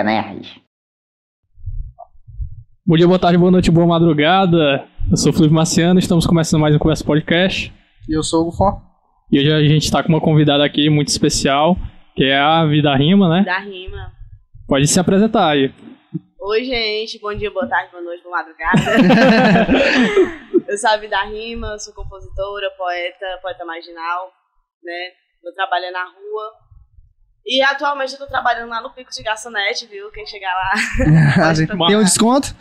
Nerd. Bom dia, boa tarde, boa noite, boa madrugada. Eu sou o Felipe Marciano, estamos começando mais um Conversa Podcast. E eu sou o Gufó. E hoje a gente está com uma convidada aqui muito especial, que é a Vida Rima, né? Da rima. Pode se apresentar aí. Oi, gente. Bom dia, boa tarde, boa noite, boa madrugada. eu sou a Vida Rima, sou compositora, poeta, poeta marginal, né? Meu trabalho na rua. E atualmente eu tô trabalhando lá no Pico de Garçonete, viu? Quem chegar lá. Tem um desconto?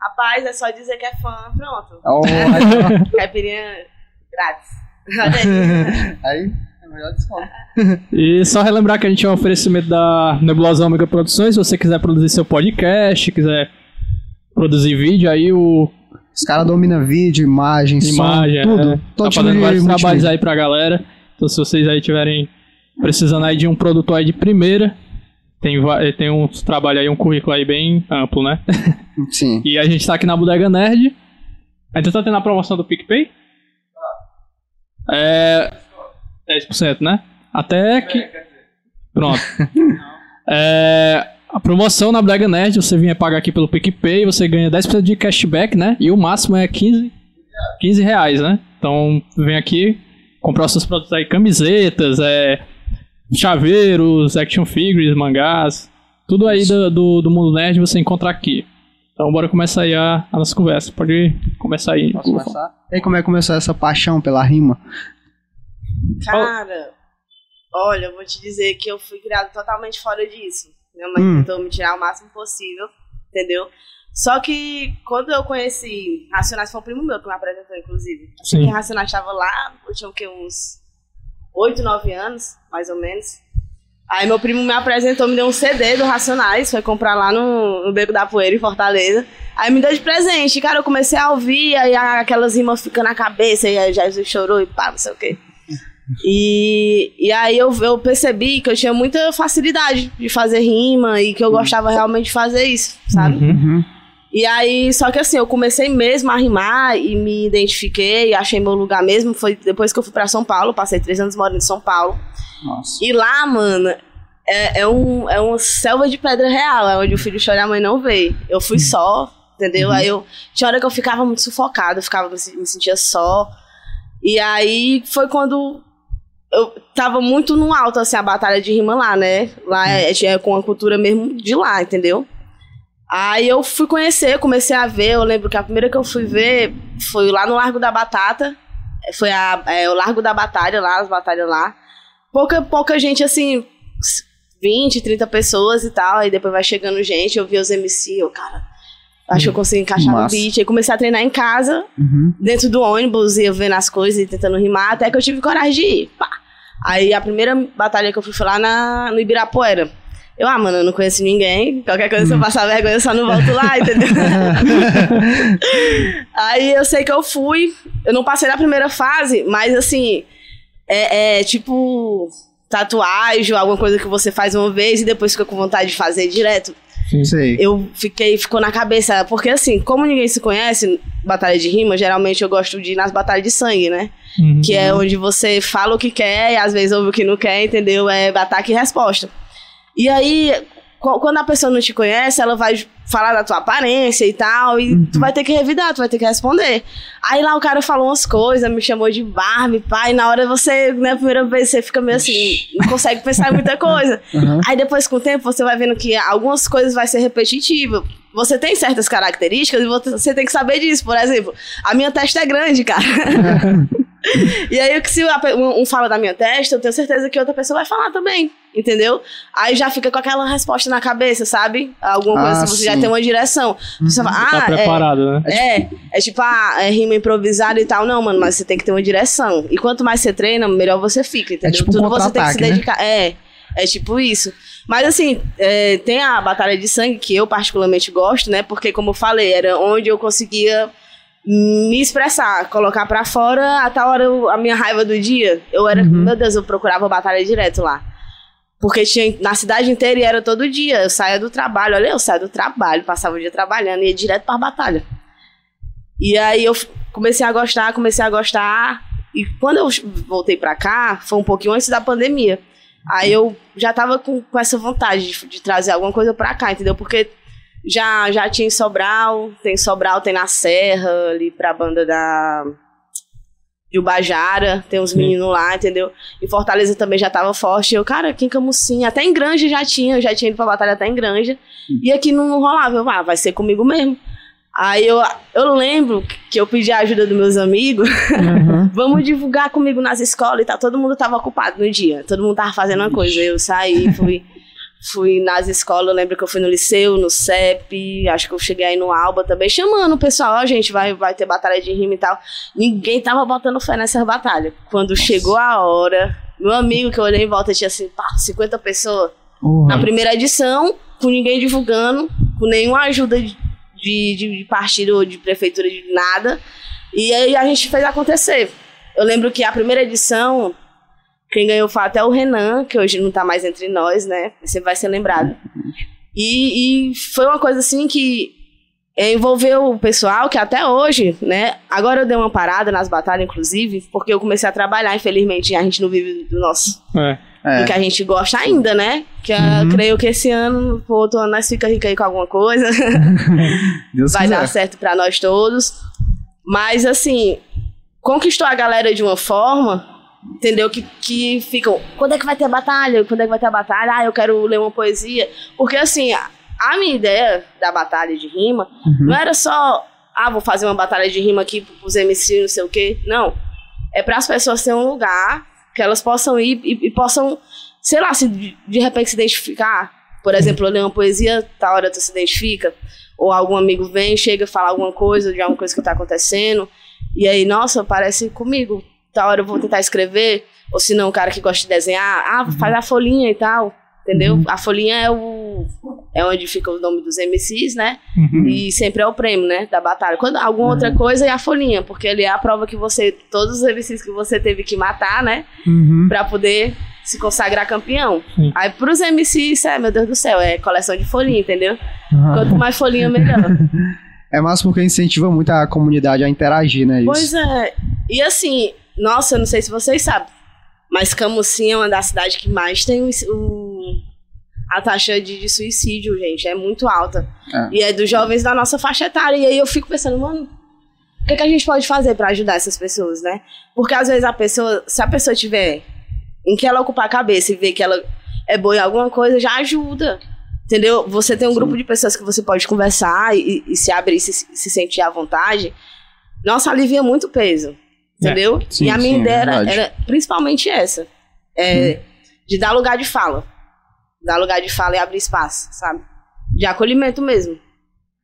Rapaz, é só dizer que é fã, pronto. Oh, Caipirinha grátis. Olha aí. aí, é o melhor desconto. E só relembrar que a gente é um oferecimento da Nebulosa Omega Produções. Se você quiser produzir seu podcast, quiser produzir vídeo, aí o Os caras dominam vídeo, imagem, imagem, som, tudo. é, Todo tá tipo fazendo vários trabalhos aí pra galera. Então se vocês aí tiverem precisando aí de um produtor aí de primeira, tem, eh, tem uns trabalho aí, um currículo aí bem amplo, né? Sim. E a gente tá aqui na Bodega Nerd. A gente tá tendo a promoção do PicPay? É. 10%, né? Até que. Pronto. É, a promoção na Bodega Nerd, você vinha pagar aqui pelo PicPay, você ganha 10% de cashback, né? E o máximo é 15, 15 reais, né? Então vem aqui comprar os seus produtos aí, camisetas, é, chaveiros, action figures, mangás, tudo aí do, do, do mundo nerd você encontra aqui. Então bora começar aí a, a nossa conversa. Pode começar aí. Posso começar? E aí, como é que começou essa paixão pela rima? Cara, olha, eu vou te dizer que eu fui criado totalmente fora disso. Minha mãe Hum. tentou me tirar o máximo possível, entendeu? Só que quando eu conheci Racionais, foi um primo meu que me apresentou, inclusive. Assim Sim. que Racionais estava lá, eu tinha o quê? Uns 8, 9 anos, mais ou menos. Aí meu primo me apresentou, me deu um CD do Racionais, foi comprar lá no, no Beco da Poeira, em Fortaleza. Aí me deu de presente. Cara, eu comecei a ouvir, aí aquelas rimas ficam na cabeça, e aí Jesus chorou e pá, não sei o quê. E, e aí eu, eu percebi que eu tinha muita facilidade de fazer rima e que eu gostava realmente de fazer isso, sabe? Uhum. E aí, só que assim, eu comecei mesmo a rimar e me identifiquei, achei meu lugar mesmo. Foi depois que eu fui pra São Paulo, passei três anos morando em São Paulo. Nossa. E lá, mano, é, é, um, é uma selva de pedra real, é onde o filho chora e a mãe não vê. Eu fui só, entendeu? Aí eu. Tinha hora que eu ficava muito sufocada, eu ficava, me, se- me sentia só. E aí foi quando eu tava muito no alto, assim, a batalha de rima lá, né? Lá é, é com a cultura mesmo de lá, entendeu? Aí eu fui conhecer, comecei a ver. Eu lembro que a primeira que eu fui ver foi lá no Largo da Batata. Foi a, é, o Largo da Batalha lá, as batalhas lá. Pouca, pouca gente, assim, 20, 30 pessoas e tal. Aí depois vai chegando gente. Eu vi os MC, eu, cara, acho que eu consigo encaixar no Massa. beat. Aí comecei a treinar em casa, Uhum. dentro do ônibus, ia vendo as coisas e tentando rimar, até que eu tive coragem de ir. Pá. Aí a primeira batalha que eu fui foi lá na, no Ibirapuera. Eu, ah, mano, eu não conheço ninguém. Qualquer coisa, se eu passar vergonha, eu só não volto lá, entendeu? Aí eu sei que eu fui. Eu não passei na primeira fase, mas assim, é, é tipo tatuagem, alguma coisa que você faz uma vez e depois fica com vontade de fazer direto. Sei. Eu fiquei, ficou na cabeça, porque assim, como ninguém se conhece, batalha de rima, geralmente eu gosto de ir nas batalhas de sangue, né? Uhum. Que é onde você fala o que quer e às vezes ouve o que não quer, entendeu? É ataque e resposta. E aí, qu- quando a pessoa não te conhece, ela vai falar da tua aparência e tal, e tu vai ter que revidar, tu vai ter que responder. Aí lá o cara falou umas coisas, me chamou de Barbie, pai, na hora você, na primeira vez, você fica meio assim, não consegue pensar em muita coisa. Uhum. Aí depois, com o tempo, você vai vendo que algumas coisas vai ser repetitiva. Você tem certas características e você tem que saber disso. Por exemplo, a minha testa é grande, cara. e aí, se um fala da minha testa, eu tenho certeza que outra pessoa vai falar também. Entendeu? Aí já fica com aquela resposta na cabeça, sabe? Alguma coisa Ah, assim, você já sim. tem uma direção. Você fala, Tá ah, é, preparado, né? é, é tipo, ah, é rima improvisada e tal. Não, mano, mas você tem que ter uma direção. E quanto mais você treina, melhor você fica, entendeu? tipo um Tudo você tem que se né? dedicar. É, é tipo isso. Mas assim, é, tem a Batalha de Sangue, que eu particularmente gosto, né? Porque, como eu falei, era onde eu conseguia me expressar, colocar pra fora a tal hora eu- a minha raiva do dia. Eu era, Uhum. meu Deus, eu procurava batalha direto lá. Porque tinha na cidade inteira e era todo dia. Eu saía do trabalho, olha, eu saía do trabalho, passava o dia trabalhando e ia direto pra batalha. E aí eu comecei a gostar, comecei a gostar. E quando eu voltei pra cá, foi um pouquinho antes da pandemia. Aí eu já tava com, com essa vontade de, de trazer alguma coisa pra cá, entendeu? Porque já, já tinha em Sobral, tem Sobral, tem na Serra, ali pra banda da. De Ubajara, tem uns meninos lá, entendeu? Em Fortaleza também já tava forte. Eu, cara, aqui em Camusim, até em Granja já tinha, eu já tinha ido pra batalha até em Granja. E aqui não, não rolava. Eu, ah, vai ser comigo mesmo. Aí eu, eu lembro que eu pedi a ajuda dos meus amigos. Uhum. Vamos divulgar comigo nas escolas e tal. Todo mundo tava ocupado no dia. Todo mundo tava fazendo uma coisa. Eu saí, fui, fui nas escolas. Eu lembro que eu fui no liceu, no CEP. Acho que eu cheguei aí no Alba também, chamando o pessoal. Ó, gente, vai, vai ter batalha de rima e tal. Ninguém tava botando fé nessa batalha. Quando chegou a hora, meu amigo que eu olhei em volta tinha assim, pá, 50 pessoas. Uhum. Na primeira edição, com ninguém divulgando, com nenhuma ajuda de, de, de partido ou de prefeitura, de nada. E aí a gente fez acontecer. Eu lembro que a primeira edição, quem ganhou foi até o Renan, que hoje não tá mais entre nós, né? Você vai ser lembrado. E, e foi uma coisa assim que envolveu o pessoal que até hoje, né? Agora eu dei uma parada nas batalhas, inclusive, porque eu comecei a trabalhar, infelizmente, a gente não vive do nosso É. É. do que a gente gosta ainda, né? Que eu Uhum. creio que esse ano, pro outro ano, nós fica rica aí com alguma coisa. Deus Vai quiser. dar certo pra nós todos. Mas, assim, conquistou a galera de uma forma, entendeu? Que, que ficam, quando é que vai ter batalha? Quando é que vai ter a batalha? Ah, eu quero ler uma poesia. Porque, assim, a, a minha ideia da batalha de rima Uhum. não era só, ah, vou fazer uma batalha de rima aqui pros MC, não sei o quê. Não. É para as pessoas terem um lugar que elas possam ir e, e possam, sei lá, se de, de repente se identificar. Por exemplo, eu leio uma poesia, tal hora tu se identifica. Ou algum amigo vem, chega, fala alguma coisa de alguma coisa que tá acontecendo. E aí, nossa, parece comigo. Tal hora eu vou tentar escrever. Ou se não, o cara que gosta de desenhar, ah, faz a folhinha e tal. Entendeu? A folhinha é o. É onde fica o nome dos MCs, né? Uhum. E sempre é o prêmio, né? Da batalha. Quando alguma outra coisa é a folhinha, porque ele é a prova que você. Todos os MCs que você teve que matar, né? Uhum. Pra poder se consagrar campeão. Sim. Aí pros MCs, é, meu Deus do céu, é coleção de folhinha, entendeu? Uhum. Quanto mais folhinha, melhor. É massa porque incentiva muito a comunidade a interagir, né? Isso. Pois é. E assim, nossa, eu não sei se vocês sabem, mas Camusim é uma das cidades que mais tem o, o- a taxa de, de suicídio, gente. É muito alta. É. E é dos jovens da nossa faixa etária. E aí eu fico pensando, mano, o que, que a gente pode fazer pra ajudar essas pessoas, né? Porque às vezes a pessoa, se a pessoa tiver em que ela ocupar a cabeça e ver que ela é boa em alguma coisa, já ajuda. Entendeu? Você tem um grupo de pessoas que você pode conversar e, e se abrir e se, se sentir à vontade. Nossa, alivia muito o peso. Entendeu? Sim, e a minha sim, é ideia era, verdade. era principalmente essa. É, De dar lugar de fala. Dar lugar de fala e abrir espaço, sabe? De acolhimento mesmo.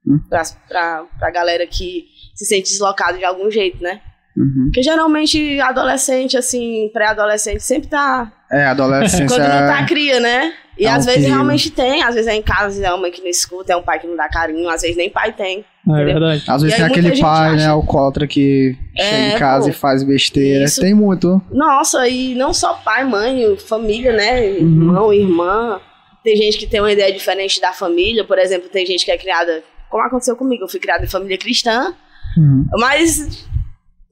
Hum. Pra, pra, pra galera que se sente deslocado de algum jeito, né? Uhum. Porque geralmente adolescente, assim, pré-adolescente, sempre tá. É, adolescência. Quando não tá cria, né? E É um às vezes perigo. realmente tem, às vezes é em casa, é uma mãe que não escuta, é um pai que não dá carinho, às vezes nem pai tem. É verdade. Às vezes E tem aquele pai, né, acha- alcoólatra que É, chega em casa pô. e faz besteira. Isso. Tem muito. Nossa, e não só pai, mãe, família, né? Uhum. Irmão, irmã. Tem gente que tem uma ideia diferente da família, por exemplo, tem gente que é criada, como aconteceu comigo, eu fui criada em família cristã, Uhum. mas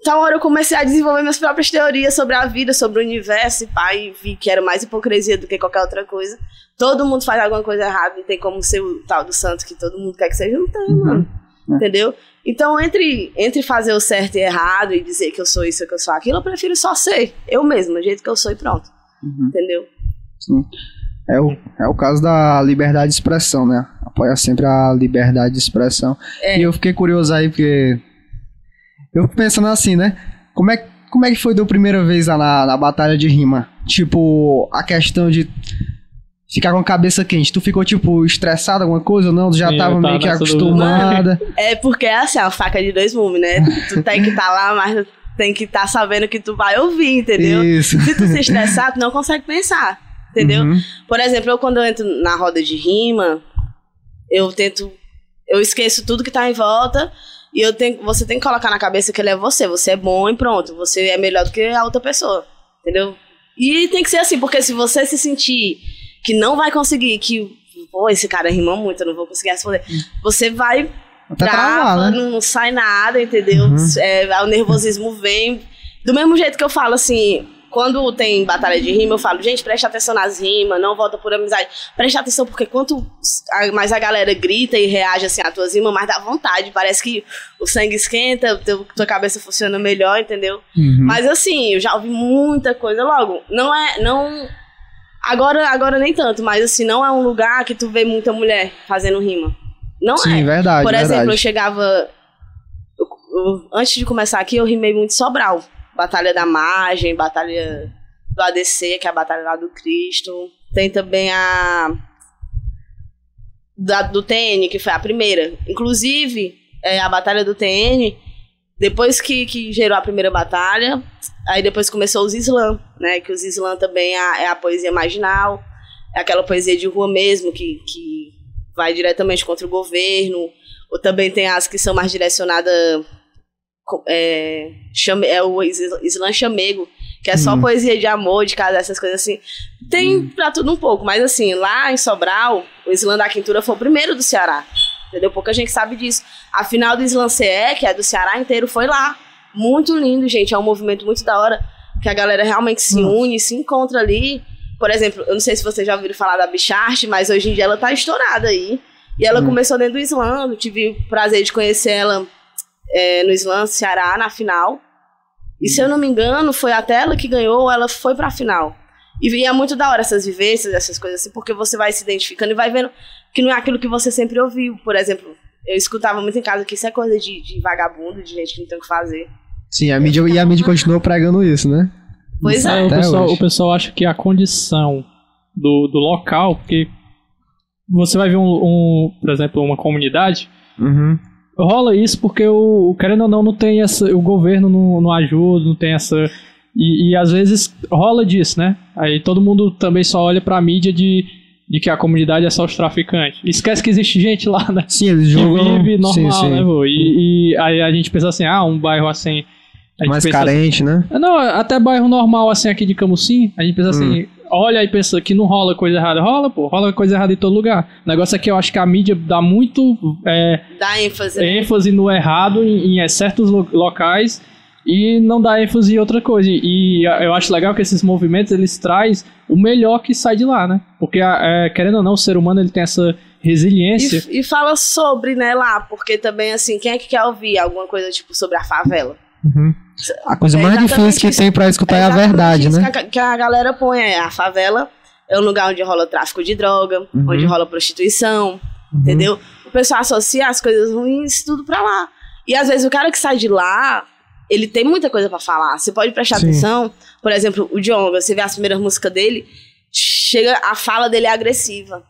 tal hora eu comecei a desenvolver minhas próprias teorias sobre a vida, sobre o universo, e pai, vi que era mais hipocrisia do que qualquer outra coisa. Todo mundo faz alguma coisa errada, não tem como ser o tal do santo que todo mundo quer que seja, não tem, Uhum. mano. É. Entendeu? Então, entre, entre fazer o certo e errado e dizer que eu sou isso, que eu sou aquilo, eu prefiro só ser eu mesmo, do jeito que eu sou e pronto. Uhum. Entendeu? É o, é o caso da liberdade de expressão, né? Apoia sempre a liberdade de expressão. É. E eu fiquei curioso aí, porque. Eu fico pensando assim, né? Como é, como é que foi da primeira vez lá na, na batalha de rima? Tipo, a questão de ficar com a cabeça quente. Tu ficou, tipo, estressado alguma coisa ou não? Tu já Sim, tava tava meio que acostumada. É porque é assim, a faca de dois gumes, né? Tu tem que estar lá, mas tem que estar sabendo que tu vai ouvir, entendeu? Isso. Se tu se estressar, tu não consegue pensar, entendeu? Uhum. Por exemplo, eu quando eu entro na roda de rima, eu tento. Eu esqueço tudo que tá em volta. E eu tenho, você tem que colocar na cabeça que ele é você. Você é bom e pronto. Você é melhor do que a outra pessoa. Entendeu? E tem que ser assim, porque se você se sentir que não vai conseguir, que, pô, esse cara rima muito, eu não vou conseguir responder. Você vai Até trava, né? não sai nada, entendeu? Uhum. É, o nervosismo vem. Do mesmo jeito que eu falo assim, quando tem batalha de rima, eu falo, gente, preste atenção nas rimas, não volta por amizade. Preste atenção, porque quanto mais a galera grita e reage assim às tuas rimas, mais dá vontade. Parece que o sangue esquenta, teu, tua cabeça funciona melhor, entendeu? Uhum. Mas assim, eu já ouvi muita coisa logo. Não é. Não. Agora, agora nem tanto, mas assim, não é um lugar que tu vê muita mulher fazendo rima. Não Sim, é. verdade. Por exemplo, verdade. eu chegava. eu- eu- antes de começar aqui, eu rimei muito Sobral. Batalha da Margem, Batalha do ADC, que é a Batalha lá do Cristo. Tem também a. Da, do TN, que foi a primeira. Inclusive, é, a Batalha do TN, depois que, que gerou a primeira batalha, aí depois começou os slam, né? Que os slam também é a, é a poesia marginal, é aquela poesia de rua mesmo, que, que vai diretamente contra o governo, ou também tem as que são mais direcionadas. É, chame, é o is- Islã Chamego, que é só Hum. poesia de amor, de casa, essas coisas assim. Tem pra tudo um pouco, mas assim, lá em Sobral, o Islã da Quintura foi o primeiro do Ceará. Entendeu? Pouca gente sabe disso. A final do Islã CE, que é do Ceará inteiro, foi lá. Muito lindo, gente. É um movimento muito da hora. Que a galera realmente se une, se encontra ali. Por exemplo, eu não sei se vocês já ouviram falar da Bicharte, mas hoje em dia ela tá estourada aí. E ela Hum. começou dentro do Islã. Eu tive o prazer de conhecer ela é, no Islã Ceará, na final. E se eu não me engano, foi até ela que ganhou, ela foi pra final. E é muito da hora essas vivências, essas coisas assim, porque você vai se identificando e vai vendo que não é aquilo que você sempre ouviu. Por exemplo, eu escutava muito em casa que isso é coisa de, de vagabundo, de gente que não tem o que fazer. Sim, a mídia, e a mídia continuou pregando isso, né? Pois É, é. o, pessoal, o pessoal acha que a condição do, do local, porque você vai ver um, um, por exemplo, uma comunidade, Uhum. Rola isso porque o, querendo ou não, não tem essa, o governo não, não ajuda, não tem essa. E, e às vezes rola disso, né? Aí todo mundo também só olha pra mídia de, de que a comunidade é só os traficantes. Esquece que existe gente lá, né? Sim, eles Que jogam. vive normal, sim, sim. né, vô? E, e aí a gente pensa assim, ah, um bairro assim. Mais pensa carente, né? não, até bairro normal, assim, aqui de Camusim, a gente pensa assim, olha e pensa que não rola coisa errada. Rola, pô, rola coisa errada em todo lugar. O negócio é que eu acho que a mídia dá muito é, Dá ênfase. né? ênfase no errado em, em certos lo- locais e não dá ênfase em outra coisa. E eu acho legal que esses movimentos, eles trazem o melhor que sai de lá, né? Porque, é, querendo ou não, o ser humano, ele tem essa resiliência. E, e fala sobre, né, lá, porque também, assim, quem é que quer ouvir alguma coisa, tipo, sobre a favela? Uhum. A coisa É mais difícil que isso. tem pra escutar é, a exatamente verdade, né? Que a, que a galera põe é a favela é um lugar onde rola tráfico de droga, Uhum. onde rola prostituição, entendeu? O pessoal associa as coisas ruins tudo pra lá. E às vezes o cara que sai de lá, ele tem muita coisa pra falar. Você pode prestar Sim. atenção, por exemplo, o Djonga, você vê as primeiras músicas dele, chega a fala dele é agressiva.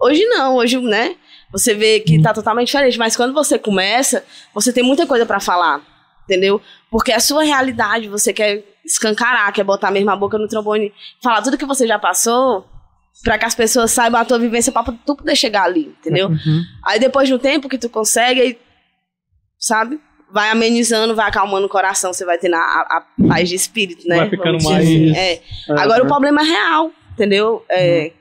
Hoje não, hoje, né? Você vê que tá totalmente diferente, mas quando você começa, você tem muita coisa pra falar, entendeu? Porque é a sua realidade, você quer escancarar, quer botar mesmo a boca no trombone, falar tudo que você já passou, pra que as pessoas saibam a tua vivência pra tu poder chegar ali, entendeu? Uhum. Aí depois de um tempo que tu consegue, aí, sabe? Vai amenizando, vai acalmando o coração, você vai tendo a, a- a paz de espírito, né? Vai ficando mais- assim. É. Agora o né? problema é real, entendeu? É,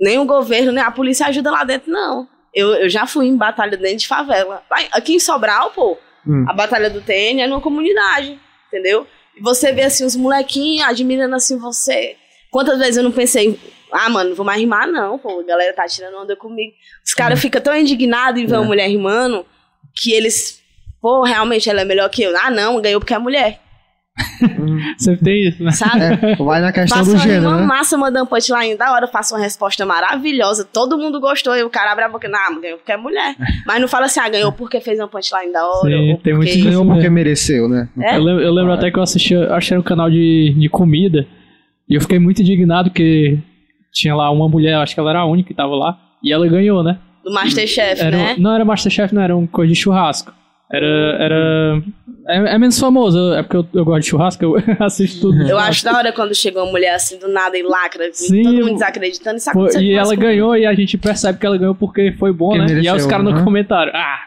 Nem o governo, nem a polícia ajuda lá dentro, não. Eu, eu já fui em batalha dentro de favela. Aqui em Sobral, pô, Hum. a batalha do TN é numa comunidade, entendeu? E você vê assim, os molequinhos admirando assim você. Quantas vezes eu não pensei, ah, mano, não vou mais rimar, não, pô, a galera tá tirando onda comigo. Os caras ficam tão indignados em ver É. uma mulher rimando que eles, pô, realmente ela é melhor que eu. Ah, não, ganhou porque é mulher, Sempre tem isso, né? sabe? É, vai na questão Faça do uma gênero, rima né? massa, mandando punchline da hora, faça uma resposta maravilhosa, todo mundo gostou, e o cara abre a boca, não, ganhou porque é mulher. Mas não fala assim, ah, ganhou porque fez uma punchline da hora, Sim, ou tem muito porque... disso. Ganhou porque mereceu, né? É? Eu lembro, eu lembro até que eu que era um canal de, de comida, e eu fiquei muito indignado porque tinha lá uma mulher, acho que ela era a única que tava lá, e ela ganhou, né? Do Masterchef, Era, né? Não era Masterchef, não, era um coisa de churrasco. Era. era é, é menos famoso, é porque eu, eu gosto de churrasco, eu assisto tudo. Eu acho da hora quando chega uma mulher assim do nada e lacra, Sim, todo mundo desacreditando, isso Pô, aconteceu e ela ganhou e a gente percebe que ela ganhou porque foi bom, Porque né? E aí os mereceu, caras no né? comentário, ah,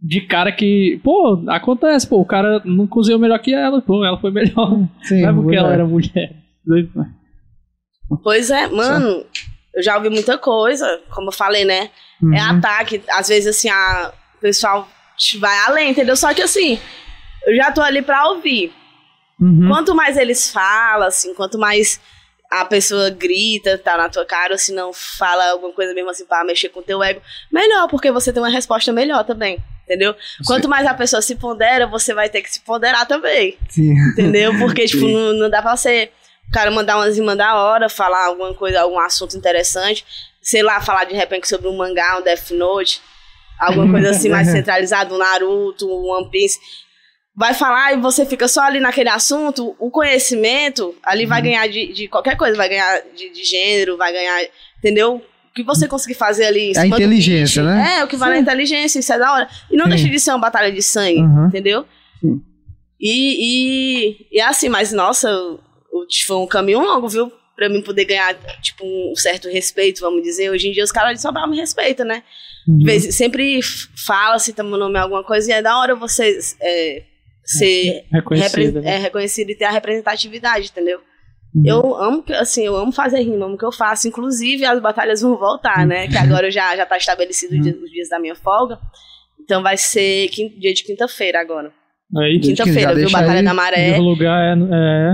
de cara que, pô, acontece, pô, o cara não cozinhou melhor que ela, pô, ela foi melhor. Sim, não é porque mulher. ela era mulher. Pois é, mano, eu já ouvi muita coisa, como eu falei, né? É Uhum. ataque, às vezes assim, a, o pessoal vai além, entendeu? Só que assim, eu já tô ali pra ouvir. Uhum. Quanto mais eles falam, assim, quanto mais a pessoa grita, tá na tua cara, ou se não fala alguma coisa mesmo assim pra mexer com o teu ego, melhor, porque você tem uma resposta melhor também. Entendeu? Quanto mais a pessoa se pondera, você vai ter que se ponderar também. Sim. Entendeu? Porque, tipo, Sim. não, não dá pra você. O cara mandar umas rimas da hora, falar alguma coisa, algum assunto interessante. Sei lá, falar de repente sobre um mangá, um Death Note. Alguma coisa assim mais centralizada, um Naruto, um One Piece. Vai falar e você fica só ali naquele assunto, o conhecimento ali Uhum. vai ganhar de, de qualquer coisa, vai ganhar de, de gênero, vai ganhar, entendeu? O que você conseguir fazer ali É a inteligência, né? É, o que vale a inteligência, isso é da hora. E não Sim. deixa de ser uma batalha de sangue, Uhum. entendeu? Sim. E, e, e é assim, mas nossa, foi um caminho longo, viu? Pra mim poder ganhar, tipo, um certo respeito, vamos dizer. Hoje em dia os caras de Sobral me respeitam, né? Uhum. Sempre fala, cita meu nome alguma coisa, e é da hora você é, ser Reconhecida. repre- né? é, reconhecido e ter a representatividade, entendeu? Uhum. Eu amo, que- assim, eu amo fazer rima, amo o que eu faço. Inclusive, as batalhas vão voltar, né? Que agora eu já, já tá estabelecido os dias- os dias da minha folga. Então vai ser quin- dia de quinta-feira agora. Aí, Quinta-feira, viu? Batalha aí, da Maré. o lugar é, é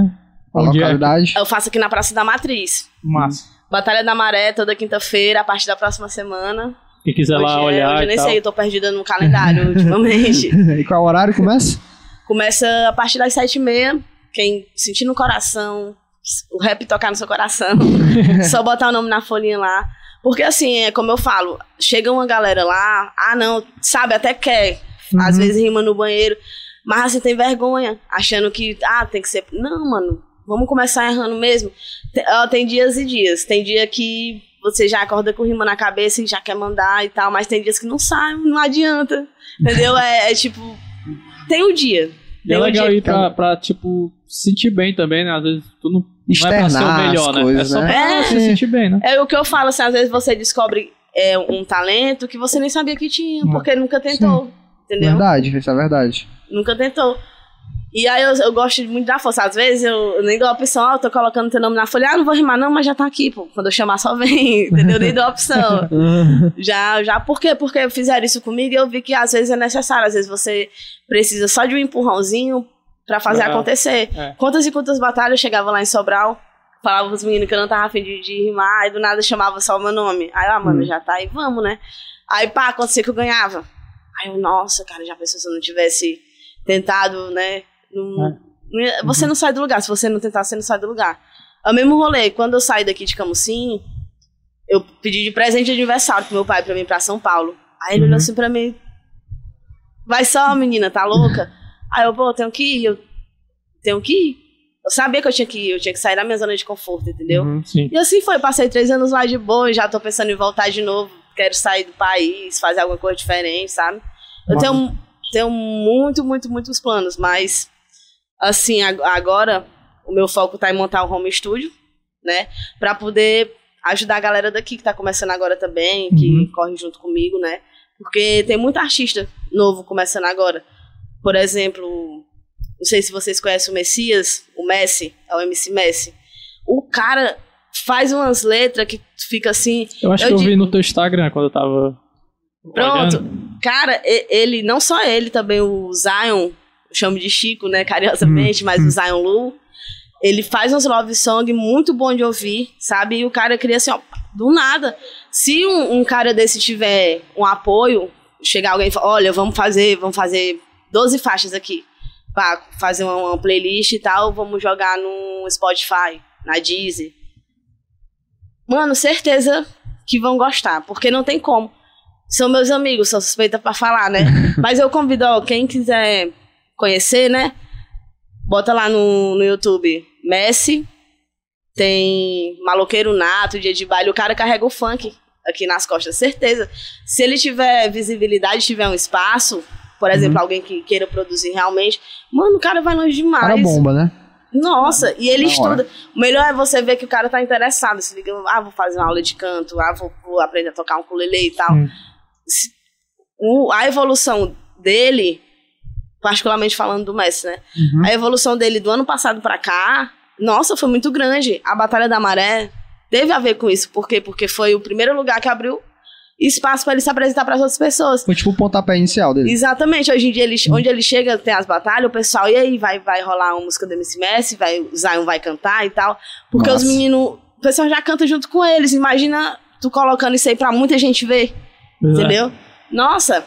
A onde é localidade. Eu faço aqui na Praça da Matriz. massa. Batalha da Maré, toda quinta-feira, a partir da próxima semana. Quem quiser lá Hoje é- olhar hoje eu nem tal. sei, eu tô perdida no calendário ultimamente. E qual horário começa? Começa a partir das sete e meia. Quem sentir no coração, o rap tocar no seu coração, só botar o nome na folhinha lá. Porque assim, é como eu falo, chega uma galera lá, ah não, sabe, até quer, às Uhum. vezes rima no banheiro, mas assim tem vergonha, achando que, ah, tem que ser. Não, mano, vamos começar errando mesmo. Tem, ó, tem dias e dias, tem dia que você já acorda com rima na cabeça e já quer mandar e tal, mas tem dias que não sai, não adianta, entendeu? É, é tipo, tem o dia. E é legal ir pra, pra, tipo, se sentir bem também, né? Às vezes tu não, não é pra ser o melhor, as né? coisas, é só né? pra É. se sentir bem, né? É o que eu falo, assim, às vezes você descobre é, um talento que você nem sabia que tinha, porque nunca tentou, entendeu? Verdade, isso é verdade. Nunca tentou. E aí eu, eu gosto muito da força. Às vezes eu, eu nem dou a opção, ó, eu tô colocando teu nome na folha, ah, não vou rimar não, mas já tá aqui, pô. Quando eu chamar só vem, entendeu? Nem dou a opção. Já, já, por quê? Porque fizeram isso comigo e eu vi que às vezes é necessário. Às vezes você precisa só de um empurrãozinho pra fazer É. acontecer. É. Quantas e quantas batalhas eu chegava lá em Sobral, falava pros meninos que eu não tava afim de, de rimar, e do nada chamava só o meu nome. Aí, ah, mano, Hum. já tá aí, vamos, né? Aí, pá, acontecia que eu ganhava. Aí eu, nossa, cara, já pensou se eu não tivesse tentado, né? Não- É. Você não sai do lugar. Se você não tentar, você não sai do lugar. É o mesmo rolê. Quando eu saí daqui de Camusim, eu pedi de presente de aniversário pro meu pai pra mim pra São Paulo. Aí ele olhou assim pra mim. Vai só, menina, tá louca? Aí eu, pô, tenho que ir, eu tenho que ir. Eu sabia que eu tinha que ir, eu tinha que sair da minha zona de conforto, entendeu? Uhum. E assim foi, passei três anos lá de boa e já tô pensando em voltar de novo. Quero sair do país, fazer alguma coisa diferente, sabe? Eu tenho, tenho muito, muito, muitos planos, mas assim, ag- agora o meu foco tá em montar um home studio, né? Pra poder ajudar a galera daqui que tá começando agora também, que Uhum. corre junto comigo, né? Porque tem muito artista novo começando agora. Por exemplo, não sei se vocês conhecem o Messias, o Messi, é o MC Messi. O cara faz umas letras que fica assim. Eu acho Eu que eu vi digo- no teu Instagram quando eu tava. Pronto. olhando. Cara, ele, não só ele, também o Zion, chamo de Chico, né, carinhosamente, mas o Zion Lu, ele faz uns love song muito bom de ouvir, sabe? E o cara cria assim, ó, do nada. Se um, um cara desse tiver um apoio, chegar alguém e falar, olha, vamos fazer, vamos fazer 12 faixas aqui, pra fazer uma, uma playlist e tal, vamos jogar no Spotify, na Deezer. Mano, certeza que vão gostar, porque não tem como. São meus amigos, sou suspeita pra falar, né? Mas eu convido, ó, quem quiser conhecer, né? Bota lá no, no YouTube. Messi, tem Maloqueiro Nato, Dia de Baile. O cara carrega o funk aqui nas costas, certeza. Se ele tiver visibilidade, tiver um espaço, por exemplo, alguém que queira produzir realmente, mano, o cara vai longe demais. Cara bomba, né? Nossa, e ele Da estuda. O melhor é você ver que o cara tá interessado. Se liga, ah, vou fazer uma aula de canto, ah, vou, vou aprender a tocar um ukulele e tal. Hum. O- a evolução dele, particularmente falando do Messi, né? Uhum. A evolução dele do ano passado pra cá, nossa, foi muito grande. A Batalha da Maré teve a ver com isso. Por quê? Porque foi o primeiro lugar que abriu espaço pra ele se apresentar pras outras pessoas. Foi tipo o pontapé inicial dele. Exatamente, hoje em dia, ele, onde ele chega, tem as batalhas, o pessoal, e aí, vai, vai rolar uma música do MC Messi, vai, o Zion vai cantar e tal. Porque Nossa. os meninos, o pessoal já canta junto com eles. Imagina tu colocando isso aí pra muita gente ver, entendeu? Nossa!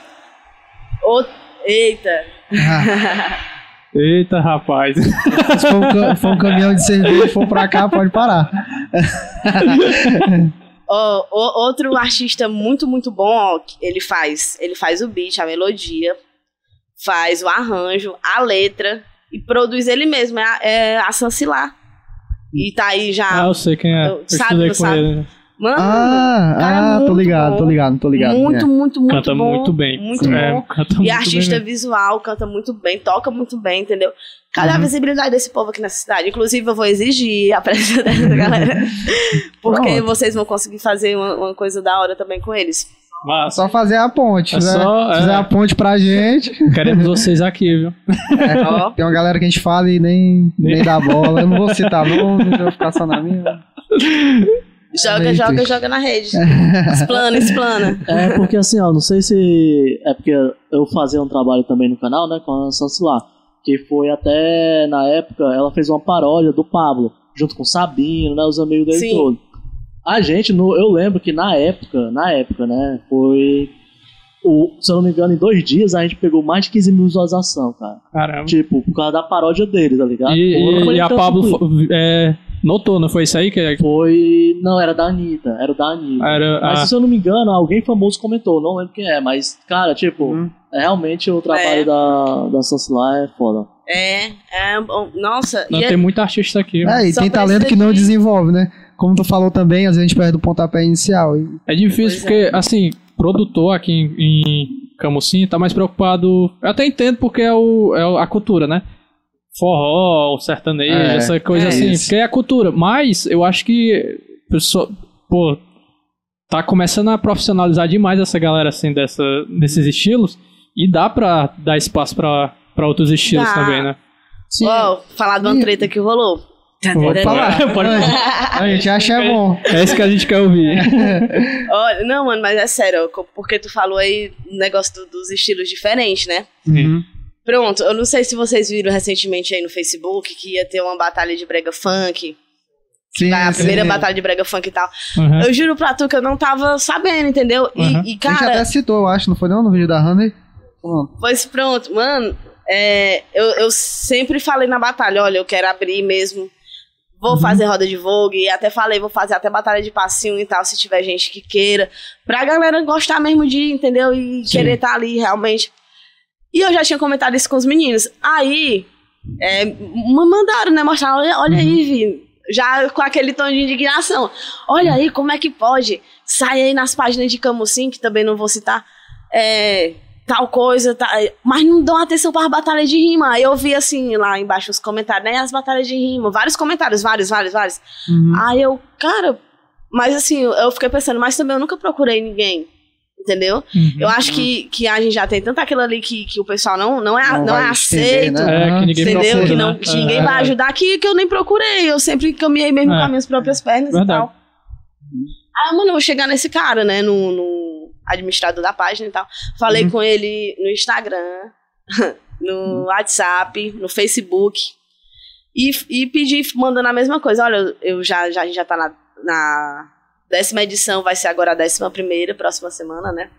Ô, eita! Eita, rapaz. Se for um, for um caminhão de cerveja e for pra cá, pode parar. Ó, o- outro artista muito, muito bom, ó, que ele faz, ele faz o beat, a melodia, faz o arranjo, a letra e produz ele mesmo, é a, é a Sancilar. E tá aí Ah, já. eu sei quem é. Eu Sabe, estudei com sabe? ele. Mano, Ah, cara, ah, tô ligado, bom. tô ligado, tô ligado. muito, é. muito, muito Canta bom. muito bem. Muito É, bom. canta E muito artista bem. visual, canta muito bem, toca muito bem, entendeu? Cadê a Uhum. visibilidade desse povo aqui nessa cidade? Inclusive, eu vou exigir a presença dessa galera. Porque Pronto. vocês vão conseguir fazer uma, uma coisa da hora também com eles. Massa. Só fazer a ponte, É né? só, Se fizer é. a ponte pra gente. Queremos vocês aqui, viu? Ó. Tem uma galera que a gente fala e nem, nem dá bola. Eu não vou citar nome, eu vou ficar só na minha. Joga, joga, joga na rede. Explana, explana. É porque assim, ó, não sei se. É porque eu fazia um trabalho também no canal, né, com a Sancilar. Que foi até na época, ela fez uma paródia do Pablo, junto com o Sabino, né, os amigos dele Sim. todos. A gente, no, eu lembro que na época, na época, né, foi. O, se eu não me engano, em dois dias a gente pegou mais de 15 mil visualizações, cara. Caramba. Tipo, por causa da paródia dele, tá ligado? E, e- e a Pablo é, notou, não foi isso aí? Que Foi. Não, era da Anitta. Era o da Anitta. era, Mas ah, se eu não me engano, alguém famoso comentou, não lembro quem é, mas, cara, tipo, Hum. é, realmente o trabalho É. da, da Sancilar é foda. É, é. Nossa, não, e tem é- muito artista aqui. É, e tem talento que não de- desenvolve, né? Como tu falou também, às vezes a gente perde o pontapé inicial. E- É difícil Pois porque, assim, produtor aqui em, em Camusim tá mais preocupado. Eu até entendo porque é, o, é a cultura, né? Forró, o sertanejo, É, essa coisa é assim. isso. Porque é a cultura. Mas eu acho que. Pessoa, pô, tá começando a profissionalizar demais essa galera, assim, dessa, desses estilos. E dá pra dar espaço pra, pra outros estilos Dá. também, né? Sim, Ó, falar de uma treta que rolou. pode falar. Pode A gente acha é bom. É isso que a gente quer ouvir. Olha, não, mano, mas é sério, porque tu falou aí o negócio do- dos estilos diferentes, né? Uhum. Pronto, eu não sei se vocês viram recentemente aí no Facebook que ia ter uma batalha de brega funk. Sim, a sim. primeira batalha de brega funk e tal. Uhum. Eu juro pra tu que eu não tava sabendo, entendeu? E, Uhum. e, A gente cara, até citou, eu acho, não foi não no vídeo da Honey? Pronto. Pois pronto, mano. é, eu, eu sempre falei na batalha, olha, eu quero abrir mesmo. Vou fazer roda de vogue. E até falei, vou fazer até batalha de passinho e tal, se tiver gente que queira. Pra galera gostar mesmo de, ir, entendeu? E Sim. querer estar ali realmente. E eu já tinha comentado isso com os meninos. Aí, é, mandaram, né? Mostrar, olha, olha aí, Vi. Já com aquele tom de indignação. Olha aí, como é que pode? Sai aí nas páginas de Camusim, que também não vou citar. É, tal coisa, tá, mas não dão atenção para as batalhas de rima. Aí eu vi assim lá embaixo os comentários, né? As batalhas de rima, vários comentários, vários, vários, vários. Uhum. Aí eu, cara, mas assim, eu fiquei pensando, mas também eu nunca procurei ninguém. Entendeu? Uhum. Eu acho que, que a gente já tem tanto aquilo ali que, que o pessoal não, não é, não Não é aceito. entender, né? É, que ninguém Entendeu? procura, que, não, né? que ninguém É. vai ajudar, que, que eu nem procurei. Eu sempre caminhei mesmo É. com as minhas próprias pernas Verdade. e tal. Aí, mano, eu vou chegar nesse cara, né? No, no administrador da página e tal. Falei Uhum. com ele no Instagram, no WhatsApp, no Facebook. E, e pedi, mandando a mesma coisa. Olha, eu já, já, a gente já tá na, na décima edição, vai ser agora a décima primeira, próxima semana, né?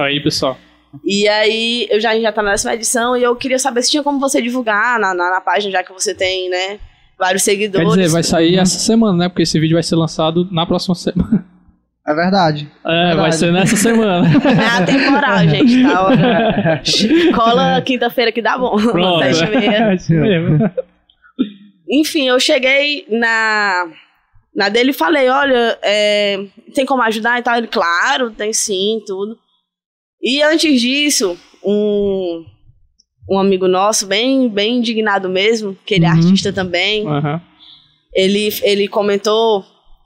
Aí, pessoal. E aí, eu já, a gente já tá na décima edição e eu queria saber se tinha como você divulgar na, na, na página, já que você tem, né, vários Quer seguidores. dizer, vai sair essa semana, né? Porque esse vídeo vai ser lançado na próxima semana. É verdade. É, vai Verdade. ser nessa semana. É atemporal, gente, tá? Cola quinta-feira que dá bom. Pronto. Sete e meia. É. Enfim, eu cheguei na, na dele falei, olha, é, tem como ajudar e tal? Ele, claro, tem sim, tudo. E antes disso, um, um amigo nosso, bem, bem indignado mesmo, que ele é Uhum. artista também, Aham. ele, ele comentou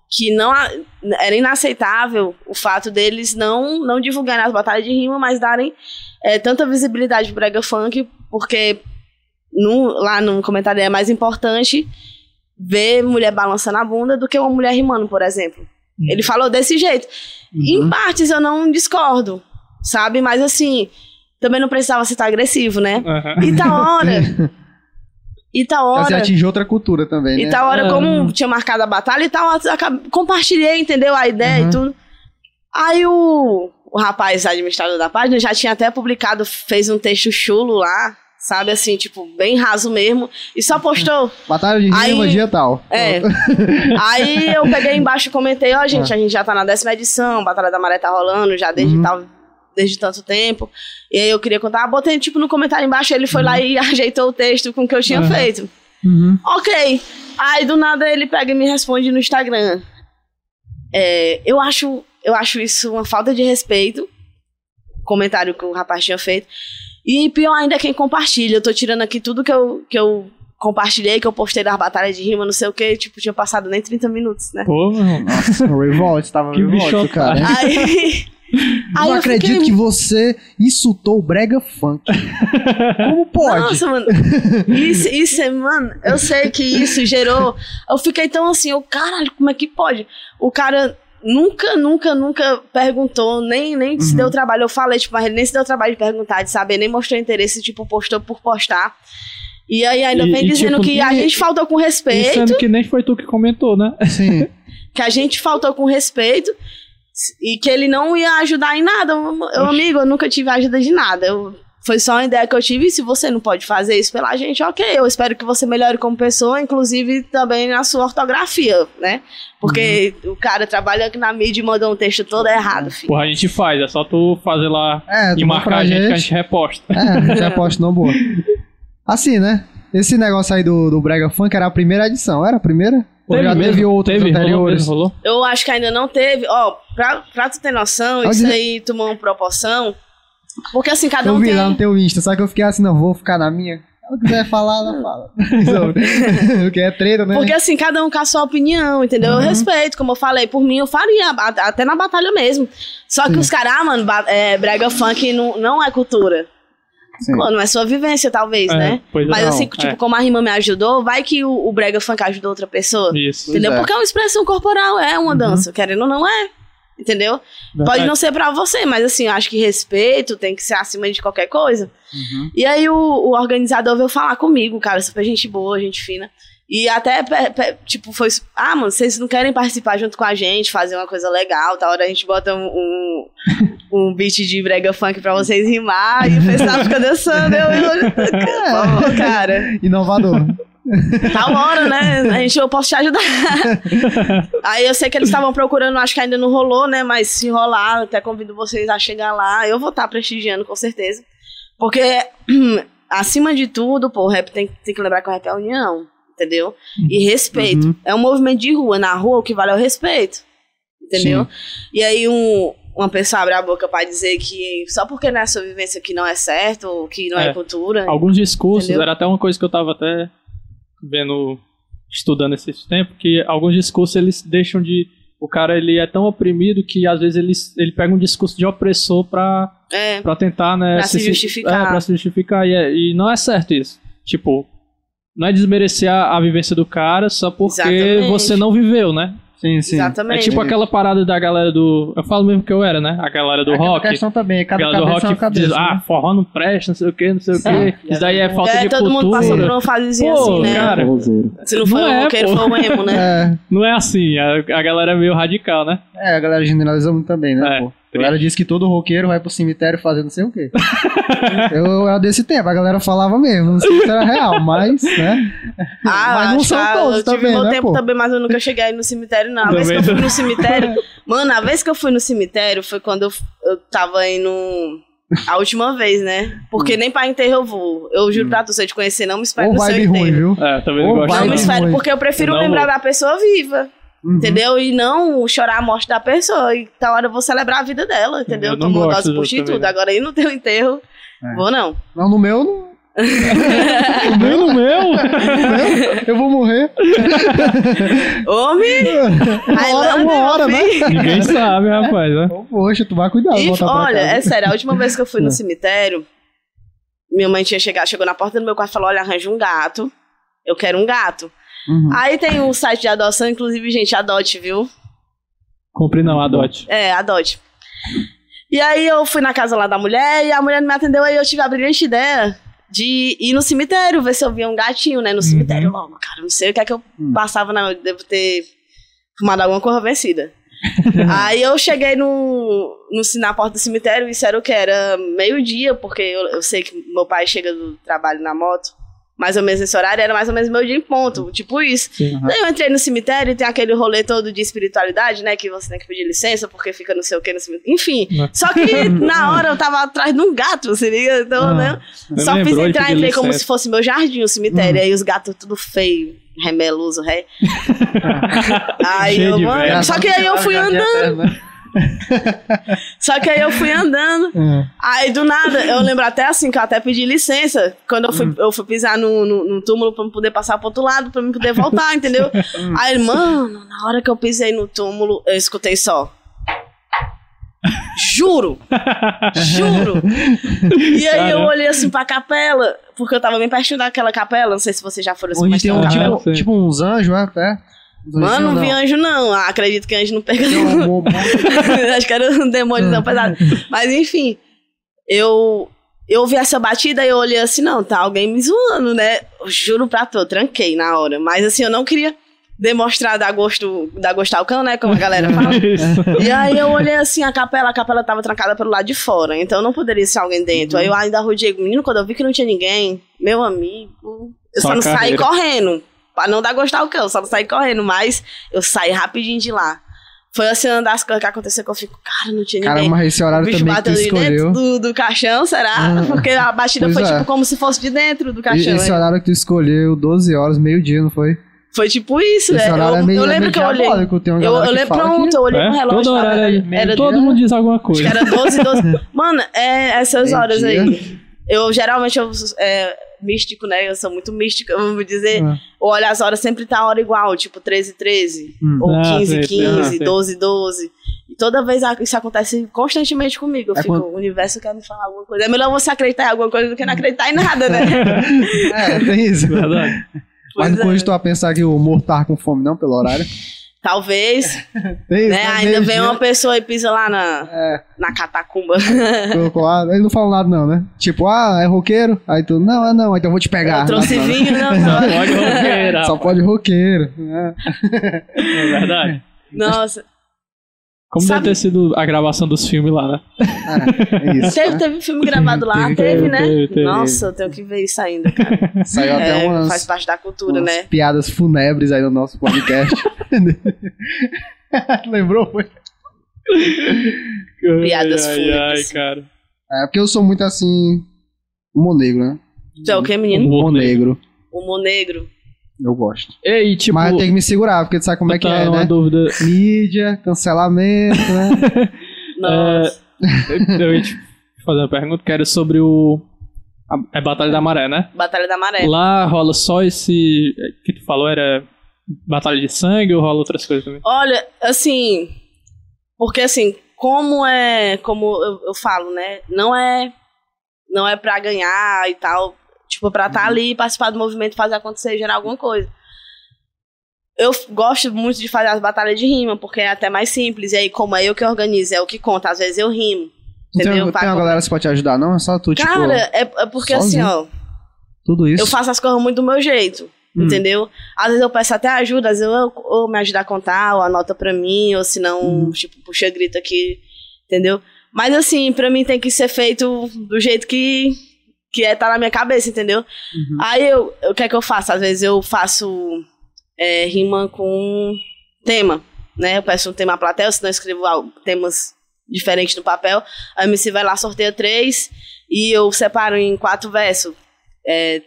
que não era inaceitável o fato deles não, não divulgarem as batalhas de rima, mas darem é, tanta visibilidade pro brega funk, porque no, lá no comentário é mais importante ver mulher balançando a bunda do que uma mulher rimando, por exemplo. Ele falou desse jeito. Em partes eu não discordo, sabe? Mas assim, também não precisava ser tão agressivo, né? Aham. E tá hora. E tá Pra você hora. atingir outra cultura também, E né? tal hora, como tinha marcado a batalha e tal, compartilhei, entendeu? A ideia Uhum. e tudo. Aí o, o rapaz administrador da página já tinha até publicado, fez um texto chulo lá, sabe? Assim, tipo, bem raso mesmo. E só postou. Batalha de rima, Aí- dia tal. É. Aí eu peguei embaixo e comentei, ó, gente, a gente já tá na décima edição, Batalha da Maré tá rolando já desde Uhum. tal. Desde tanto tempo. E aí eu queria contar, ah, botei tipo no comentário embaixo, ele foi lá e ajeitou o texto com o que eu tinha Uhum. feito. Uhum. Ok. Aí do nada ele pega e me responde no Instagram. É, eu acho, eu acho isso uma falta de respeito. Comentário que o rapaz tinha feito. E pior ainda é quem compartilha. Eu tô tirando aqui tudo que eu, que eu compartilhei, que eu postei das batalhas de rima, não sei o que, tipo, tinha passado nem 30 minutos, né? Pô, meu irmão. Nossa, o Revolt, tava Que Revolt, bicho cara. Aí. aí não eu acredito fiquei- que você insultou o Brega Funk. Como pode? Nossa, mano. Isso, isso, é, mano, eu sei que isso gerou. Eu fiquei tão assim, eu, caralho, como é que pode? O cara nunca, nunca, nunca perguntou, nem, nem se Uhum. deu trabalho. Eu falei, tipo, mas ele nem se deu trabalho de perguntar, de saber, nem mostrou interesse, tipo, postou por postar. E aí ainda vem e, dizendo tipo, que a e- gente faltou com respeito, sendo que nem foi tu que comentou, né? Sim. que a gente faltou com respeito. E que ele não ia ajudar em nada. Eu, amigo, eu nunca tive ajuda de nada. Eu, foi só uma ideia que eu tive. E se você não pode fazer isso pela gente, ok. Eu espero que você melhore como pessoa, inclusive também na sua ortografia, né? Porque o cara trabalha aqui na mídia e mandou um texto todo errado, filho. Porra, a gente faz, é só tu fazer lá É, e manda marcar a gente que a gente reposta. É, a gente aposta não boa. Assim, né? Esse negócio aí do, do Brega Funk era a primeira edição, era a primeira? Ou já teve outros Teve, rolou anteriores? mesmo, rolou. Eu acho que ainda não teve. Ó, pra, pra tu ter noção, Onde- isso aí tomou uma proporção. Porque assim, cada Eu um vi tem. lá no teu Insta, só que eu fiquei assim, não, vou ficar na minha. Se ela quiser falar, ela fala. Porque é treta, né? Porque assim, cada um com a sua opinião, entendeu? Uhum. Eu respeito, como eu falei, por mim eu faria, até na batalha mesmo. Só que Sim. os caras, ah, mano, é, brega funk não, não é cultura. Sim. Pô, não é sua vivência, talvez, É, né? pois é. Mas Não, assim, tipo, é. como a rima me ajudou, vai que o, o brega funk ajudou outra pessoa. Isso. Entendeu? Pois é. Porque é uma expressão corporal, é uma dança. Querendo ou não é. Entendeu? Pode Verdade. não ser pra você, mas assim, eu acho que respeito tem que ser acima de qualquer coisa. Uhum. E aí o, o organizador veio falar comigo, cara, super gente boa, gente fina. E até, tipo, foi. Ah, mano, vocês não querem participar junto com a gente, fazer uma coisa legal, tal hora a gente bota um, um, um beat de brega funk pra vocês rimar e o pessoal fica dançando. Eu, eu, cara, Inovador. Tal hora, né? A gente, eu posso te ajudar. Aí eu sei que eles estavam procurando, acho que ainda não rolou, né? Mas se rolar, até convido vocês a chegar lá. Eu vou estar prestigiando, com certeza. Porque, acima de tudo, pô, o rap tem, tem que lembrar que o rap é a união, entendeu? E respeito. Uhum. É um movimento de rua. Na rua, o que vale é o respeito. Entendeu? E aí, um, uma pessoa abre a boca pra dizer que só porque não é sua vivência que não é certo, ou que não é, É. cultura. Alguns discursos, Entendeu? era até uma coisa que eu tava até vendo, estudando esses tempos, que alguns discursos eles deixam de. O cara ele é tão oprimido que às vezes ele, ele pega um discurso de opressor pra, É. pra tentar, né? Pra se justificar. É, pra se justificar. E, é- e não é certo isso. Tipo, não é desmerecer a, a vivência do cara só porque Exatamente. você não viveu, né? Sim, sim. É Exatamente. tipo aquela parada da galera do. Eu falo mesmo que eu era, né? A galera do Aquela rock. questão também, A cada galera do cabeça é uma rock cabeça. diz, ah, né? forró não presta, não sei o que, não sei o que. Isso daí é falta É, de todo cultura. mundo passou por uma fasezinha Pô, assim, né? cara. Se não for Não o é, roqueiro, pô. foi o emo, né? É, Não é assim, a, a galera é meio radical, né? é, a galera generaliza muito também, né, É, pô? A galera diz que todo roqueiro vai pro cemitério fazer não sei o quê. eu, era desse tempo, a galera falava mesmo, não sei se era real, mas, né? Ah, Mas não são todos eu tive também, meu né, tempo pô? também, mas eu nunca cheguei aí no cemitério, não. A vez que Também eu fui no cemitério... Mano, a vez que eu fui no cemitério foi quando eu, eu tava indo... A última vez, né? Porque nem pra enterro eu vou. Eu juro pra tu, se eu te conhecer, não me espere Ou no seu vibe ruim, enterro. viu? É, também não gosto. Não me espere, porque eu prefiro lembrar vou. da pessoa viva. Uhum. Entendeu? E não chorar a morte da pessoa. E tal hora eu vou celebrar a vida dela, entendeu? Eu não Tomou gosto dose por disso tudo. também, né? Agora aí no teu enterro, É. vou não. Não, no meu, não. Nem no meu! eu vou morrer. Homem! Uma hora, uma hora, né? Ninguém sabe, rapaz, né? Ô, Poxa, tu vai cuidar, E, olha, é sério, a última vez que eu fui É. no cemitério, minha mãe tinha chegado, chegou na porta do meu quarto e falou: olha, arranja um gato. Eu quero um gato. Uhum. Aí tem o site de adoção, inclusive, gente, adote, viu? Compre não, adote. É, adote. E aí eu fui na casa lá da mulher e a mulher não me atendeu, aí eu tive a brilhante ideia de ir no cemitério, ver se eu via um gatinho, né, no cemitério. Logo, cara, não sei o que é que eu Hum. passava, na, eu devo ter fumado alguma coisa vencida. aí eu cheguei no, no, na porta do cemitério, isso era o que? Era meio-dia, porque eu, eu sei que meu pai chega do trabalho na moto, mais ou menos nesse horário, era mais ou menos meu dia em ponto, tipo isso. Sim. Daí eu entrei no cemitério e tem aquele rolê todo de espiritualidade, né? Que você tem que pedir licença porque fica não sei o que no cemitério. Enfim. Só que na hora eu tava atrás de um gato, se liga? Então, Ah, né? Só fiz entrar, pedir entrei como se fosse meu jardim, o cemitério. Aí os gatos tudo feio, remeloso, ré. aí Cheio eu, mano. Só que aí eu fui andando. Só que aí eu fui andando. É. Aí do nada, eu lembro até assim, que eu até pedi licença quando eu fui, eu fui pisar no, no, no túmulo pra eu poder passar pro outro lado, pra eu poder voltar, entendeu? Aí, ele, mano, na hora que eu pisei no túmulo, eu escutei só. Juro! Juro! E aí eu olhei assim pra capela, porque eu tava bem pertinho daquela capela, não sei se vocês já foram assim, Onde tem um, tipo, tipo uns anjos, é? é? Mano, não vi anjo não, Ah, acredito que anjo não pega bom. Acho que era um demônio pesado. Mas enfim, eu eu vi essa batida e eu olhei assim, não, tá alguém me zoando, né? Eu juro pra tu, eu tranquei na hora. Mas assim, eu não queria demonstrar da gosto, da gostar o cão, né? Como a galera fala. E aí eu olhei assim, a capela, a capela tava trancada pelo lado de fora, então não poderia ser alguém dentro. Aí eu ainda rodeei o menino, quando eu vi que não tinha ninguém, meu amigo, eu Só só, não carreira. saí correndo. Pra não dar gostar o cão, só não saí correndo, mas eu saí rapidinho de lá. Foi assim uma das coisas que aconteceu que eu fico, cara, não tinha ninguém. Caramba, esse O horário bicho também que tu de dentro escolheu. do, do caixão, será? Ah. Porque a batida foi é. tipo como se fosse de dentro do E- caixão. Esse né? horário que tu escolheu, 12 horas, meio-dia, não foi? Foi tipo isso, né? horário Eu, é meio, eu é lembro meio que eu olhei. diabólico, Eu, eu que lembro, fala que- pronto, eu olhei É, pro relógio. hora meio era, dia. Todo mundo diz alguma acho coisa. que era 12, 12. Mano, é essas Meio horas dia. aí. Eu geralmente eu é, místico, né? Eu sou muito mística, vamos dizer. Ah. Eu olho as horas sempre tá a hora igual, tipo 13, 13. Hum. Ou Ah, 15, sei, sei, 15, sei. 12, 12. E toda vez isso acontece constantemente comigo. Eu É fico, quando- o universo quer me falar alguma coisa. É melhor você acreditar em alguma coisa do que não acreditar em nada, né? É, tem isso. Verdade. Mas não é. a pensar que o morto tava com fome, não, pelo horário. Talvez, Tem isso, né? Ainda vem uma pessoa e pisa lá na, É, na catacumba. Ele não fala nada, não, né? Tipo, ah, é roqueiro. Aí tu, não, é não, então eu vou te pegar. Eu trouxe não. vinho, não, Pode roqueira. Só pode roqueiro. né? É verdade. Nossa. Como Sabe- deve ter sido a gravação dos filmes lá, né? É, é isso. Teve, né? teve filme gravado lá, Teve, teve, né? teve, teve. Nossa, eu tenho que ver isso ainda, cara. Saiu até É, umas, Faz parte da cultura, umas né? piadas funebres aí no nosso podcast. Lembrou? Foi? Piadas ai, fúnebres. Ai, cara. É porque eu sou muito assim. Humor negro, né? Tu é o que, menino? Humor negro. Humor negro. Eu gosto. Ei, tipo, Mas tenho que me segurar, porque tu sabe como é que tá é, uma né? dúvida. Mídia, cancelamento, né? Nossa. Eu, eu ia te fazer uma pergunta que era sobre o. A, é Batalha da Maré, né? Batalha da Maré. Lá rola só esse. que tu falou era. Batalha de sangue ou rola outras coisas também? Olha, assim. Porque assim, como é. Como eu, eu falo, né? Não é. Não é pra ganhar e tal. Tipo, pra estar ali, participar do movimento, fazer acontecer, gerar alguma coisa. Eu gosto muito de fazer as batalhas de rima, porque é até mais simples. E aí, como é eu que organizo, é o que conta. Às vezes eu rimo. Não tem, Entendeu? tem uma galera que pode te ajudar, não? É só tu, tipo, Cara, é, é porque sozinho. assim, ó. tudo isso. Eu faço as coisas muito do meu jeito. Hum. Entendeu? Às vezes eu peço até ajuda, às vezes eu, ou me ajudar a contar, ou anota pra mim, ou se não, Uhum. tipo, puxa grito aqui, entendeu? Mas assim, pra mim tem que ser feito do jeito que, que é, tá na minha cabeça, entendeu? Uhum. Aí eu, o que é que eu faço? Às vezes eu faço é, rima com tema, né? Eu peço um tema à plateia, senão eu escrevo temas diferentes no papel. A MC vai lá, sorteia três, e eu separo em quatro versos. É,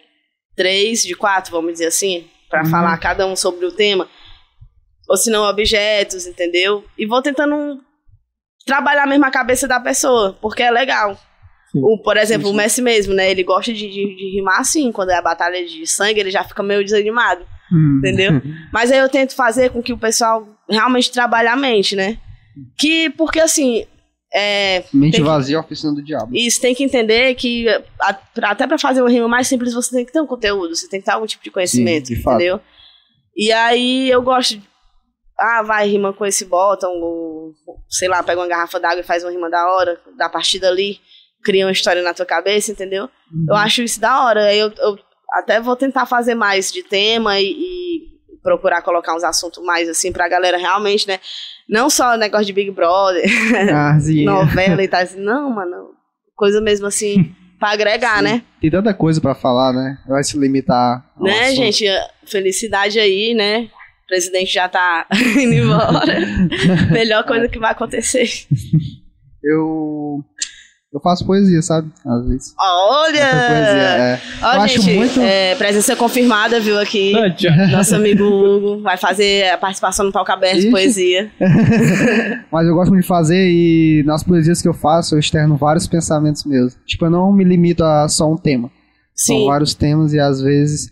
três de quatro, vamos dizer assim, pra Uhum. falar cada um sobre o tema. Ou se não, objetos, entendeu? E vou tentando trabalhar mesmo a cabeça da pessoa, porque é legal. Sim. O, por exemplo, o Messi mesmo, né? Ele gosta de, de, de rimar assim, quando é a batalha de sangue, ele já fica meio desanimado, Hum. entendeu? Mas aí eu tento fazer com que o pessoal realmente trabalhe a mente, né? Que, porque assim, é, Mente vazia, oficina do diabo. isso tem que entender que a- pra- até pra fazer uma rima mais simples você tem que ter um conteúdo, você tem que ter algum tipo de conhecimento, Sim, de fato. entendeu? E aí eu gosto de, ah, vai rima com esse bottom, ou sei lá, pega uma garrafa d'água e faz uma rima da hora, da partida ali, cria uma história na tua cabeça, entendeu? Uhum. Eu acho isso da hora. Aí Eu, eu até vou tentar fazer mais de tema e, e procurar colocar uns assuntos mais assim pra galera realmente, né? Não só negócio de Big Brother, Ah, novela e tal. assim, Não, mano. Coisa mesmo assim, pra agregar, Sim. né? Tem tanta coisa pra falar, né? Vai se limitar. Né, assunto. gente? Felicidade aí, né? O presidente já tá indo embora. Melhor coisa que vai acontecer. Eu. Eu faço poesia, sabe? Às vezes. Olha! Essa poesia, é. Ó, Eu acho gente, muito- é, presença confirmada, viu, aqui. Nosso amigo Hugo vai fazer a participação no palco aberto, Ixi. poesia. Mas eu gosto muito de fazer e nas poesias que eu faço eu externo vários pensamentos meus. Tipo, eu não me limito a só um tema. São Sim. vários temas e às vezes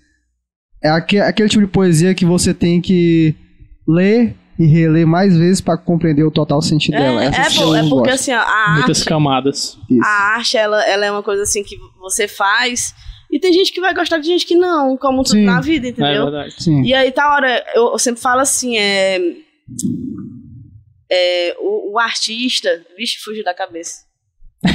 é aque- aquele tipo de poesia que você tem que ler e reler mais vezes pra compreender o total sentido dela. É, Essa é, é porque gosto. assim, ó, a muitas arte, camadas. Isso. a arte ela, ela é uma coisa assim que você faz e tem gente que vai gostar de gente que não, como tudo Sim. na vida, É entendeu? verdade. Sim. E aí, tá hora, eu, eu sempre falo assim, é. é, o, o artista. Vixe, fugiu da cabeça.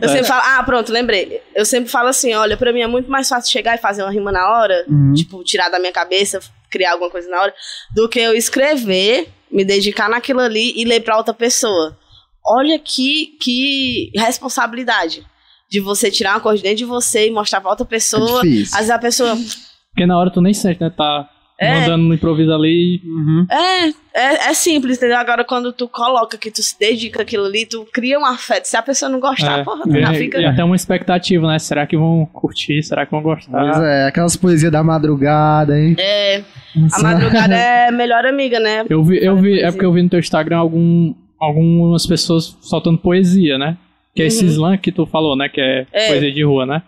Eu sempre falo, ah, pronto, lembrei. Eu sempre falo assim: olha, pra mim é muito mais fácil chegar e fazer uma rima na hora, Uhum. tipo, tirar da minha cabeça, criar alguma coisa na hora, do que eu escrever, me dedicar naquilo ali e ler pra outra pessoa. Olha que, que responsabilidade de você tirar uma coisa de dentro de você e mostrar pra outra É pessoa. Às difícil. vezes a pessoa. Porque na hora tu nem sente, né? Tá É. mandando no improviso ali. Uhum. É, é, é simples, entendeu? Agora, quando tu coloca que tu se dedica àquilo ali, tu cria um afeto. Se a pessoa não gostar, É, porra, tu já e, fica. e até uma expectativa, né? Será que vão curtir? Será que vão Pois gostar? é, aquelas poesias da madrugada, hein? É, a madrugada é melhor amiga, né? Eu vi, eu vi, é porque eu vi no teu Instagram algum, algumas pessoas soltando poesia, né? Que é esse Uhum. slam que tu falou, né? Que é, É. poesia de rua, né?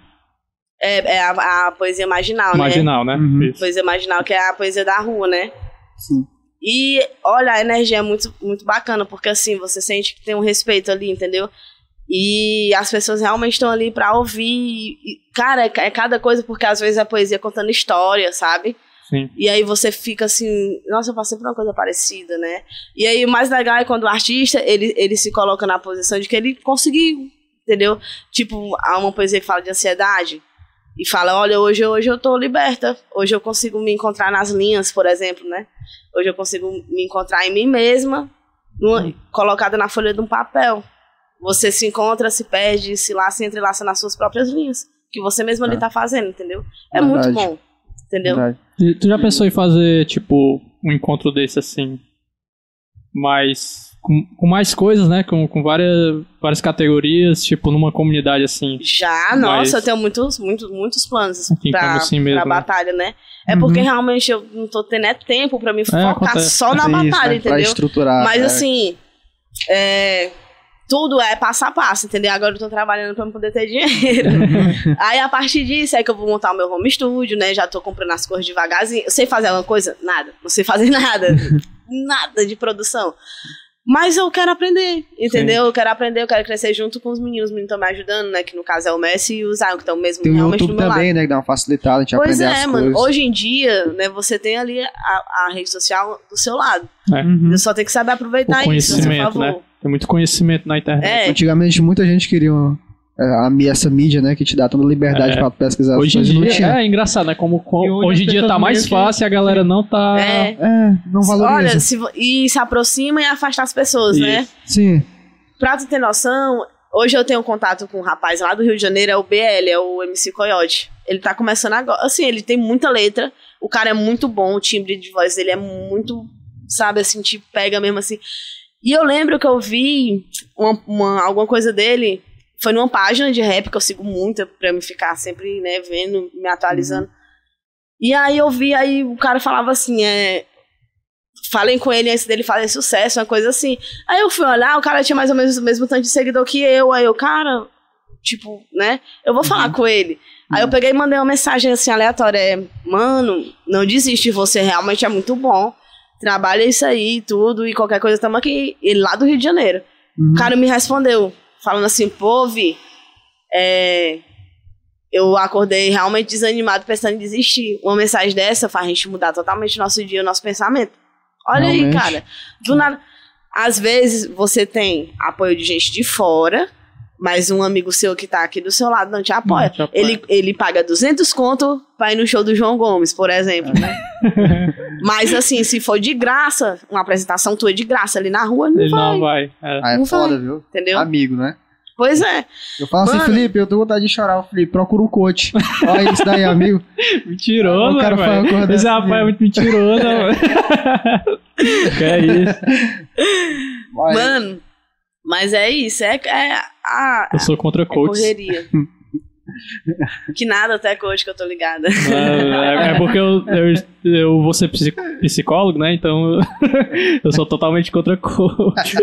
É, é a, a poesia marginal, né? Marginal, né? Uhum. Poesia marginal, que é a poesia da rua, né? Sim. E, olha, a energia é muito, muito bacana, porque assim, você sente que tem um respeito ali, entendeu? E as pessoas realmente estão ali pra ouvir. E, cara, é, é cada coisa, porque às vezes é poesia contando história, sabe? Sim. E aí você fica assim, nossa, eu passei por uma coisa parecida, né? E aí o mais legal é quando o artista, ele, ele se coloca na posição de que ele conseguiu, entendeu? Tipo, há uma poesia que fala de ansiedade e fala, olha, hoje, hoje eu tô liberta, hoje eu consigo me encontrar nas linhas, por exemplo, né? Hoje eu consigo me encontrar em mim mesma, numa- colocada na folha de um papel. Você se encontra, se perde, se laça e entrelaça nas suas próprias linhas, que você mesmo ali É. tá fazendo, entendeu? É muito Verdade. bom, entendeu? Verdade. E tu já pensou em fazer, tipo, um encontro desse assim? Mais. Com, com mais coisas, né? Com, com várias, várias categorias, tipo, numa comunidade assim. Já, Mas- nossa, eu tenho muitos, muitos, muitos planos Aqui pra, Camusim mesmo, pra né? batalha, né? É Uhum. porque realmente eu não tô tendo é tempo pra me focar acontece. só na Isso, batalha, né? Pra entendeu? estruturar. Mas é. assim, é, tudo é passo a passo, entendeu? Agora eu tô trabalhando pra eu poder ter dinheiro. aí a partir disso é que eu vou montar o meu home studio, né? Já tô comprando as coisas devagarzinho. Eu sei fazer alguma coisa? Nada. Não sei fazer nada. nada de produção. Mas eu quero aprender, entendeu? Eu quero aprender, eu quero crescer junto com os meninos. Os meninos estão me ajudando, né? Que no caso é o Messi e o Zion, que estão mesmo Tem o realmente YouTube do meu lado. também, né? Que dá uma facilitada, a gente Pois aprender é, as mano. coisas. Hoje em dia, né, você tem ali a, a rede social do seu lado. Uhum. Você só tem que saber O aproveitar isso, a seu conhecimento, favor. né? Tem muito conhecimento na internet. É, Antigamente muita gente queria é, a, mi- essa mídia, né? Que te dá toda liberdade É. pra pesquisar Hoje em dia tinha. é engraçado, né? Como, co- hoje hoje, em dia tá mais que- fácil e a galera não tá. é. É, não valoriza. Olha, se, e se aproxima e afasta as pessoas, né? Isso. Sim. Pra tu ter noção, hoje eu tenho contato com um rapaz lá do Rio de Janeiro, é o BL, é o MC Coyote. Ele tá começando agora. Assim, ele tem muita letra, o cara é muito bom, o timbre de voz dele é muito, sabe, assim, te pega mesmo assim. E eu lembro que eu vi uma, uma- alguma coisa dele, foi numa página de rap que eu sigo muito, pra me ficar sempre, né, vendo, me atualizando. E aí eu vi, aí o cara falava assim, é. Falem com ele antes dele fazer sucesso, uma coisa assim. Aí eu fui olhar, o cara tinha mais ou menos o mesmo tanto de seguidor que eu. Aí eu, cara, tipo, né? Eu vou falar com ele. Aí eu peguei e mandei uma mensagem assim aleatória: é, Mano, não desiste, você realmente é muito bom. Trabalha isso aí, tudo, e qualquer coisa, estamos aqui. Ele lá do Rio de Janeiro. Uhum. O cara me respondeu, falando assim: Pô, Vi, é, eu acordei realmente desanimado, pensando em desistir. Uma mensagem dessa faz a gente mudar totalmente o nosso dia, o nosso pensamento. Olha aí, Realmente. cara. Do nada. Às vezes você tem apoio de gente de fora, mas um amigo seu que tá aqui do seu lado não te apoia. Não te apoia. Ele, ele paga 200 conto pra ir no show do João Gomes, por exemplo, né? mas assim, se for de graça, uma apresentação tua de graça ali na rua, não Ele vai. não vai. é. Ah, é Não foda, vai. viu? Entendeu? Amigo, né? Pois é. Eu falo assim, Mano. Felipe, eu tô com vontade de chorar. Eu falei, procura um coach. Olha isso daí, amigo. Mentiroso, O cara fala velho? coisa Esse rapaz é muito mentiroso, né, velho? que é isso? Mano, mas é isso. É, é a, Eu sou contra é coaches. correria. Que nada até coach que eu tô ligada. É, é porque eu, eu, eu vou ser psicólogo, né? Então eu sou totalmente contra coach.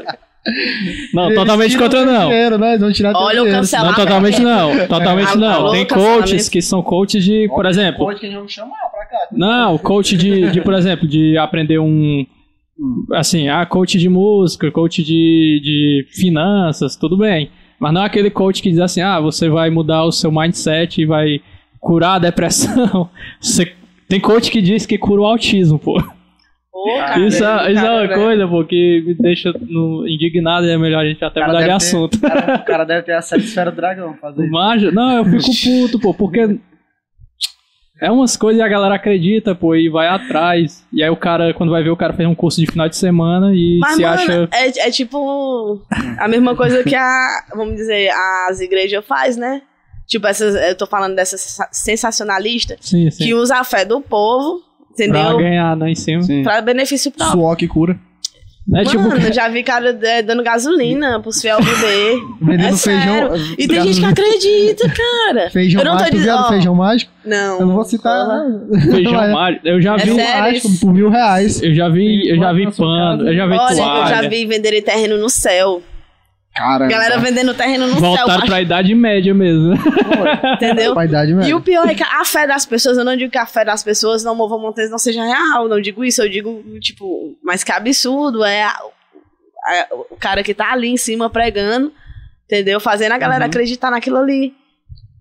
Não, Eles totalmente contra não. dinheiro, né? Eles vão tirar Olha o dinheiro. cancela- Não, totalmente não. Totalmente não. alô, Tem cancelamento. coaches que são coaches de, por exemplo. Coach que a gente vai me chamar pra cá. Não, coach de, de, por exemplo, de aprender um. Assim, ah, coach de música, coach de, de finanças, tudo bem. Mas não é aquele coach que diz assim, ah, você vai mudar o seu mindset e vai curar a depressão. Você, tem coach que diz que cura o autismo, pô. Pô, cara, isso é, isso é uma cara, coisa, pô, que me deixa no- indignado e é melhor a gente até Cara, mudar de ter- assunto. O cara, o cara deve ter a sete esfera do dragão. Fazer isso. Mas, não, eu fico puto, pô, porque é umas coisas e a galera acredita, pô, e vai atrás. E aí o cara, quando vai ver, o cara fez um curso de final de semana e Mas, se mano, acha. é, é tipo a mesma coisa que a, vamos dizer, as igrejas faz, né? Tipo, essas, eu tô falando dessas sensa- sensacionalistas Sim, sim. que usa a fé do povo, Pra entendeu? ganhar, né, em cima. Sim. Pra benefício próprio. Suor que cura. É tipo. Mano, eu já vi cara é, dando gasolina pros fiel beber. Vendendo É feijão. sério. E tem gente que acredita, cara. Feijão eu não tô mágico, dizendo. ó, feijão mágico. Não. Eu não vou citar. Porra. Feijão Vai. mágico. Eu já É vi. Sério mágico por mil reais. Eu já vi, eu já vi pano, eu já vi Olha, eu toalha. já vi venderem terreno no céu. Cara, Galera vendendo terreno no céu. Voltaram pra idade média mesmo. Entendeu? pra idade E mesmo. o pior é que a fé das pessoas, eu não digo que a fé das pessoas não movam montanhas não seja real, não digo isso, eu digo, tipo, mas que absurdo é a- a- o cara que tá ali em cima pregando, entendeu? Fazendo a galera Uhum. acreditar naquilo ali.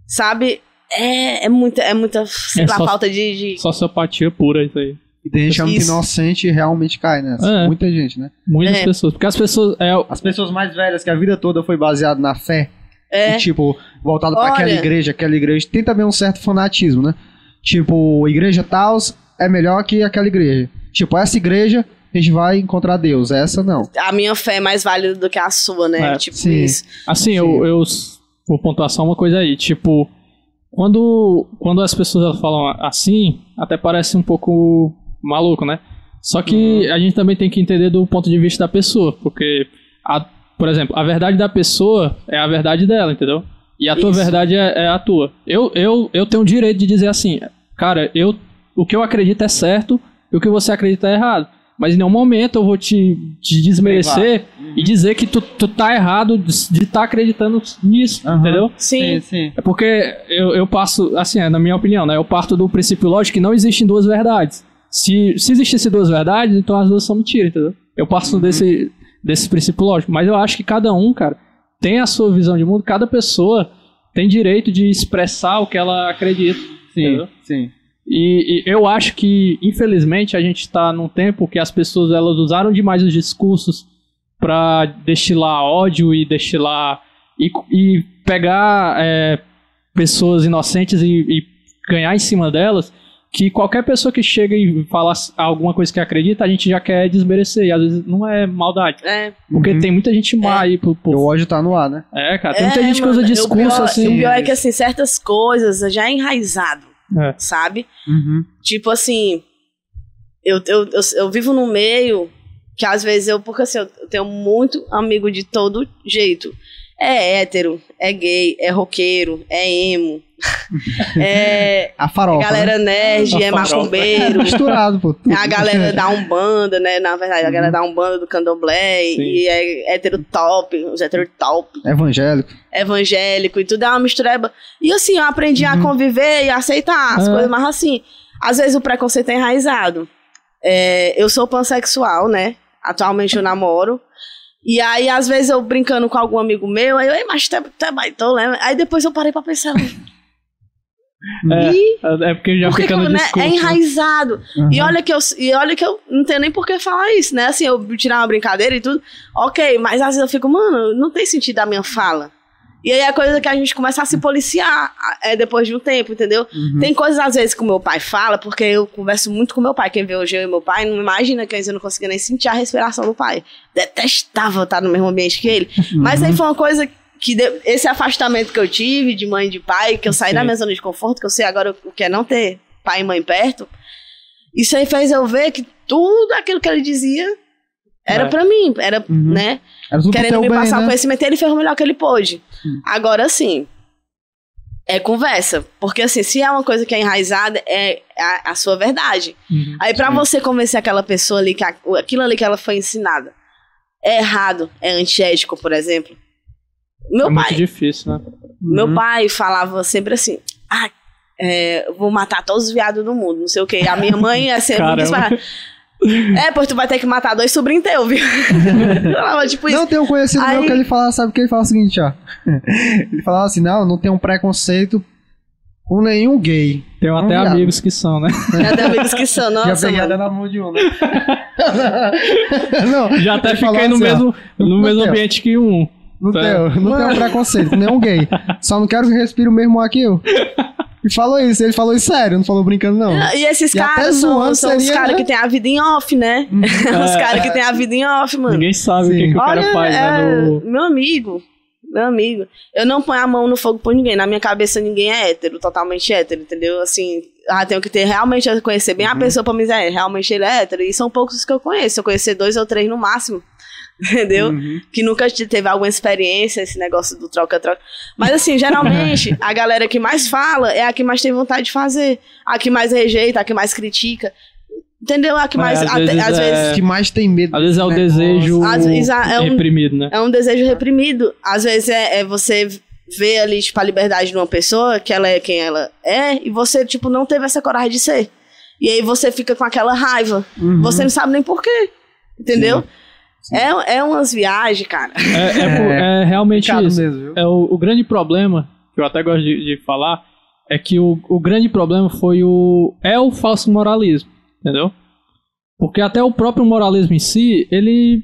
Sabe? É, é muita, é muita, sei É lá, só- falta de, de- Sociopatia pura, isso aí. E tem gente que é inocente e realmente cai nessa. É. Muita gente, né? Muitas É. pessoas. Porque as pessoas. É, As pessoas mais velhas, que a vida toda foi baseada na fé, É, e, tipo, voltado pra Olha. aquela igreja, aquela igreja, tem também um certo fanatismo, né? Tipo, igreja tal é melhor que aquela igreja. Tipo, essa igreja a gente vai encontrar Deus, essa não. a minha fé é mais válida do que a sua, né? É, tipo sim. isso. Assim, eu, eu vou pontuar só uma coisa aí. Tipo, quando, quando as pessoas falam assim, até parece um pouco maluco, né? Só que a gente também tem que entender do ponto de vista da pessoa. Porque, a, por exemplo, a verdade da pessoa é a verdade dela, entendeu? E a tua Isso. verdade é, é a tua. Eu, eu, eu tenho o direito de dizer assim, cara, eu, o que eu acredito é certo e o que você acredita é errado. Mas em nenhum momento eu vou te, te desmerecer e dizer que tu, tu tá errado de estar acreditando nisso, Aham. entendeu? Sim. sim. É porque eu, eu passo, assim, é na minha opinião, né? Eu parto do princípio lógico que não existem duas verdades. Se, se existissem duas verdades, então as duas são mentiras, entendeu? Eu passo desse, desse princípio lógico. Mas eu acho que cada um, cara, tem a sua visão de mundo, cada pessoa tem direito de expressar o que ela acredita. Sim, entendeu? sim. E, e eu acho que, infelizmente, a gente está num tempo que as pessoas elas usaram demais os discursos para destilar ódio e destilar e, e pegar é, pessoas inocentes e, e ganhar em cima delas. Que qualquer pessoa que chega e fala alguma coisa que acredita, a gente já quer desmerecer. E às vezes não é maldade. É. Porque Uhum. tem muita gente má aí por, por- O ódio tá no ar, né? É, cara, tem É, muita gente que mano, usa o discurso pior- assim. O pior é que, assim, certas coisas já é enraizado, É. sabe? Uhum. Tipo assim, eu, eu, eu, eu vivo num meio que às vezes eu, porque assim, eu tenho muito amigo de todo jeito. É hétero, é gay, é roqueiro, é emo, é A farofa. galera nerd, A é farofa. né? macumbeiro, Misturado, pô. tudo. é a galera da Umbanda, né? Na verdade, a galera da Umbanda do Candomblé, Sim. e é hétero top, os hétero top Evangélico. evangélico e tudo é uma mistureba. E assim, eu aprendi a conviver e a aceitar as É. coisas, mas assim, às vezes o preconceito é enraizado. É, eu sou pansexual, né? Atualmente eu namoro. E aí, às vezes, eu brincando com algum amigo meu, aí eu, ei, mas tu é, tu é baitola, né? Aí depois eu parei pra pensar. É, E é porque já porque fica no né, é né? enraizado. E Aham. olha que eu e olha que eu não tenho nem por que falar isso, né? Assim, eu tirar uma brincadeira e tudo, ok, mas às vezes eu fico, mano, não tem sentido a minha fala. E aí é coisa que a gente começa a se policiar é, depois de um tempo, entendeu? Uhum. Tem coisas às vezes que o meu pai fala, porque eu converso muito com meu pai. Quem vê hoje eu e meu pai, não imagina que eu não conseguia nem sentir a respiração do pai. Detestava estar no mesmo ambiente que ele. Mas aí foi uma coisa que de- esse afastamento que eu tive de mãe e de pai, que eu saí da Sim. minha zona de conforto, que eu sei agora o que é não ter pai e mãe perto, isso aí fez eu ver que tudo aquilo que ele dizia era É. pra mim, era, Uhum. né? Era querendo me bem, passar o né? conhecimento, ele fez o melhor que ele pôde. Agora sim, é conversa. Porque assim, se é uma coisa que é enraizada, é a, a sua verdade. Uhum. Aí pra você convencer aquela pessoa ali que a- aquilo ali que ela foi ensinada é errado, é antiético, por exemplo. Meu é muito pai, difícil, né? meu Uhum. pai falava sempre assim: "Ah, é, vou matar todos os viados do mundo, não sei o quê". A minha mãe é sempre muito. É, pois tu vai ter que matar dois sobrinhos teus, viu? Falava tipo isso. Não, tem um conhecido meu Aí- que ele fala, sabe o que ele fala o seguinte, ó. Ele falava assim, não, não tem um preconceito com nenhum gay. Tem até Obrigado. amigos que são, né? Já tem amigos que são, Já nossa, peguei mano. até na mão de um, né? não, Já até fiquei no assim, ó, mesmo, no mesmo ambiente que um. Não, Tá. tenho, não tenho preconceito com nenhum gay. Só não quero que respire o mesmo ar que eu. E falou isso, ele falou isso sério, não falou brincando, não. E esses E caras são, são os seria, caras né? que tem a vida em off, né? os É. caras que tem a vida em off, mano. Ninguém sabe o que, Sim. que o cara Olha, faz, é, né? No... meu amigo, meu amigo, eu não ponho a mão no fogo por ninguém. Na minha cabeça, ninguém é hétero, totalmente hétero, entendeu? Assim, ah, tenho que ter realmente conhecer bem a pessoa pra me dizer, é, realmente ele é hétero. E são poucos os que eu conheço. Eu conhecer dois ou três no máximo. Entendeu? Uhum. Que nunca te- teve alguma experiência, esse negócio do troca-troca. Mas assim, geralmente, a galera que mais fala é a que mais tem vontade de fazer. A que mais rejeita, a que mais critica. Entendeu? A que É, mais. às até- vezes às é- vezes que mais tem medo. Às vezes é o negócio. desejo Às vezes é um- reprimido, né? é um desejo reprimido. Às vezes é, é você ver ali, tipo, a liberdade de uma pessoa, que ela é quem ela é, e você, tipo, não teve essa coragem de ser. E aí você fica com aquela raiva. Uhum. Você não sabe nem por quê. Entendeu? É, é umas viagens, cara. É, é por- é realmente isso. mesmo? É o, o grande problema, que eu até gosto de, de falar, é que o, o grande problema foi o. é o falso moralismo, entendeu? Porque até o próprio moralismo em si, ele.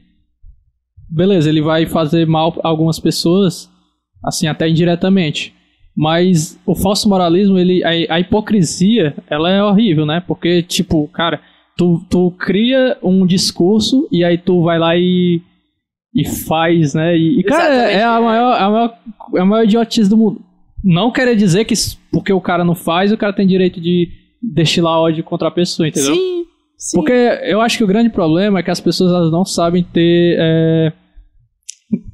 Beleza, ele vai fazer mal a algumas pessoas, assim, até indiretamente. Mas o falso moralismo, ele, a, a hipocrisia, ela é horrível, né? Porque, tipo, cara, tu, tu cria um discurso e aí tu vai lá e, e faz, né? E, e, cara, é, é a Exatamente. maior, a maior, é a maior idiotice do mundo. Não quer dizer que porque o cara não faz, o cara tem direito de destilar ódio contra a pessoa, entendeu? Sim, sim. Porque eu acho que o grande problema é que as pessoas elas não sabem ter. é,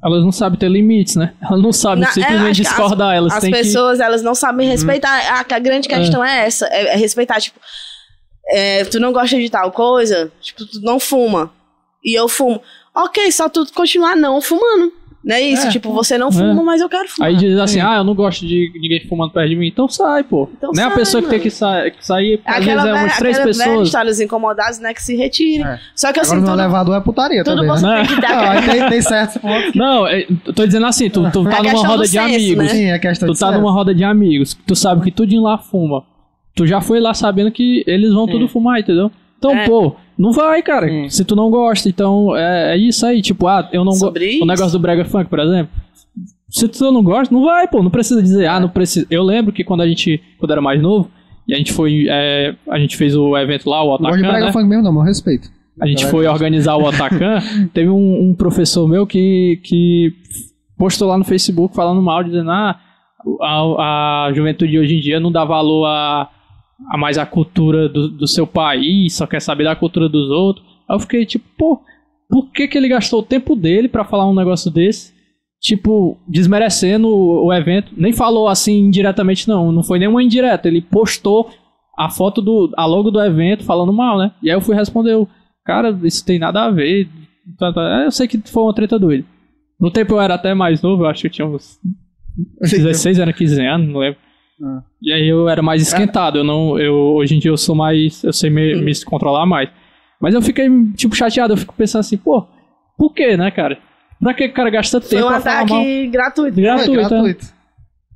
Elas não sabem ter limites, né? Elas não sabem Na- é, simplesmente acho que as- discordar. elas As pessoas, elas não sabem respeitar. A, a grande questão é, essa, é, é respeitar, tipo, é, tu não gosta de tal coisa, tipo, tu não fuma, e eu fumo. Ok, só tu continuar não fumando. Não é isso? É. tipo, você não fuma, mas eu quero que. fumar. Aí diz assim: ah, eu não gosto de ninguém fumando perto de mim. Então sai, pô. Então não é a sai, pessoa que tem mano. que, sa que sair, porque às Aquela, vezes é umas três aquela velha pessoas. história dos incomodados, né, que se retirem. É. Só que assim, Agora tudo, elevador é putaria tudo também, né? tem que dar tem, tem certos pontos. Não, é, eu tô dizendo assim: tu, tu É tá numa roda de senso, amigos. né? Sim, é questão Tu de tá numa roda de amigos, tu sabe que tudo lá fuma. Tu já foi lá sabendo que eles vão tudo fumar, entendeu? Então, É. pô, não vai, cara. Sim. Se tu não gosta, então é, é isso aí. Tipo, ah, eu não gosto. O negócio do Brega Funk, por exemplo. Se tu não gosta, não vai, pô. Não precisa dizer, ah, não precisa. Eu lembro que quando a gente, quando era mais novo, e a gente foi. é, a gente fez o evento lá, o Não gosto de Otakan, brega né? funk mesmo, não, meu respeito. A gente foi organizar o Otakan, teve um, um professor meu que, que postou lá no Facebook falando mal, dizendo ah, a, a juventude hoje em dia não dá valor a, a mais a cultura do, do seu país, só quer saber da cultura dos outros. Aí eu fiquei tipo, pô, por que, que ele gastou o tempo dele pra falar um negócio desse? Tipo, desmerecendo o, o evento. Nem falou assim indiretamente, não. Não foi nenhuma indireta. Ele postou a foto do. a logo do evento falando mal, né? E aí eu fui responder, eu, cara, isso tem nada a ver. Tá, tá. Eu sei que foi uma treta doida. No tempo eu era até mais novo, eu acho que eu tinha uns 16 anos, 15 anos, não lembro. Ah. E aí eu era mais esquentado. Eu não, eu, hoje em dia eu sou mais. Eu sei me, me controlar mais. Mas eu fiquei, tipo, chateado. Eu fico pensando assim, pô, por que, né, cara? Pra que o cara gasta Foi tempo um pra falar mal? ataque gratuito. É Gratuito, é. gratuito.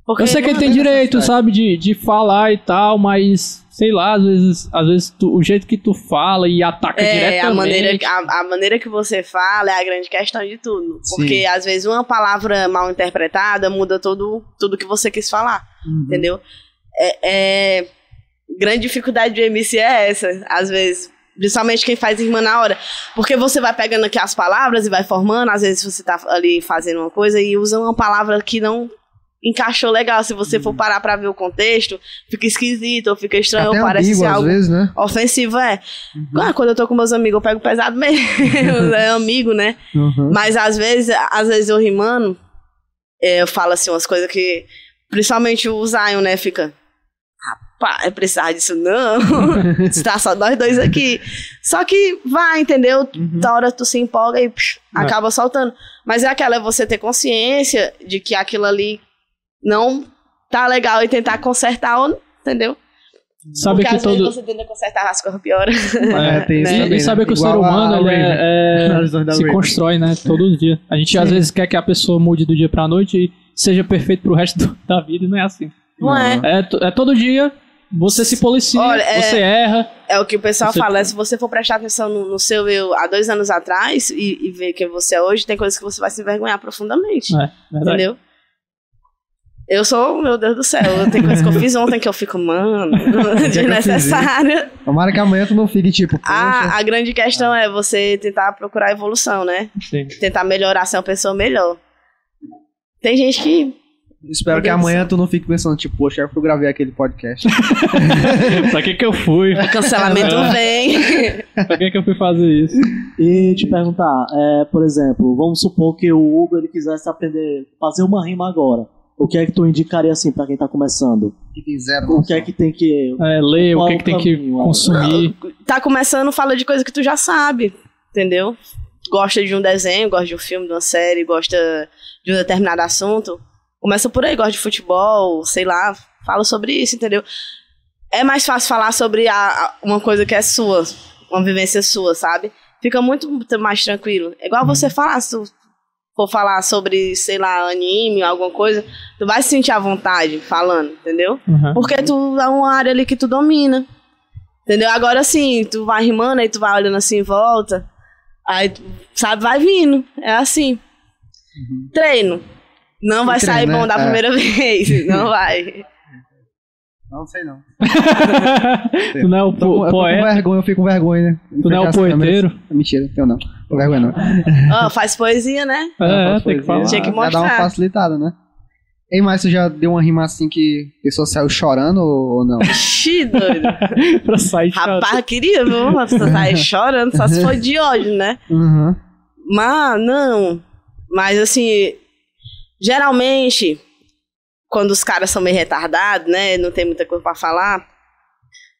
Porque, Eu sei que ele tem direito, sabe, de, de falar e tal, mas sei lá, às vezes, às vezes tu- o jeito que tu fala e ataca É, diretamente. a maneira, a, a maneira que você fala é a grande questão de tudo. Porque às vezes uma palavra mal interpretada muda todo, tudo que você quis falar. Uhum. Entendeu? É, é- Grande dificuldade do MC é essa, às vezes. Principalmente quem faz irmã na hora. Porque você vai pegando aqui as palavras e vai formando, às vezes você tá ali fazendo uma coisa e usa uma palavra que não encaixou legal. Se você for parar pra ver o contexto, fica esquisito, ou fica estranho, Até ou parece ambíguo, ser às algo vezes, né? ofensivo, é. Ah, quando eu tô com meus amigos, eu pego pesado mesmo. é amigo, né? Uhum. Mas às vezes, às vezes eu rimando, é, eu falo assim umas coisas que. Principalmente o Zion, né? Fica. Rapaz, precisar disso não. Está só nós dois aqui. Só que vai, entendeu? Uhum. Da hora tu se empolga e psh, É. acaba soltando. Mas é aquela, é você ter consciência de que aquilo ali não tá legal e tentar consertar, ou- entendeu? Sabe Porque que às todo. vezes você tenta consertar as coisas pioram. É, tem isso E- também, e saber né? que o ser Igual humano Raven. é- é- se constrói, né? Todo dia. A gente às vezes quer que a pessoa mude do dia pra noite e seja perfeito pro resto do- da vida não é assim. Não é? É, to- é todo dia você se policia, Olha, é- você erra. É o que o pessoal Você- fala, né? se você for prestar atenção no, no seu eu há dois anos atrás e, e ver quem você é hoje, tem coisas que você vai se envergonhar profundamente. É, verdade. entendeu? Eu sou, meu Deus do céu, tem coisas que eu fiz ontem que eu fico, mano, desnecessária. Tomara que amanhã tu não fique tipo, poxa, A, a grande questão é você tentar procurar evolução, né? Sim. Tentar melhorar, ser uma pessoa melhor. Tem gente que. espero que amanhã tu não fique pensando, tipo, poxa, eu gravei aquele podcast. pra que que eu fui? O cancelamento vem. Pra que que eu fui fazer isso? E te perguntar, é, por exemplo, vamos supor que o Hugo ele quisesse aprender fazer uma rima agora. O que é que tu indicaria assim pra quem tá começando? que tem zero. O que é que tem que É, ler, o que, que tem que caminho, é? consumir. tá começando, fala de coisa que tu já sabe, entendeu? Gosta de um desenho, gosta de um filme, de uma série, gosta de um determinado assunto. Começa por aí, gosta de futebol, sei lá, fala sobre isso, entendeu? É mais fácil falar sobre a- a- uma coisa que é sua, uma vivência sua, sabe? Fica muito mais tranquilo. É igual você falar, se tu for falar sobre, sei lá, anime, alguma coisa, tu vai se sentir à vontade falando, entendeu? Uhum. Porque tu é uma área ali que tu domina. Entendeu? Agora sim, tu vai rimando, aí tu vai olhando assim em volta. Aí, tu, sabe, vai vindo. É assim. Treino. Não vai treino, sair né? bom da É. primeira vez. Não vai. Não sei não. tu não é o po com- eu tô com poeta, vergonha, eu fico com vergonha, né? tu não é o câmeras. poeteiro. Mentira, eu não. Tô vergonha não. Ó, faz poesia, né? É, Não, tem que falar. Tinha que Já dá uma mostrar. facilitada, né? Ei, mas tu já deu uma rima assim que a pessoa saiu chorando ou não? Xi, doido. pra sair chorando. Rapaz, queria, viu? Você tá aí chorando, só se for de ódio, né? Uhum. Mas, não. Mas, assim, geralmente, quando os caras são meio retardados, né? Não tem muita coisa pra falar.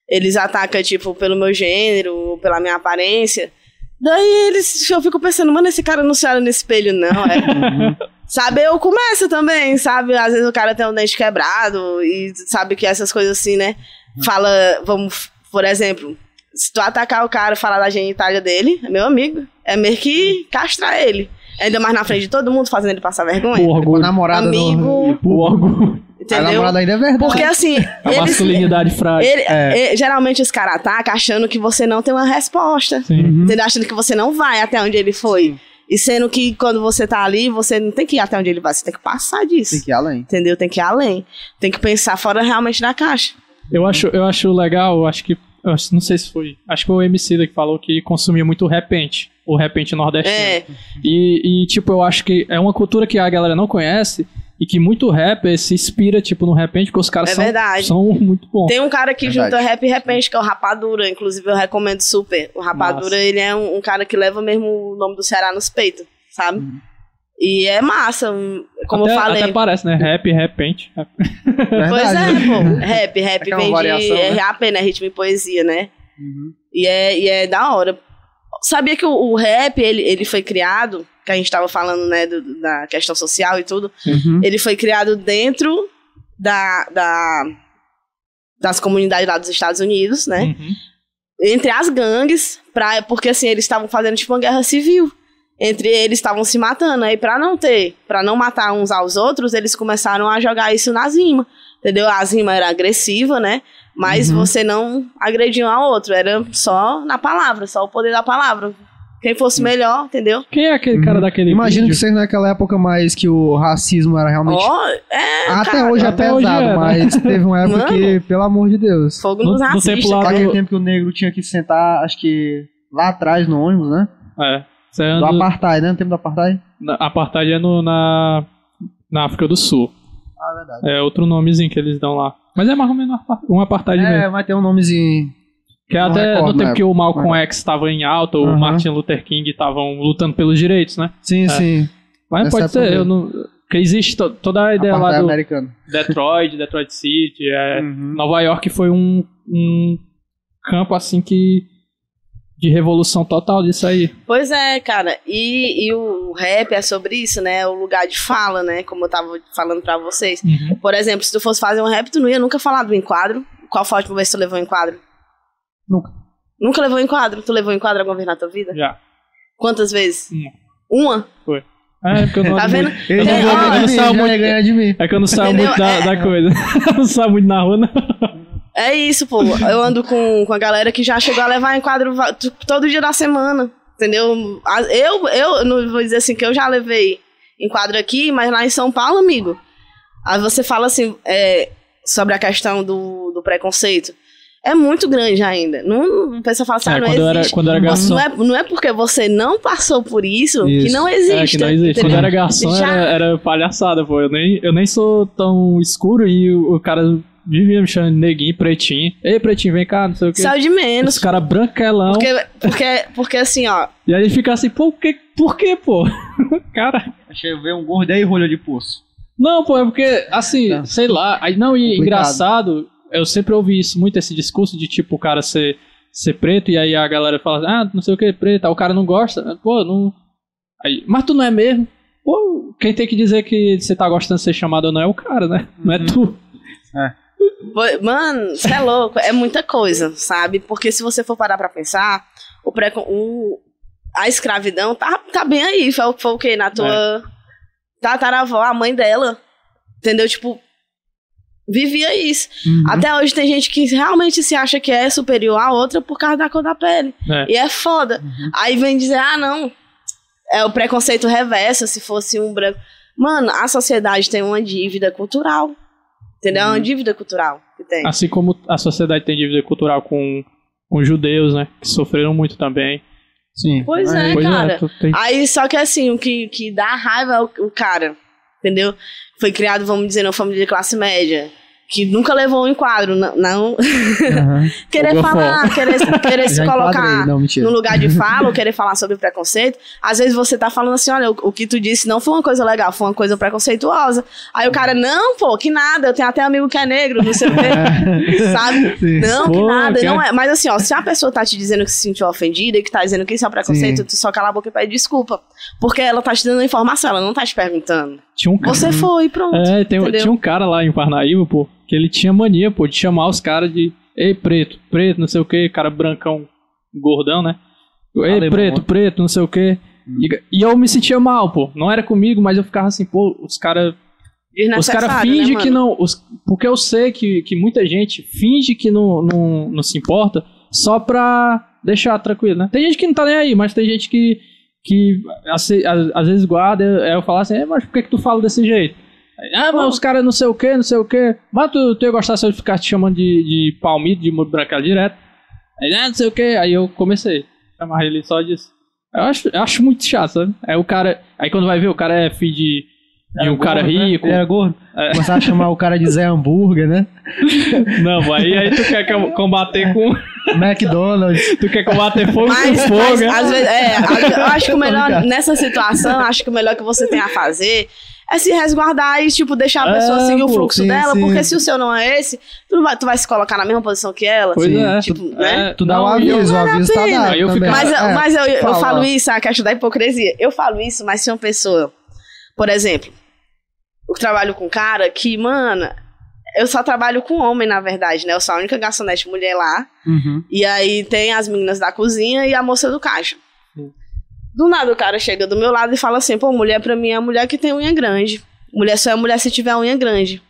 Eles atacam, tipo, pelo meu gênero, pela minha aparência. Daí eles, eu fico pensando, mano, esse cara não se olha no espelho, não. É. sabe, eu começo também, sabe? Às vezes o cara tem um dente quebrado e sabe que essas coisas assim, né? Fala, vamos, por exemplo, se tu atacar o cara e falar da genitália dele, é meu amigo, é meio que castrar ele. Ainda mais na frente de todo mundo, fazendo ele passar vergonha. O orgulho. namorada Amigo. O orgulho. A Entendeu? namorada ainda é verdade. Porque assim, A eles, masculinidade frágil. ele- É. e- geralmente os caras atacam achando que você não tem uma resposta. Sim. Uhum. Entendeu? Achando que você não vai até onde ele foi. E sendo que quando você tá ali, você não tem que ir até onde ele vai, você tem que passar disso. Tem que ir além. Entendeu? Tem que ir além. Tem que pensar fora realmente da caixa. Eu acho, eu acho legal, acho que. Acho- não sei se foi. Acho que foi o MC que falou que consumia muito repente. O repente nordestino. É, E, e, tipo, eu acho que é uma cultura que a galera não conhece e que muito rapper se inspira, tipo, no repente, porque os caras É são, verdade. são muito bons. Tem um cara que Verdade. junta rap e repente, que é o Rapadura. Inclusive, eu recomendo super. O Rapadura, Massa. ele é um, um cara que leva mesmo o nome do Ceará nos peitos, sabe? E é massa. Como até, eu falei. até parece, né? Rap, repente. Pois Verdade, é, né? pô. Rap, rap Aquela vem variação, de né? RAP, né? Ritmo e poesia, né? Uhum. E é, e é da hora. Sabia que o, o rap, ele, ele foi criado, que a gente tava falando, né, do- da questão social e tudo, Uhum. ele foi criado dentro da, da, das comunidades lá dos Estados Unidos, né? Uhum. Entre as gangues, pra, porque assim, eles estavam fazendo tipo uma guerra civil. entre eles estavam se matando. Aí, pra não ter, pra não matar uns aos outros, eles começaram a jogar isso nas rimas. Entendeu? As rimas eram agressivas, né? Mas Uhum. você não agredia um ao outro. Era só na palavra, só o poder da palavra. Quem fosse melhor, entendeu? Quem é aquele cara Uhum. daquele Imagino que vídeo? vocês naquela época mais que o racismo era realmente. Ó, é, até cara, hoje é até hoje pesado, é, né? mas teve uma época Mano. que, pelo amor de Deus. Fogo No- nos no racistas. tempo lá- cara. Aquele tempo que o negro tinha que sentar, acho que lá atrás no ônibus, né? É. É Do apartheid, né? No tempo do apartheid. na- apartheid é no, na, na África do Sul. Ah, verdade. É outro nomezinho que eles dão lá. Mas é mais ou menos um apa- um apartheid É, mesmo. vai ter um nomezinho. Que é não até recordo no tempo na que o Malcolm. X estava em alta, o Aham. Martin Luther King estavam lutando pelos direitos, né? Sim, sim. Mas Nessa pode ser, eu não. Porque existe to- toda a ideia lá Apartheid do americano. Detroit, Detroit City. É, Uhum. Nova York foi um, um campo assim que. de revolução total disso aí. Pois é, cara. E, e o rap é sobre isso, né? O lugar de fala, né? Como eu tava falando pra vocês. Por exemplo, se tu fosse fazer um rap, tu não ia nunca falar do enquadro. Qual foi a última vez que tu levou um enquadro? Nunca. Nunca levou enquadro? Tu levou enquadro alguma vez na tua vida? Já. Quantas vezes? Uma. Uma? É, porque eu não Tá vendo? muito- Ele Eu não vou- eu não mim, saio muito- ganhar de mim. É que eu não saio Entendeu? muito da, É- da coisa. eu não saio muito na rua, não. É isso, pô. Eu ando com, com a galera que já chegou a levar enquadro todo dia da semana. Entendeu? Eu, eu não vou dizer assim que eu já levei enquadro aqui, mas lá em São Paulo, amigo. Aí você fala assim é, sobre a questão do, do preconceito. É muito grande ainda. Não, a pessoa fala assim, ah, É, não quando, eu era, existe. quando era garçom. Não é, não é porque você não passou por isso, que Isso. não É, existe. que não existe. Quando era garçom Já- era, era palhaçada, pô. Eu nem, eu nem sou tão escuro e o, o cara vivia me chamando de neguinho, pretinho. Ei, pretinho, vem cá, não sei o quê. Saiu de menos. Os caras branquelão. Porque, porque, porque assim, ó. E aí fica assim, pô, que, por quê, pô? cara. Achei ver um gordo aí rolha de poço. Não, pô, é porque, assim, Tá. sei lá. Aí, não, e Complicado. engraçado, eu sempre ouvi isso, muito esse discurso de tipo o cara ser, ser preto e aí a galera fala, ah, não sei o que, preto, aí o cara não gosta. Pô, não. Aí, mas tu não é mesmo? Pô, quem tem que dizer que você tá gostando de ser chamado ou não é o cara, né? Não é tu. Pô, Mano, você é louco, é muita coisa, sabe? Porque se você for parar pra pensar, o precon... o... a escravidão tá, tá bem aí. Foi, foi o quê? Na tua tataravó, a mãe dela. Entendeu? Tipo, vivia isso. Uhum. Até hoje tem gente que realmente se acha que é superior à outra por causa da cor da pele. É. E é foda. Aí vem dizer, ah, não. É o preconceito reverso, se fosse um branco. Mano, a sociedade tem uma dívida cultural. Entendeu? É uma dívida cultural que tem. Assim como a sociedade tem dívida cultural com, com judeus, né? Que sofreram muito também. Sim. Pois é, Pois cara. é, tem... Aí, só que assim, o que, que dá raiva é o, o cara, entendeu? Foi criado, vamos dizer, numa família de classe média. Que nunca levou um enquadro, não. não Aham. querer falar, querer, querer se colocar não, no lugar de fala, ou querer falar sobre preconceito. Às vezes você tá falando assim: olha, o, o que tu disse não foi uma coisa legal, foi uma coisa preconceituosa. Aí o cara, não, pô, que nada, eu tenho até amigo que é negro, não sei o quê. Sabe? Sim. Não, que Pô, nada, cara. não é. Mas assim, ó, se a pessoa tá te dizendo que se sentiu ofendida e que tá dizendo que isso é um preconceito, Sim. tu só cala a boca e pede desculpa. Porque ela tá te dando informação, ela não tá te perguntando. Tinha um cara. Você foi, pronto. É, tem, tinha um cara lá em Parnaíba, pô, que ele tinha mania, pô, de chamar os caras de. Ei, preto, preto, não sei o que, cara brancão, gordão, né? Ei, Alemão. preto, preto, não sei o que. E, e eu me sentia mal, pô. Não era comigo, mas eu ficava assim, pô, os caras. Os caras fingem né, que não. os- porque eu sei que, que muita gente finge que não, não, não se importa só pra deixar tranquilo, né? Tem gente que não tá nem aí, mas tem gente que, que às, às vezes guarda. Eu, eu falo assim, "É, mas por que, que tu fala desse jeito? Ah, mas os caras não sei o que, não sei o que. Mas tu, tu ia gostar se eu ficar te chamando de, de palmito, de mudo branquelo direto. Aí, ah, não sei o que. Aí eu comecei a chamar ele só disso. Eu acho, eu acho muito chato, sabe? Aí o cara. Aí quando vai ver, o cara é filho de, de um cara gordo, né? rico. Ele era gordo. É. Começar a chamar o cara de Zé Hambúrguer, né? Não, aí, aí tu quer com- combater com. McDonald's. Tu quer combater fogo Mas, com fogo, mas né? às vezes, é, eu acho que o melhor, nessa situação, acho que o melhor que você tem a fazer é se resguardar e, tipo, deixar a É, pessoa seguir o fluxo sim, dela, sim. porque se o seu não é esse, tu, não vai, tu vai se colocar na mesma posição que ela. Pois Sim. é. Tipo, tu, né? é, Tu dá eu- aviso, o aviso tá dado fico- Mas, eu- É, mas eu, eu falo isso, a questão da hipocrisia. Eu falo isso, mas se uma pessoa, por exemplo, eu trabalho com um cara que, mano, eu só trabalho com homem, na verdade, né? Eu sou a única garçonete mulher lá. Uhum. E aí tem as meninas da cozinha e a moça do caixa. Do nada o cara chega do meu lado e fala assim: pô, mulher pra mim é a mulher que tem unha grande. Mulher só é mulher se tiver unha grande.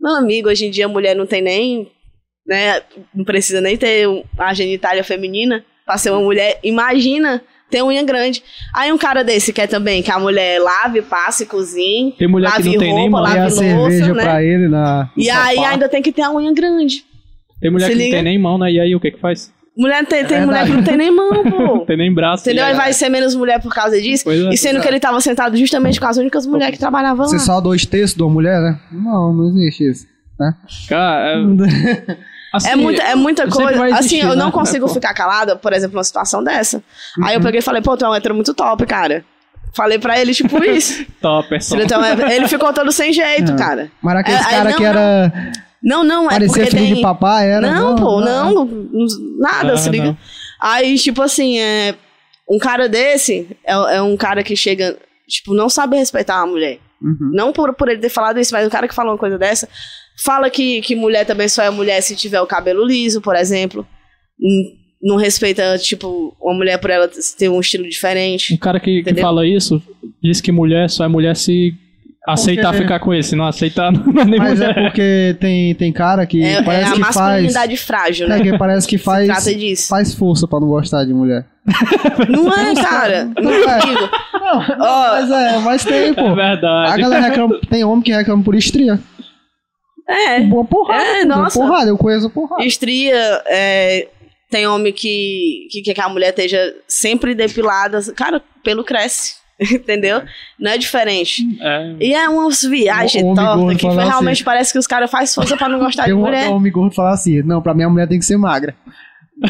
Meu amigo, hoje em dia a mulher não tem nem. Né, não precisa nem ter a genitália feminina pra ser uma mulher. Imagina ter unha grande. Aí um cara desse quer também que a mulher lave, passe, cozinhe. Tem mulher que Lave não tem nem roupa, mão. lave E a louça, cerveja né? pra ele na. E aí ainda tem que ter a unha grande. Tem mulher Se que não liga. tem nem mão, né? E aí o que que faz? Mulher tem, tem É mulher que não tem nem mão, Não pô. tem nem braço. Entendeu? E Aí aí- vai ser menos mulher por causa disso. Pois é. E sendo que ele tava sentado justamente com as únicas mulheres que trabalhavam lá. Você só dois terços de uma mulher, né? Não, não existe isso. Cara, é, assim, É muita, é muita coisa. assim, existir, eu não né? consigo É, ficar calada, por exemplo, numa situação dessa. Uhum. Aí eu peguei e falei, pô, tu é um hétero muito top, cara. Falei pra ele, tipo, isso. Top, é só. Ele, então, é- ele ficou todo sem jeito, É. cara. Mas aquele É, cara não, que não. era. Não, não, é parecia porque filho tem... de papai, era. Não, pô, não, não, nada, Ah, se liga. não. Aí, tipo assim, é, um cara desse é, é um cara que chega, tipo, não sabe respeitar uma mulher. Uhum. Não por, por ele ter falado isso, mas o cara que falou uma coisa dessa fala que, que mulher também só é mulher se tiver o cabelo liso, por exemplo. Não respeita, tipo, uma mulher por ela ter um estilo Um diferente. cara que, que fala isso diz que mulher só é mulher se aceitar Porque- ficar com ele. Se não aceitar, não é nem Mas é mulher. porque tem, tem cara que É, é parece a que faz. masculinidade frágil, É, né? que parece que faz. trata disso. Faz força pra não gostar de mulher. Não é, cara. Não É. digo. Não, Ó. mas é, mas tem, pô. É A verdade. galera reclama, tem homem que reclama por estria. É. Boa porrada. É, pô, nossa. Porrada, eu conheço porrada. Estria, é, tem homem que, que quer que a mulher esteja sempre depilada. Cara, pelo cresce. Entendeu? Não é diferente. É. E é umas viagens tortas que assim. realmente parece que os caras fazem força pra não gostar de um, mulher. um homem gordo falar assim: não, pra mim a mulher tem que ser magra.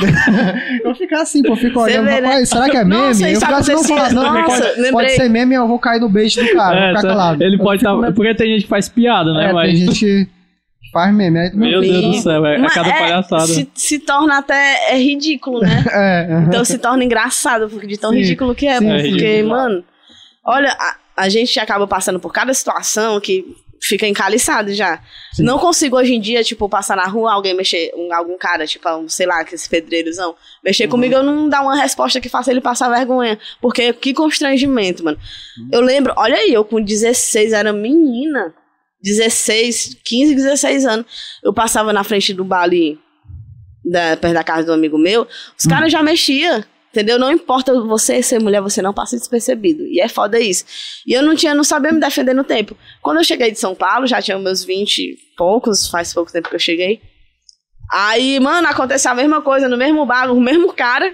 eu fico assim, pô, eu fico olhando, vê, né? será que é meme? Nossa, eu fico assim, não acontecia- fala, não, Nossa, pode, pode ser meme, eu vou cair no beijo do cara, É, ficar tá- calado. ele Eu pode estar. olhando- Porque tem gente que faz piada, né? É, mas. tem gente que faz meme. Aí, Meu Deus do céu, é, é cada palhaçada. Se, se torna até é ridículo, né? é, aham. Então se torna engraçado, porque de tão Sim, ridículo que é. sim, é porque, ridículo. mano, olha, a, a gente acaba passando por cada situação que fica encaliçado já. Sim. Não consigo hoje em dia, tipo, passar na rua, alguém mexer, um, algum cara, tipo, um, sei lá, que esse pedreirozão, Uhum. mexer comigo, eu não dar uma resposta que faça ele passar vergonha. Porque que constrangimento, mano. Uhum. Eu lembro, olha aí, eu com 16 era menina. 16, 15, 16 anos. Eu passava na frente do bar ali, da, perto da casa do amigo meu, os caras já mexiam. Entendeu? Não importa você ser mulher, você não passa despercebido. E é foda isso. E eu não tinha, não sabia me defender no tempo. Quando eu cheguei de São Paulo, já tinha meus 20 e poucos, faz pouco tempo que eu cheguei. Aí, mano, aconteceu a mesma coisa no mesmo bar, o mesmo cara.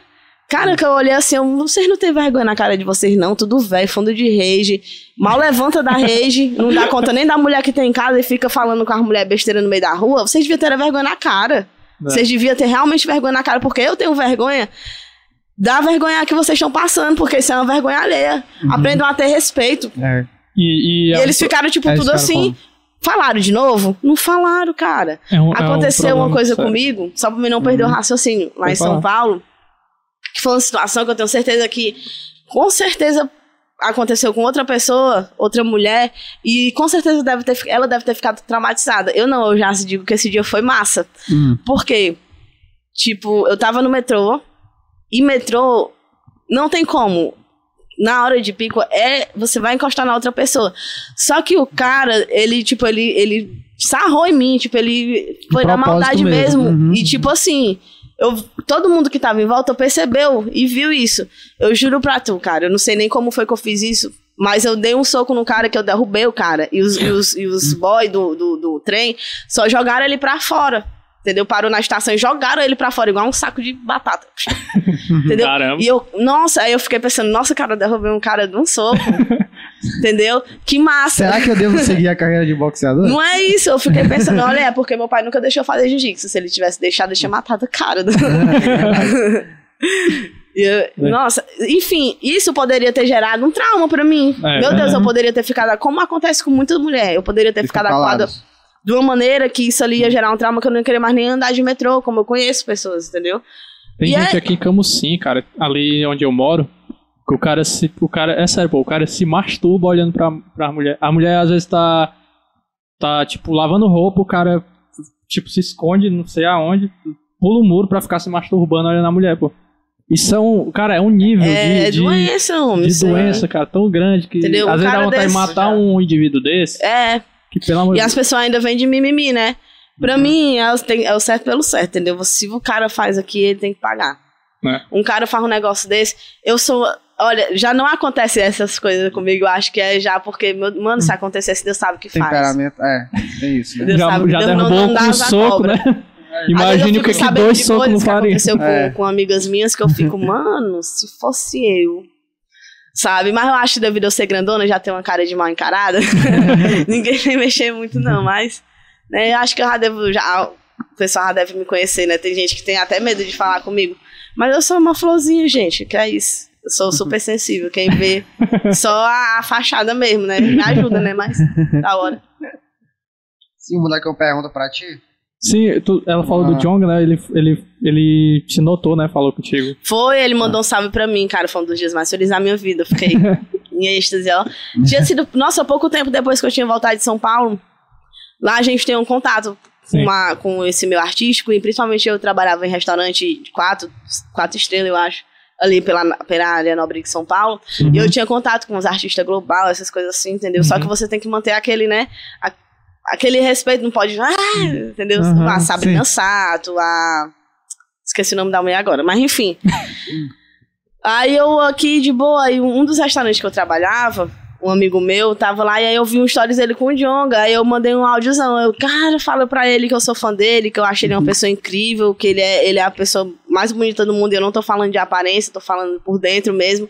Cara, que eu olhei assim, eu, vocês não têm vergonha na cara de vocês, não, tudo velho, fundo de rage. Mal levanta da rage, não dá conta nem da mulher que tem em casa e fica falando com as mulheres besteira no meio da rua. Vocês deviam ter vergonha na cara. Vocês deviam ter realmente vergonha na cara, porque eu tenho vergonha da vergonha que vocês estão passando, porque isso é uma vergonha alheia. Aprendam a ter respeito. É. E, e E eles ficaram, tipo, É, tudo assim. Falaram de novo? Não falaram, cara. é um- é um Aconteceu uma problema coisa sério. comigo, só pra mim não perder o raciocínio, lá Pode em São falar. Paulo, que foi uma situação que eu tenho certeza que, com certeza, aconteceu com outra pessoa, outra mulher, e com certeza deve ter, ela deve ter ficado traumatizada. Eu não, eu já digo que esse dia foi massa. Hum. Por quê? Tipo, eu tava no metrô, e metrô não tem como. Na hora de pico, é você vai encostar na outra pessoa. Só que o cara, ele, tipo, ele, ele sarrou em mim, tipo, ele foi na maldade mesmo. mesmo. Uhum. E, tipo assim, eu, todo mundo que tava em volta percebeu e viu isso. Eu juro pra tu, cara, eu não sei nem como foi que eu fiz isso, mas eu dei um soco no cara que eu derrubei o cara. E os, e os, e os boy do, do, do trem só jogaram ele pra fora. Entendeu? Parou na estação e jogaram ele pra fora, igual um saco de batata. Entendeu? Caramba. E eu, nossa, aí eu fiquei pensando, nossa, cara, eu derrubei um cara de um soco. Entendeu? Que massa. Será que eu devo seguir a carreira de boxeador? Não é isso, eu fiquei pensando, olha, é porque meu pai nunca deixou eu fazer jiu-jitsu. Se ele tivesse deixado, eu tinha matado o cara. do- E eu- Nossa, enfim, isso poderia ter gerado um trauma pra mim. É, Meu Deus, é. eu poderia ter ficado. Como acontece com muitas mulheres, eu poderia ter Fica ficado acuada calado. De uma maneira que isso ali ia gerar um trauma que eu não ia querer mais nem andar de metrô, como eu conheço pessoas, entendeu? Tem E gente é- aqui em Camusim, cara, ali onde eu moro, que o cara se. O cara, é sério, pô, o cara se masturba olhando pra, pra mulher. A mulher às vezes tá. Tá, tipo, lavando roupa, o cara, tipo, se esconde, não sei aonde, pula o muro pra ficar se masturbando olhando a mulher, pô. Isso é um, cara, é um nível É, de, de, doença, homem. de é- doença, cara, tão grande que Entendeu? às Um vezes dá vontade de matar já- um indivíduo desse, É, que pelo amor e as pessoas ainda vêm de mimimi, né? Pra Uhum. mim, é o, é certo pelo certo, entendeu? Se o cara faz aqui, ele tem que pagar. É. Um cara faz um negócio desse, eu sou. Olha, já não acontece essas coisas comigo, eu acho que é já porque, meu- mano, se acontecesse, Deus sabe o que faz. Temperamento, é, tem isso, né? Deus já, sabe, já Deus não- derrubou não dá com um soco, cobra. né? Imagine o que, que dois de socos coisas não que faria. aconteceu com, É. com amigas minhas que eu fico, mano, se fosse eu. Sabe? Mas eu acho que devido a eu ser grandona, já ter uma cara de mal encarada. Ninguém vai mexer muito, não. Mas, né, eu acho que eu já devo. Já, o pessoal já deve me conhecer, né? Tem gente que tem até medo de falar comigo. Mas eu sou uma florzinha, gente, que é isso. Eu sou super sensível. Quem vê só a, a fachada mesmo, né? Me ajuda, né? Mas da hora. Sim, o moleque eu pergunta pra ti. Sim, tu- ela falou Ah. do Jong, né? Ele, ele, ele te notou, né? Falou contigo. Foi, ele mandou um salve pra mim, cara. Foi um dos dias mais felizes da minha vida. Eu Fiquei em êxtase, ó. Tinha sido, nossa, pouco tempo depois que eu tinha voltado de São Paulo. Lá a gente tem um contato com, uma- com esse meu artístico. E principalmente eu trabalhava em restaurante de quatro, quatro estrelas, eu acho. Ali pela, pela área nobre de São Paulo. E eu tinha contato com os artistas global, essas coisas assim, entendeu? Só Uhum. que você tem que manter aquele, né? a- aquele respeito, não pode. Ah, entendeu? Uhum, a Sabrina sim. Sato, a. Esqueci o nome da mulher agora, mas enfim. aí eu aqui de boa, aí um dos restaurantes que eu trabalhava, um amigo meu, tava lá e aí eu vi um stories dele com o Jonga. Aí eu mandei um áudiozão. Eu, cara, fala pra ele que eu sou fã dele, que eu acho ele uma pessoa incrível, que ele é, ele é a pessoa mais bonita do mundo. E eu não tô falando de aparência, tô falando por dentro mesmo.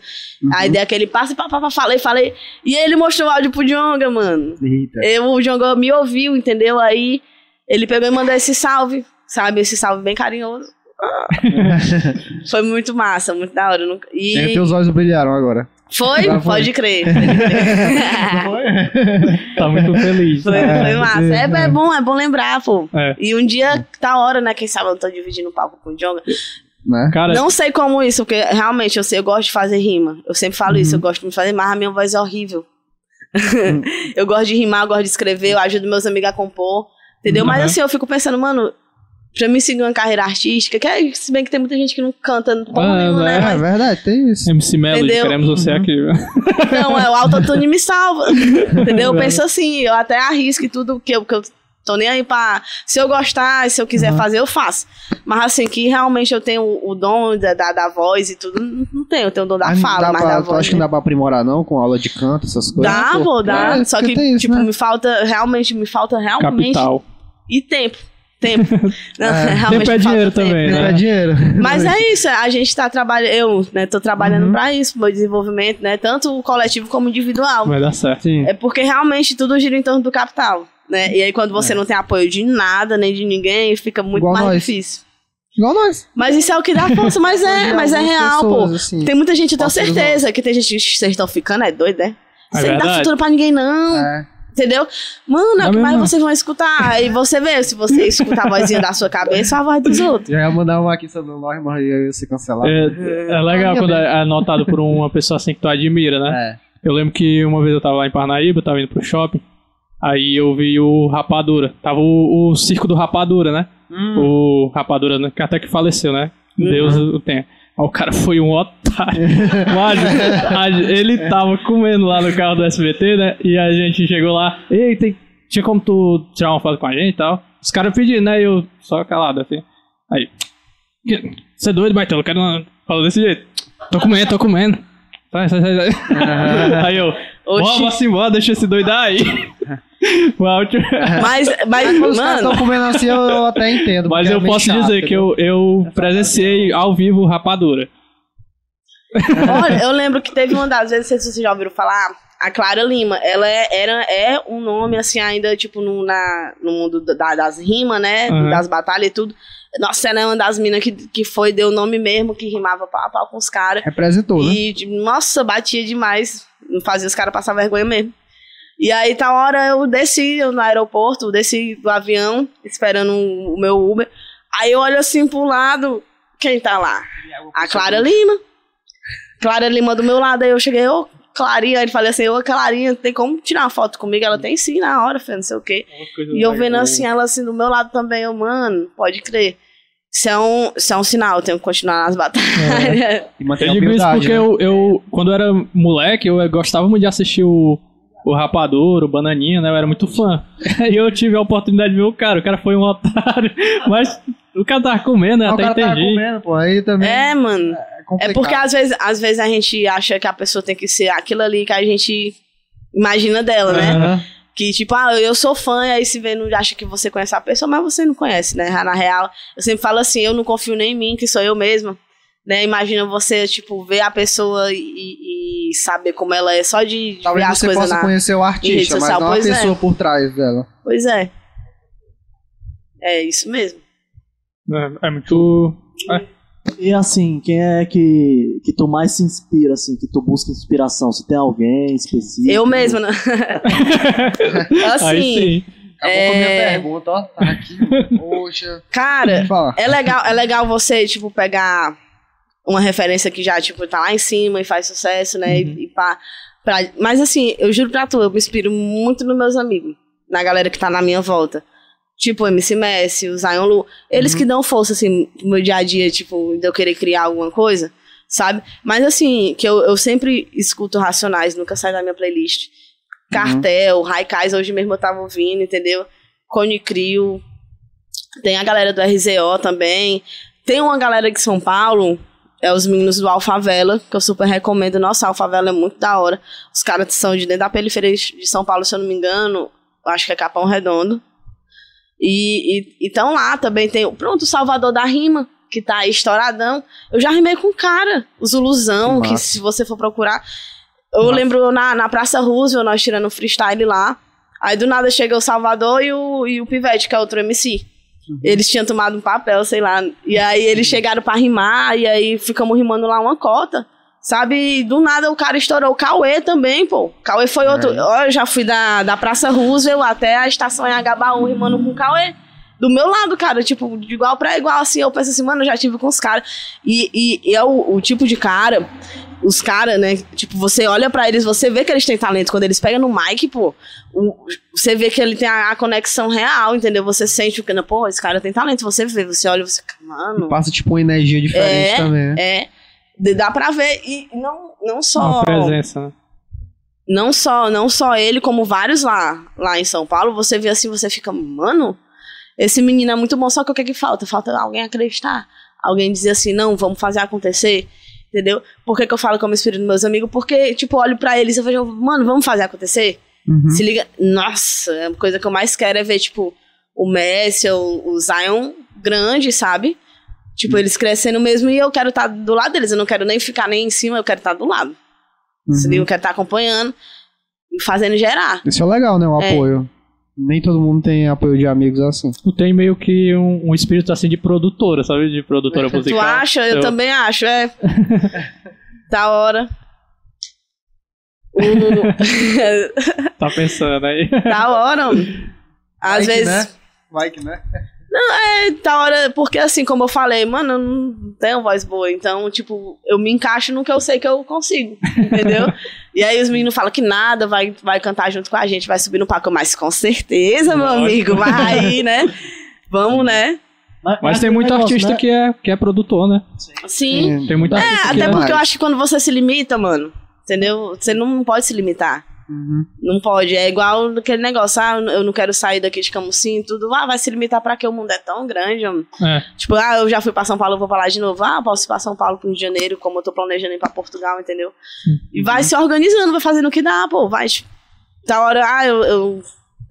Aí dei aquele passo, pá, pá, pá, falei, falei. E ele mostrou o áudio pro Jonga, mano. Eita. Eu, o Jonga me ouviu, entendeu? Aí ele pegou e mandou esse salve, sabe? Esse salve bem carinhoso. Foi muito massa, muito da hora. nunca- E É, teus olhos brilharam agora. Foi? Já foi. Pode crer. Pode crer. Tá muito feliz. foi, né? foi massa. É, é bom, é bom lembrar, pô. É. E um dia, tá hora, né? Quem sabe eu tô dividindo o palco com o Jonga. Né? Cara, Não sei como isso, porque realmente eu, sei, eu gosto de fazer rima. Eu sempre falo isso, eu Uhum. gosto de fazer, mas a minha voz é horrível. eu gosto de rimar, eu gosto de escrever, eu ajudo meus amigos a compor, entendeu? Mas Uhum. assim, eu fico pensando, mano, pra mim seguir uma carreira artística, que é, se bem que tem muita gente que não canta porra Ah, nenhuma, né? é, É Mas, verdade, tem isso. MC Melody, Entendeu? queremos você Uhum. aqui. não, é, o autotune me salva, entendeu? Eu penso assim, eu até arrisco e tudo que eu, que eu tô nem aí pra... Se eu gostar, se eu quiser Uhum. fazer, eu faço. Mas assim, que realmente eu tenho o, o dom da, da, da voz e tudo, não, tenho. Eu tenho o dom da Mas fala, dá mas pra- da tu voz. acha que né? não dá pra aprimorar, não? Com aula de canto, essas coisas? Dá, pô, dá. É, Só que, tem isso, tipo, né? me falta, realmente, me falta realmente. Capital. E tempo. Tempo. Não, É. Tempo é dinheiro tempo. também, É, né? dinheiro. Mas é isso, a gente tá trabalhando, eu, né, tô trabalhando Uhum. pra isso, pro meu desenvolvimento, né, tanto coletivo como individual. Vai dar certo. Sim. É porque realmente tudo gira em torno do capital, né, e aí quando você não tem apoio de nada, nem de ninguém, fica muito É. Igual mais nós. difícil. Igual nós. Mas isso é o que dá força, mas é, mas é real, pessoas, pô. assim. Tem muita gente, eu tenho certeza que tem gente que vocês estão ficando, é doido, né? É Você não dá futuro pra ninguém, não. É. Entendeu? Mano, Dá é o que mais vocês vão escutar. Aí você vê, se você escutar a vozinha da sua cabeça, a voz dos outros. Já ia mandar uma aqui sobre o nós, mas eu ia ser cancelado. É, é legal quando é anotado por uma pessoa assim que tu admira, né? É. Eu lembro que uma vez eu tava lá em Parnaíba, eu tava indo pro shopping, aí eu vi o Rapadura. Tava o, o circo do Rapadura, né? Hum. O Rapadura, né? que até que faleceu, né? Deus o tenha. Aí o cara foi um otário. A- ele tava comendo lá no carro do SBT, né? E a gente chegou lá. Ei, tem, tinha como tu tirar uma foto com a gente e tal? Os caras pediram, né? E eu só calado assim. Aí. "Que- Você é doido, Baitão? Eu quero. uma-" Falou desse jeito. Tô comendo, tô comendo. Sai, sai, sai. sai. aí eu. Vamos embora, deixa esse doido aí. o áudio. Mas, mas Os caras mano, estão comendo assim, eu, eu até entendo. Mas eu é posso chato, dizer que eu, eu presenciei ao vivo Rapadura. Olha, eu lembro que teve uma das vezes, não sei se vocês já ouviram falar, a Clara Lima. Ela é, era, é um nome, assim, ainda, tipo, no, na, no mundo da- das rimas, né? Uhum. Das batalhas e tudo. Nossa, ela é uma das minas que, que foi, deu nome mesmo, que rimava pau a pau com os caras. Representou, né? E, tipo, nossa, batia demais. Fazia os caras passar vergonha mesmo. E aí, tá hora, eu desci eu no aeroporto, desci do avião, esperando o meu Uber. Aí eu olho assim pro lado, quem tá lá? A Clara Lima. Clara Lima do meu lado, aí eu cheguei, ô Clarinha, aí ele falei assim, ô Clarinha, tem como tirar uma foto comigo? Ela tem sim, na hora, filho, não sei o quê. E eu vendo assim, ela assim do meu lado também, eu, mano, pode crer. Isso é um, isso é um sinal, eu tenho que continuar nas batalhas. E manter Eu digo isso porque né? eu, eu, quando eu era moleque, eu gostava muito de assistir o, o Rapador, o Bananinha, né? Eu era muito fã. E eu tive a oportunidade de ver o cara. O cara foi um otário, mas o cara tava comendo, né? Ah, o Até cara tava entendi. comendo, pô. Aí também é, mano. é complicado. É porque às vezes, às vezes a gente acha que a pessoa tem que ser aquilo ali que a gente imagina dela, né? Aham. Que tipo, ah, eu sou fã, e aí se vê, não acha que você conhece a pessoa, mas você não conhece, né? Na real, eu sempre falo assim, eu não confio nem em mim, que sou eu mesma. Né? Imagina você, tipo, ver a pessoa e, e saber como ela é só de, de Talvez ver as você coisas possa na. conhecer o artista, mas não a pois é. pessoa por trás dela. Pois é. É isso mesmo. É, é muito. E assim, quem é que, que tu mais se inspira, assim, que tu busca inspiração? Se tem alguém específico? Eu mesma, né? assim, Aí sim. Acabou com a minha É. pergunta, ó. Tá aqui. Poxa. cara, é legal, é legal você, tipo, pegar uma referência que já, tipo, tá lá em cima e faz sucesso, né? E, e pá, pra- mas assim, eu juro pra tu, eu me inspiro muito nos meus amigos, na galera que tá na minha volta. Tipo, o MC Messi, o Zion Lu. Eles que dão força, assim, no meu dia a dia, tipo, de eu querer criar alguma coisa, sabe? Mas assim, que eu, eu sempre escuto Racionais, nunca sai da minha playlist. Cartel, Raikais, hoje mesmo eu tava ouvindo, entendeu? Cone Crio. Tem a galera do RZO também. Tem uma galera de São Paulo, é os meninos do Alfavela, que eu super recomendo. Nossa, a Alfavela é muito da hora. Os caras são de dentro da periferia de São Paulo, se eu não me engano. Acho que é Capão Redondo. E estão lá também. Tem, pronto, o Salvador da Rima, que tá aí estouradão. Eu já rimei com o cara, o Zuluzão, Que que, se você for procurar. Eu lembro na, na Praça Roosevelt, nós tirando freestyle lá. Aí do nada chega o Salvador e o, e o Pivete, que é outro MC. Eles tinham tomado um papel, sei lá. E aí eles chegaram pra rimar, e aí ficamos rimando lá uma cota. Sabe? Do nada o cara estourou. O Cauê também, pô. Cauê foi outro. Ó, Eu já fui da, da Praça Roosevelt até a estação em Agabaú rimando com o Cauê. Do meu lado, cara, tipo, de igual pra igual, assim, eu penso assim, mano, eu já tive com os caras. E, e, e é o, o tipo de cara, os caras, né, tipo, você olha pra eles, você vê que eles têm talento. Quando eles pegam no mic, pô, o- você vê que ele tem a, a conexão real, entendeu? Você sente o que, pô, esse cara tem talento. Você vê, você olha, você, mano, Passa tipo uma energia diferente É, também, né? é, dá pra ver. E não, não só Uma presença, né? não só não só ele como vários lá lá em São Paulo. Você vê assim você fica mano esse menino é muito bom. Só que o que é que falta? Falta alguém acreditar. Alguém dizer assim não vamos fazer acontecer. Entendeu? Por que, que eu falo eu me inspiro nos meus amigos? Porque tipo olho pra eles e eu vejo mano vamos fazer acontecer? Uhum. se liga nossa a coisa que eu mais quero é ver tipo o Messi o Zion grande sabe tipo eles crescendo mesmo e eu quero estar do lado deles eu não quero nem ficar nem em cima eu quero estar do lado se liga, eu quero estar acompanhando e fazendo gerar. Isso é legal, né? O É. apoio. Nem todo mundo tem apoio de amigos assim. Tu tem meio que um, um espírito assim de produtora, sabe? De produtora Tu musical. acha? Eu, Eu- também acho, é. da hora. O- Tá pensando aí. da hora, mano. Às vezes. né? Vai que, né? É, da hora, porque assim, como eu falei, mano, eu não tenho voz boa, então, tipo, eu me encaixo no que eu sei que eu consigo, entendeu? e aí os meninos falam que nada, vai, vai cantar junto com a gente, vai subir no palco, mas com certeza, meu amigo, vai aí, né? Vamos, né? Mas tem aquele muito negócio, artista né? que, é, que é produtor, né? Sim. Tem muito É, artista que até é. mais. porque eu acho que quando você se limita, mano, entendeu? Você não pode se limitar. Uhum. Não pode. É igual aquele negócio, ah, eu não quero sair daqui de Camusim tudo. Ah, vai se limitar pra que o mundo é tão grande. É. Tipo, ah, eu já fui pra São Paulo, vou pra lá de novo. Ah, posso ir pra São Paulo pro Rio de Janeiro, como eu tô planejando ir pra Portugal, entendeu? E vai se organizando, vai fazendo o que dá, pô. Vai. Da hora, ah, eu, eu,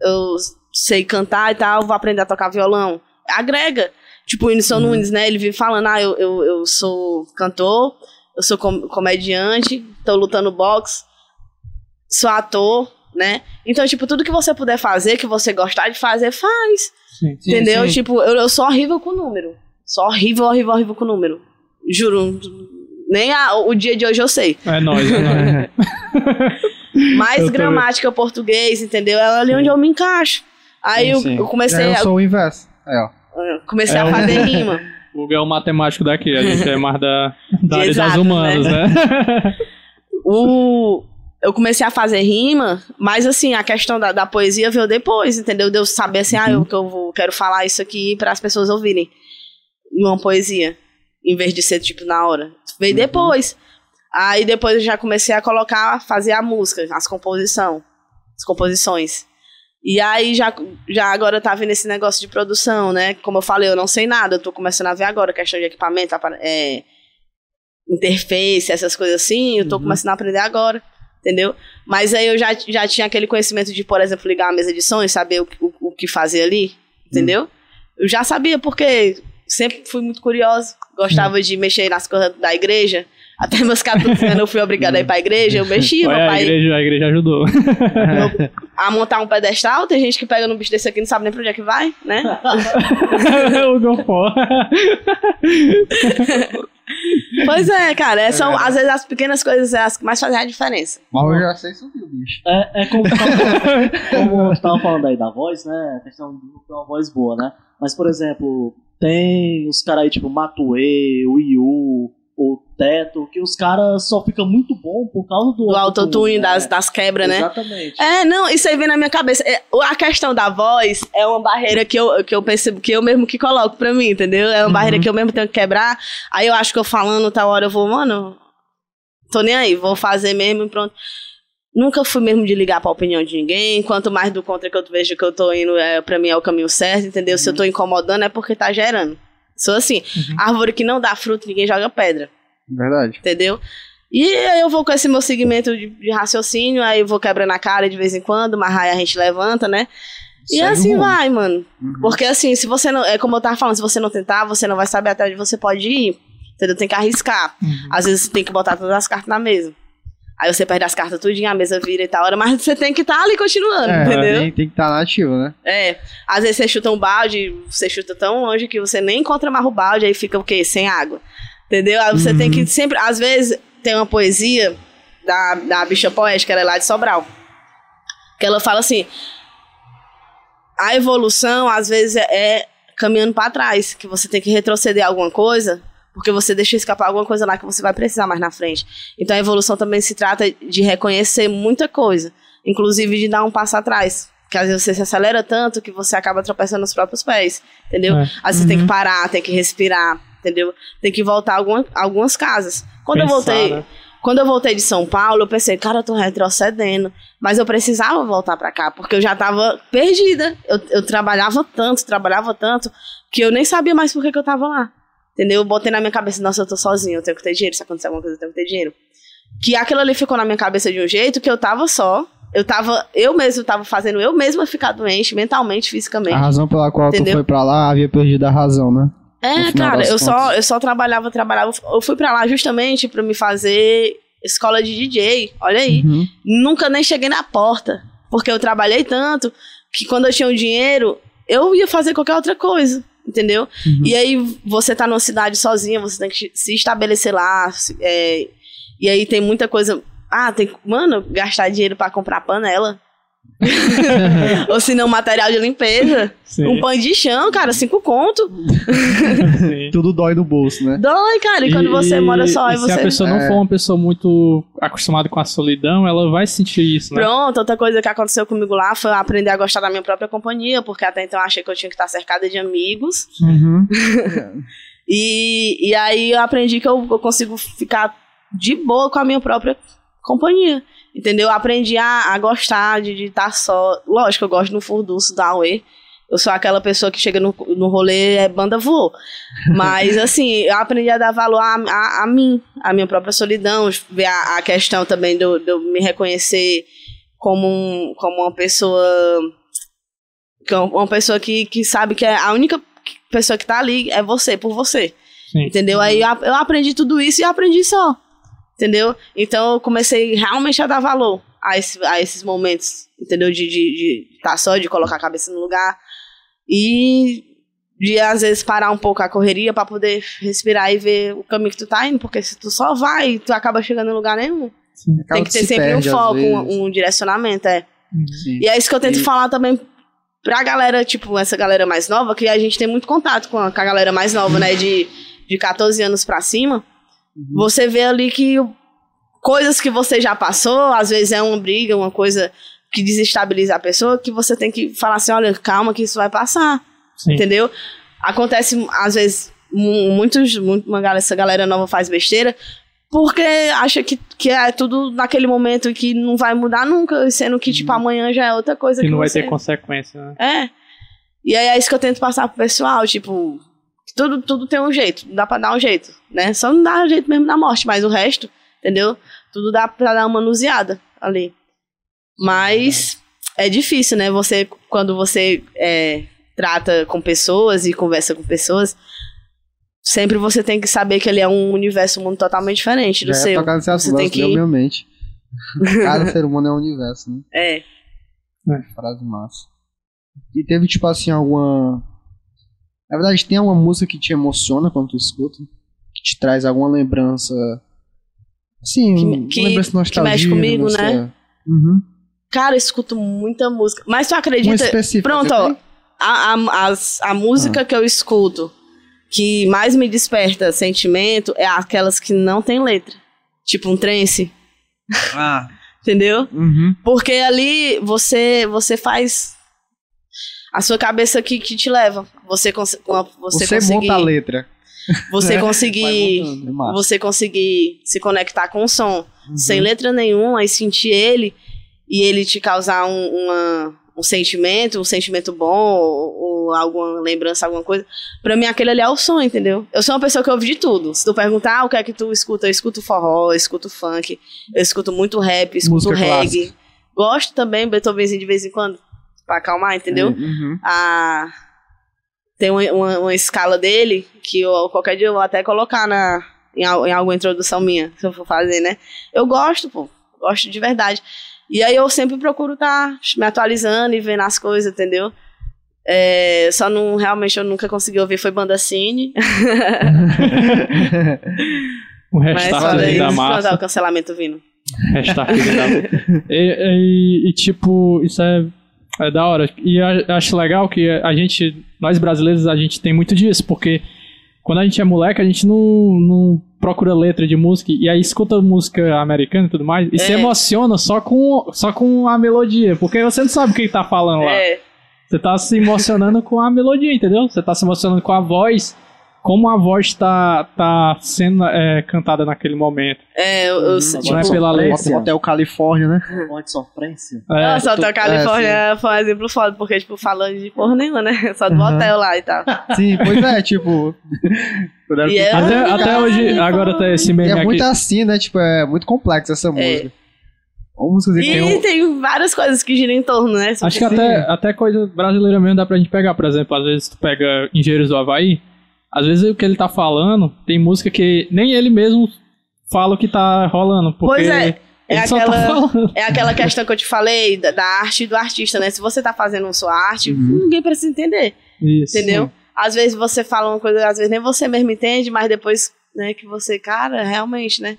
eu sei cantar e tal, vou aprender a tocar violão. Agrega. Tipo, o Whindersson Nunes, né? Ele vive falando, ah, eu, eu, eu sou cantor, eu sou com- comediante, tô lutando boxe, sou ator, né? Então, tipo, tudo que você puder fazer, que você gostar de fazer, faz. Sim. Sim, Entendeu? sim. Tipo, eu, eu sou horrível com número. Sou horrível, horrível, horrível com número. Juro. Nem a- o dia de hoje eu sei. É nóis, é nóis. Mais Eu gramática português, entendeu? É ali onde eu me encaixo. Aí Sim, eu, sim. eu comecei, É, eu a, sou o inverso. É, ó. comecei É a um- fazer rima. O Hugo é o matemático daqui, a gente é mais da, da área das exatas, humanas, né? O, eu comecei a fazer rima, mas assim, a questão da, da poesia veio depois, entendeu? De eu saber assim, ah, eu, que eu vou, quero falar isso aqui para as pessoas ouvirem. uma poesia, em vez de ser tipo na hora. Veio Uhum. depois. Aí depois eu já comecei a colocar, fazer a música, as composição, as composições. E aí já, já agora tá vendo esse negócio de produção, né? Como eu falei, eu não sei nada, eu tô começando a ver agora questão de equipamento, é, interface, essas coisas assim, eu tô Uhum. começando a aprender agora, entendeu? Mas aí eu já, já tinha aquele conhecimento de, por exemplo, ligar a mesa de som e saber o, que- o, o que fazer ali, entendeu? Eu já sabia, porque sempre fui muito curiosa, gostava de mexer nas coisas da igreja. Até meus 14 anos eu fui obrigada a ir pra igreja, eu mexia, meu Olha, a pai igreja, a igreja ajudou. a montar um pedestal, tem gente que pega no bicho desse aqui e não sabe nem pra onde é que vai, né? o Gofó. pois é, cara, é, são, às vezes as pequenas coisas é as que mais fazem a diferença. Mas eu já sei subir o bicho. É, é como, como você tava falando aí da voz, né? A questão de não ter uma voz boa, né? Mas, por exemplo, tem os caras aí tipo Matue, o Yu, o Teto, que os caras só ficam muito bom por causa do O autotune né? das, das quebras, né? Exatamente. É, não, isso aí vem na minha cabeça. É, a questão da voz é uma barreira que eu, que eu percebo, que eu mesmo que coloco pra mim, entendeu? É uma barreira que eu mesmo tenho que quebrar. Aí eu acho que eu falando tal hora eu vou, mano, tô nem aí, vou fazer mesmo e pronto. Nunca fui mesmo de ligar pra opinião de ninguém. Quanto mais do contra que eu vejo que eu tô indo, é, pra mim é o caminho certo, entendeu? Se eu tô incomodando é porque tá gerando. Sou assim. Árvore que não dá fruto, ninguém joga pedra Verdade. entendeu? E aí eu vou com esse meu segmento de, de raciocínio, aí eu vou quebrando a cara de vez em quando, mas aí a gente levanta, né? E assim vai, mano. Uhum. Porque assim, se você não. É como eu tava falando, se você não tentar, você não vai saber até onde você pode ir. Entendeu? Tem que arriscar. Às vezes você tem que botar todas as cartas na mesa. Aí você perde as cartas tudinho, a mesa vira e tal hora, mas você tem que estar ali continuando, É, entendeu? tem, tem que estar nativo, né? É, às vezes você chuta um balde, você chuta tão longe que você nem encontra mais o balde, aí fica o quê? Sem água. Entendeu? Aí você tem que sempre, às vezes, tem uma poesia da, da bicha poética, ela é lá de Sobral. Que ela fala assim: a evolução, às vezes, é, é caminhando para trás, que você tem que retroceder alguma coisa, porque você deixa escapar alguma coisa lá que você vai precisar mais na frente. Então a evolução também se trata de reconhecer muita coisa, inclusive de dar um passo atrás. Que às vezes você se acelera tanto que você acaba tropeçando nos próprios pés, entendeu? É. Às vezes você tem que parar, tem que respirar, entendeu? Tem que voltar alguma, algumas casas. Quando eu Pensar, voltei, né? quando eu voltei de São Paulo, eu pensei, cara, eu tô retrocedendo. Mas eu precisava voltar pra cá, porque eu já tava perdida. Eu, eu trabalhava tanto, trabalhava tanto, que eu nem sabia mais por que, que eu tava lá. Entendeu? Eu botei na minha cabeça, nossa, eu tô sozinho, eu tenho que ter dinheiro. Se acontecer alguma coisa, eu tenho que ter dinheiro. Que aquilo ali ficou na minha cabeça de um jeito que eu tava só. Eu tava, eu mesmo tava fazendo eu mesma ficar doente, mentalmente, fisicamente. A razão pela qual Entendeu? tu foi pra lá havia perdido a razão, né? É, cara, eu só, eu só trabalhava, trabalhava. Eu fui pra lá justamente pra me fazer escola de DJ. Olha aí. Uhum. Nunca nem cheguei na porta. Porque eu trabalhei tanto que quando eu tinha o dinheiro, eu ia fazer qualquer outra coisa. Entendeu? Uhum. E aí você tá numa cidade sozinha, você tem que se estabelecer lá. é, e aí tem muita coisa. Ah, tem mano, gastar dinheiro pra comprar panela. Ou se não, material de limpeza. Sim. Um pano de chão, cara, cinco conto. Tudo dói no bolso, né? Dói, cara. E, quando você mora só, e e se a você. pessoa não É. for uma pessoa muito acostumada com a solidão, ela vai sentir isso, né? Pronto, outra coisa que aconteceu comigo lá foi eu aprender a gostar da minha própria companhia, porque até então eu achei que eu tinha que estar cercada de amigos. Uhum. E, e aí eu aprendi que eu, eu consigo ficar de boa com a minha própria companhia. Entendeu? Eu aprendi a, a gostar de estar só. Lógico, eu gosto no furdunço da UE. Eu sou aquela pessoa que chega no, no rolê, é banda voou. Mas, assim, eu aprendi a dar valor a, a, a mim, a minha própria solidão, ver a, a questão também de eu me reconhecer como, um, como uma pessoa. Uma pessoa que, que sabe que é a única pessoa que tá ali é você, por você. Sim. Entendeu? Aí eu, eu aprendi tudo isso e aprendi só. Entendeu? Então eu comecei realmente a dar valor a, esse- a esses momentos, entendeu? De estar de, de tá só, de colocar a cabeça no lugar. E de às vezes parar um pouco a correria pra poder respirar e ver o caminho que tu tá indo, porque se tu só vai, tu acaba chegando em lugar nenhum. Acaba Tem que ter se sempre perde, um foco, um, um direcionamento, é. Sim. E é isso que eu tento E- falar também pra galera, tipo, essa galera mais nova, que a gente tem muito contato com a, com a galera mais nova, né? De, de 14 anos pra cima. Você vê ali que coisas que você já passou, às vezes é uma briga, uma coisa que desestabiliza a pessoa, que você tem que falar assim, olha, calma que isso vai passar. Sim. Entendeu? Acontece, às vezes, mu- muitos, muito, uma galera, essa galera nova faz besteira porque acha que, que é tudo naquele momento que não vai mudar nunca, sendo que, tipo, amanhã já é outra coisa Que que não vai você... ter consequência, né? É. E aí é isso que eu tento passar pro pessoal, tipo, tudo, tudo tem um jeito, dá pra dar um jeito, né? Só não dá jeito mesmo na morte, mas o resto, entendeu? Tudo dá pra dar uma manuseada ali. Mas é difícil, né? Você, quando você é, trata com pessoas e conversa com pessoas, sempre você tem que saber que ele é um universo, um mundo totalmente diferente do Já ia seu. tocar nesse Você tem que- minha mente. Cada ser humano é um universo, né? É. Frase massa. E teve, tipo assim, alguma. Na verdade, tem alguma música que te emociona quando tu escuta? Que te traz alguma lembrança. Assim, Que- uma que- lembrança que nostalgia. mexe comigo, né? Uhum. Cara, eu escuto muita música. Mas tu Uma acredita. Pronto, ó. A, a, as- a música que eu escuto que mais me desperta sentimento é aquelas que não tem letra. Tipo um trance, Ah. entendeu? Uhum. Porque ali você você faz a sua cabeça que, que te leva. Você, cons você, Você, conseguir, monta a letra. você né? conseguir, montando, você conseguir se conectar com o som Uhum. sem letra nenhuma e sentir ele e ele te causar um, uma- um sentimento, um sentimento bom ou, ou alguma lembrança, alguma coisa. Pra mim, aquele ali é o som, entendeu? Eu sou uma pessoa que ouve de tudo. Se tu perguntar ah, o que é que tu escuta, eu escuto forró, eu escuto funk, eu escuto muito rap, eu escuto Música reggae. clássica. Gosto também, Beethovenzinho de vez em quando, pra acalmar, entendeu? Uhum. a tem uma, uma, uma escala dele que eu, qualquer dia eu vou até colocar na, em, em alguma introdução minha, se eu for fazer, né? Eu gosto, pô. Gosto de verdade. E aí eu sempre procuro estar me atualizando e vendo as coisas, entendeu? É, só não, realmente eu nunca consegui ouvir, foi banda cine. O restart da massa. o cancelamento vindo. Restart da e, e, e, tipo, isso é, é da hora. E eu acho legal que a gente, nós brasileiros, a gente tem muito disso, porque quando a gente é moleque, a gente não, não procura letra de música e aí escuta música americana e tudo mais e se É. emociona só com, só com a melodia, porque você não sabe o que tá falando lá. É, Você tá se emocionando com a melodia, entendeu? Você tá se emocionando com a voz, como a voz tá, tá sendo é, cantada naquele momento. é, eu, eu, tipo, Não é pela. Bota Hotel Califórnia, né? Pode de sofrência. É, Nossa, o Hotel Califórnia é, foi um exemplo foda, porque, tipo, falando de porra nenhuma, né? Só do Aham. hotel lá e tal. Sim, pois é, tipo. é- até, hoje, agora tá esse meme é aqui. muito assim, né? Tipo, é muito complexo essa música. Música E tem um... tem várias coisas que giram em torno, né? Acho que até, até coisa brasileira mesmo dá pra gente pegar. Por exemplo, às vezes tu pega Engenheiros do Havaí, às vezes o que ele tá falando, tem música que nem ele mesmo fala o que tá rolando. Porque Pois é, é ele só tá aquela- falando. É aquela questão que eu te falei da, da arte e do artista, né? Se você tá fazendo sua arte, Uhum. ninguém precisa entender, Isso. entendeu? Às vezes você fala uma coisa, às vezes nem você mesmo entende, mas depois, né, que você, cara, realmente, né?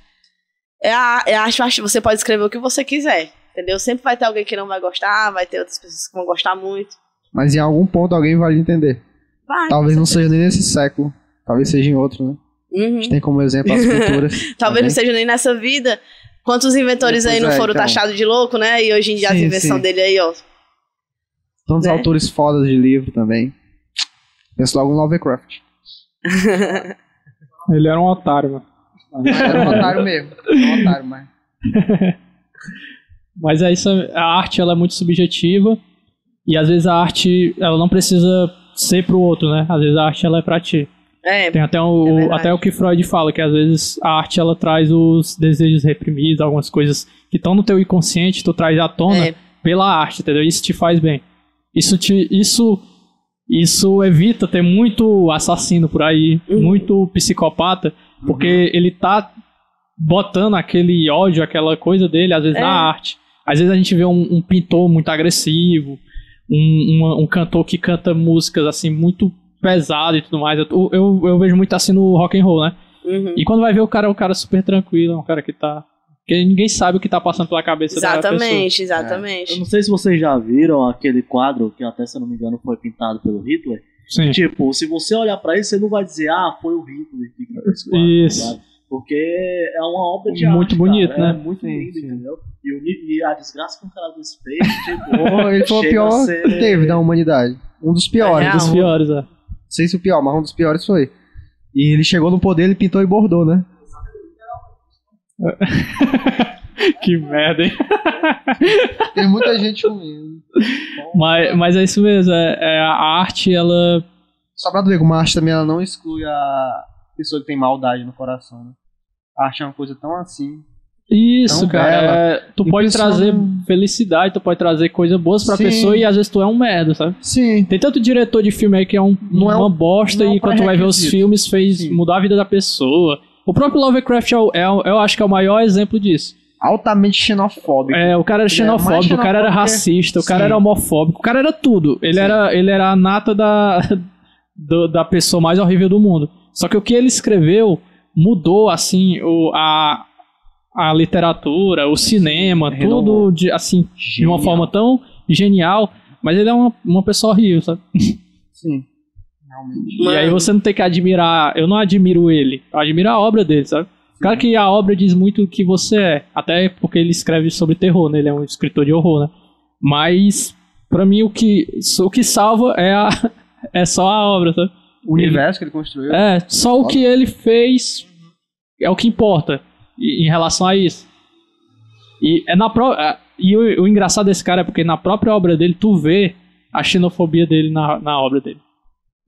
É a, é a arte, arte, você pode escrever o que você quiser, entendeu? Sempre vai ter alguém que não vai gostar, vai ter outras pessoas que vão gostar muito. Mas em algum ponto alguém vai entender. Vai. Talvez não seja nem nesse século. Talvez seja em outro, né? A Uhum. gente tem como exemplo as culturas. Talvez não seja nem nessa vida. Quantos inventores aí Pois não é, foram então. taxados de louco, né? E hoje em dia Sim, invenções sim. dele aí, ó. Tantos né? autores fodas de livro também. Penso logo no Lovecraft. Ele era um otário, mano. Mas era um otário mesmo. Era um otário, mas. Mas é isso, a arte ela é muito subjetiva e às vezes a arte ela não precisa ser pro outro, né? Às vezes a arte ela é pra ti. É, Tem até É o, verdade. até o que Freud fala, que às vezes a arte ela traz os desejos reprimidos, algumas coisas que estão no teu inconsciente, tu traz à tona É. pela arte, entendeu? Isso te faz bem. Isso te isso isso evita ter muito assassino por aí, Uhum. muito psicopata, porque ele tá botando aquele ódio, aquela coisa dele, às vezes, É. na arte. Às vezes a gente vê um, um pintor muito agressivo, um, uma- um cantor que canta músicas assim muito pesado e tudo mais. Eu, eu, eu vejo muito assim no rock and roll, né? uhum. E quando vai ver o cara é um cara super tranquilo, é um cara que tá. Que ninguém sabe o que tá passando pela cabeça da pessoa. Exatamente, Eu exatamente. não sei se vocês já viram aquele quadro que até, se eu não me engano, foi pintado pelo Hitler. Sim. Tipo, se você olhar pra isso, você não vai dizer, ah, foi o Hitler que pintou esse quadro. Isso. tá ligado? Porque é uma obra de Muito arte, bonito, cara. É né? muito Sim, lindo, sim. entendeu? E, o e a desgraça que um cara desse fez, tipo... Ele foi o pior ser- que teve da humanidade. Um dos piores. É Não Dos piores, é. sei se o pior, mas um dos piores foi. E ele chegou no poder, ele pintou e bordou, né? que merda, hein? Tem muita gente ruim. Mas, mas é isso mesmo, é, é a arte, ela. Só pra ver como a arte também ela não exclui a pessoa que tem maldade no coração, né? A arte é uma coisa tão assim. Isso, Tão cara. é, tu E pode pessoa trazer felicidade, tu pode trazer coisas boas pra Sim. pessoa e às vezes tu é um merda, sabe? Sim. Tem tanto diretor de filme aí que é um, Não é uma um- bosta é e quando tu vai ver os filmes fez Sim. mudar a vida da pessoa. O próprio Lovecraft é, é eu acho que é o maior exemplo disso. Altamente xenofóbico. É, o cara era mais xenofóbico, o cara era xenofóbico racista, o cara Sim. era homofóbico, o cara era tudo. Ele, Sim. era, ele era a nata da, do- da pessoa mais horrível do mundo. Só que o que ele escreveu mudou, assim, o, a, a literatura, o cinema, renovou. tudo de, assim, de uma Genial. forma tão genial. Mas ele é uma, uma pessoa horrível, sabe? Sim. Realmente. E aí você não tem que admirar. Eu não admiro ele, eu admiro a obra dele, sabe? Claro que a obra diz muito o que você é, até porque ele escreve sobre terror, né? Ele é um escritor de horror, né? Mas, pra mim, o que, o que salva é, a, é só a obra, sabe? O universo que ele construiu. É, só o que ele fez é o que importa em relação a isso. E, é na pró- é, e o, o engraçado desse cara é porque na própria obra dele, tu vê a xenofobia dele na, na obra dele.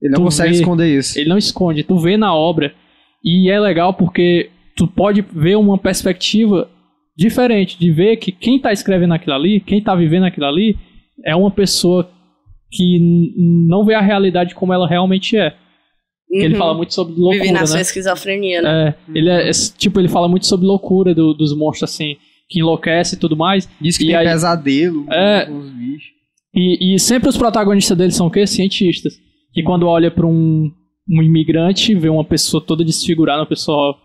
Ele não Tu consegue vê- esconder isso. Ele não esconde, tu vê na obra. E é legal porque tu pode ver uma perspectiva diferente, de ver que quem tá escrevendo aquilo ali, quem tá vivendo aquilo ali, é uma pessoa que não vê a realidade como ela realmente é. Porque ele Uhum. fala muito sobre loucura, Vive na né? sua esquizofrenia, né? É, ele é, esse- tipo, ele fala muito sobre loucura do- dos monstros, assim, que enlouquece e tudo mais. Diz que E tem aí- pesadelo É. com os bichos. E, e sempre os protagonistas dele são o quê? Cientistas. Que quando olha pra um, um imigrante, vê uma pessoa toda desfigurada, uma pessoa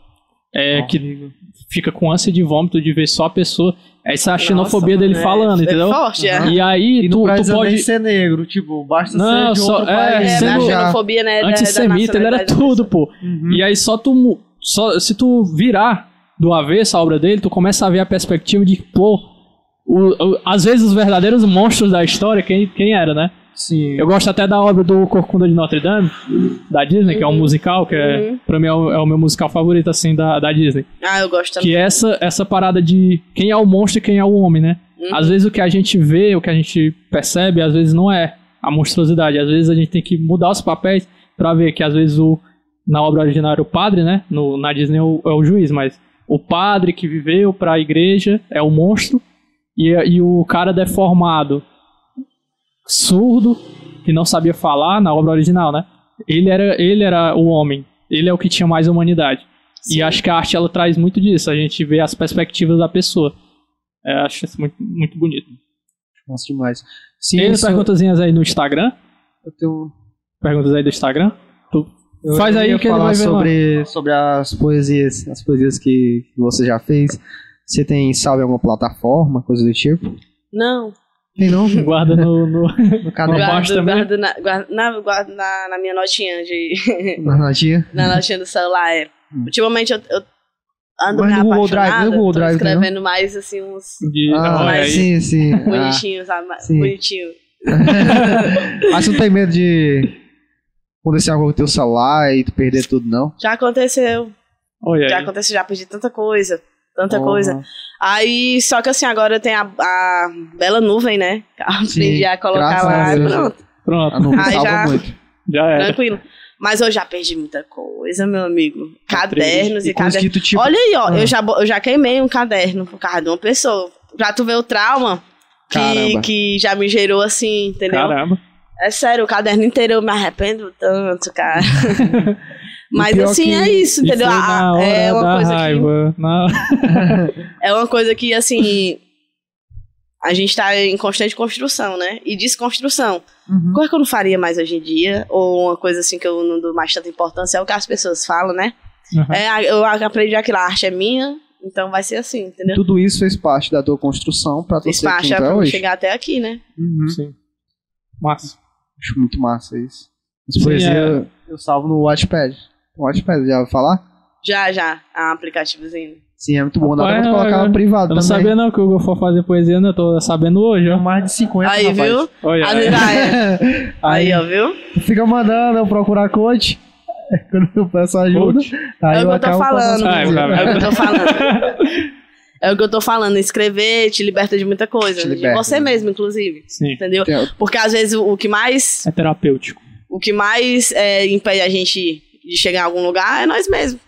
é, que fica com ânsia de vômito de ver só a pessoa. Essa é a Nossa, xenofobia dele é- falando, é entendeu? forte, é. E aí E tu, não tu pode. ser negro, tipo, basta Não, ser de só- outro é, país. É, sendo- xenofobia, né? Antissemita, ele era tudo, pô. Uhum. E aí só tu. Só, se tu virar do avesso a obra dele, tu começa a ver a perspectiva de, pô, o- o- às vezes os verdadeiros monstros da história, quem, quem era, né? Sim. Eu gosto até da obra do Corcunda de Notre Dame, da Disney, que é um musical, que é, Uhum. pra mim é o, é o meu musical favorito, assim, da, da Disney. Ah, eu gosto também. Que essa, essa parada de quem é o monstro e quem é o homem, né? Uhum. Às vezes o que a gente vê, o que a gente percebe, às vezes não é a monstruosidade. Às vezes a gente tem que mudar os papéis pra ver que às vezes o na obra original era o padre, né? No, na Disney é o, é o juiz, mas o padre que viveu pra igreja é o monstro e, e o cara deformado, surdo, que não sabia falar na obra original, né? Ele era, ele era o homem. Ele é o que tinha mais humanidade. E Sim. acho que a arte ela traz muito disso. A gente vê as perspectivas da pessoa. É, acho isso muito, muito bonito. Nossa, demais. Sim, Tem isso- perguntazinhas aí no Instagram? eu tenho- Perguntas aí do Instagram? Tu eu faz aí que ele falar vai ver lá. sobre, sobre as poesias, as poesias que, que você já fez. Você tem salve em alguma plataforma, coisa do tipo? Não. Tem não? Guarda no. no- No Guardo, mesmo? na, guardo, na, guardo na, na minha notinha de. na notinha? na notinha do celular. É. Ultimamente eu, eu ando Mas no Google. Drive, no Google tô Drive, escrevendo mais assim uns de, Ah, olha aí. sim, sim. Ah, bonitinhos, sabe? sim. Bonitinho. Mas você não tem medo de acontecer algo com o teu celular e tu perder tudo, não? Já aconteceu. Olha Já aí. aconteceu, já perdi tanta coisa. Tanta Porra. coisa. Aí, só que assim, agora eu tenho a, a bela nuvem, né? Aprendi Sim, a colocar lá a pronto, Pronto, Aí já- muito. já era. tranquilo. Mas eu já perdi muita coisa, meu amigo. Tá Cadernos e, E cadernos. tipo, Olha aí, ó, Ah. eu, já, eu já queimei um caderno por causa de uma pessoa. Pra tu ver o trauma que, Caramba. que já me gerou assim, entendeu? Caramba. É sério, o caderno inteiro eu me arrependo tanto, cara. Mas assim, que- é isso, entendeu? foi Ah, na hora é uma da coisa que. raiva. Na... É uma coisa que, assim. A gente tá em constante construção, né? E desconstrução. Uhum. Coisa que eu não faria mais hoje em dia, ou uma coisa assim que eu não dou mais tanta importância, é o que as pessoas falam, né? Uhum. É, eu aprendi que a arte é minha, então vai ser assim, entendeu? Tudo isso fez parte da tua construção pra tu ser quem parte tu é pra hoje. chegar até aqui, né? Uhum. Sim. Massa. Acho muito massa isso. As Sim, poesias é. eu, eu salvo no Watchpad. Watchpad, já ouviu falar? Já, já, é um aplicativozinho. Sim, é muito bom. Dá pra tu colocar no privado Eu não também. sabia não que o Hugo for fazer poesia, né? Eu tô sabendo hoje, ó. Mais de 50, Aí, rapaz. viu? Olha aí. ah, é. Aí, Aí, ó, viu? tu fica mandando eu procurar coach. Quando eu peço ajuda, Coach. aí É o eu que eu tô falando. Ah, coisas. É o que eu tô falando. É o que eu tô falando. Escrever te liberta de muita coisa. Te de liberta, você né? mesmo, inclusive. Sim. Entendeu? Porque às vezes o, o que mais, É terapêutico. o que mais é, impede a gente de chegar em algum lugar é nós mesmos.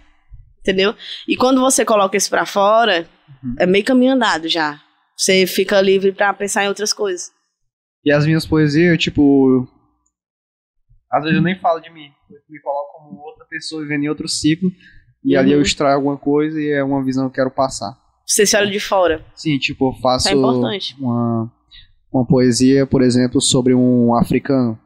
Entendeu? E quando você coloca isso pra fora, Uhum. é meio caminho andado já. Você fica livre pra pensar em outras coisas. E as minhas poesias, tipo. Às vezes eu nem falo de mim. Eu me coloco como outra pessoa vivendo em outro ciclo. E ali eu Uhum. extraio alguma coisa e é uma visão que eu quero passar. Você se olha de fora. Sim, tipo, eu faço é uma, uma poesia, por exemplo, sobre um africano,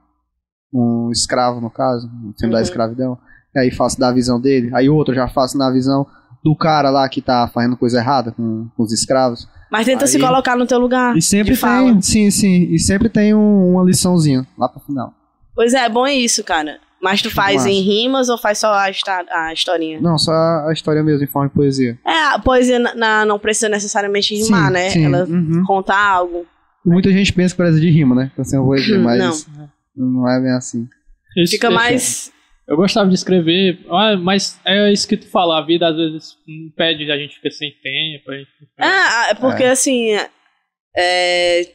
um escravo, no caso, no tempo da Uhum. escravidão. E aí faço da visão dele. Aí outro eu já faço na visão do cara lá que tá fazendo coisa errada com, com os escravos. Mas tenta se Aí- colocar no teu lugar. E sempre de fala. tem, sim, sim, e sempre tem um- uma liçãozinha lá pro final. Pois é, é bom isso, cara. Mas tu faz massa. em rimas ou faz só a, a historinha? Não, só a história mesmo em forma de poesia. É, a poesia na- na- não precisa necessariamente rimar, Sim, né? sim, Ela uhum. conta algo. Muita gente pensa que parece de rima, né? Pra ser uma poesia, mas Não. não é bem assim. Isso- Fica mais. Eu gostava de escrever, ah, mas é isso que tu fala, a vida às vezes impede, a gente fica sem tempo. Gente fica- É, é porque assim. É,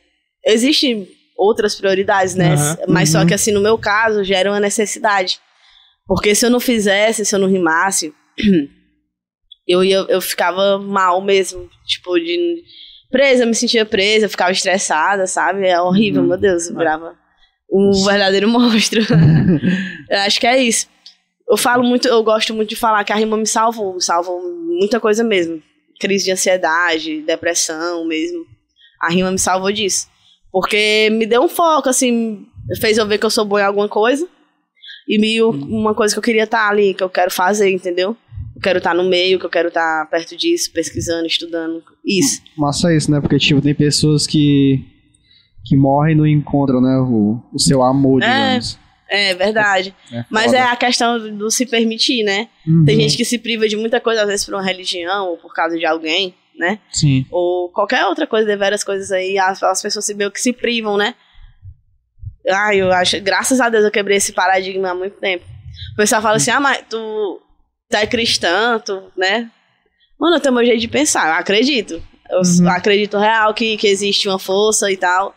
existem outras prioridades, né? Aham, Mas só uhum. que assim, no meu caso, gera uma necessidade. Porque se eu não fizesse, se eu não rimasse, eu, ia, eu ficava mal mesmo. Tipo, de. Presa, eu me sentia presa, eu ficava estressada, sabe? É horrível, Uhum. meu Deus, eu virava um verdadeiro monstro. eu acho que é isso. Eu falo muito, eu gosto muito de falar que a rima me salvou, salvou muita coisa mesmo. Crise de ansiedade, depressão mesmo. A rima me salvou disso. Porque me deu um foco, assim, fez eu ver que eu sou boa em alguma coisa. E me, uma coisa que eu queria estar ali, que eu quero fazer, entendeu? Eu quero estar no meio, que eu quero estar perto disso, pesquisando, estudando. Isso. Mas só isso, né? Porque, tipo, tem pessoas que, que morrem e não encontram, né? O, o seu amor, É, digamos. É verdade. É Mas é a questão do- do se permitir, né? Uhum. Tem gente que se priva de muita coisa, às vezes por uma religião ou por causa de alguém, né? Sim. Ou qualquer outra coisa, de várias coisas aí, as, as pessoas se meio que se privam, né? Ah, eu acho, graças a Deus eu quebrei esse paradigma há muito tempo. O pessoal fala assim, ah, mas tu, tu é cristã, tu, né? Mano, eu tenho meu jeito de pensar, eu acredito. Eu Uhum. acredito real que, que existe uma força e tal.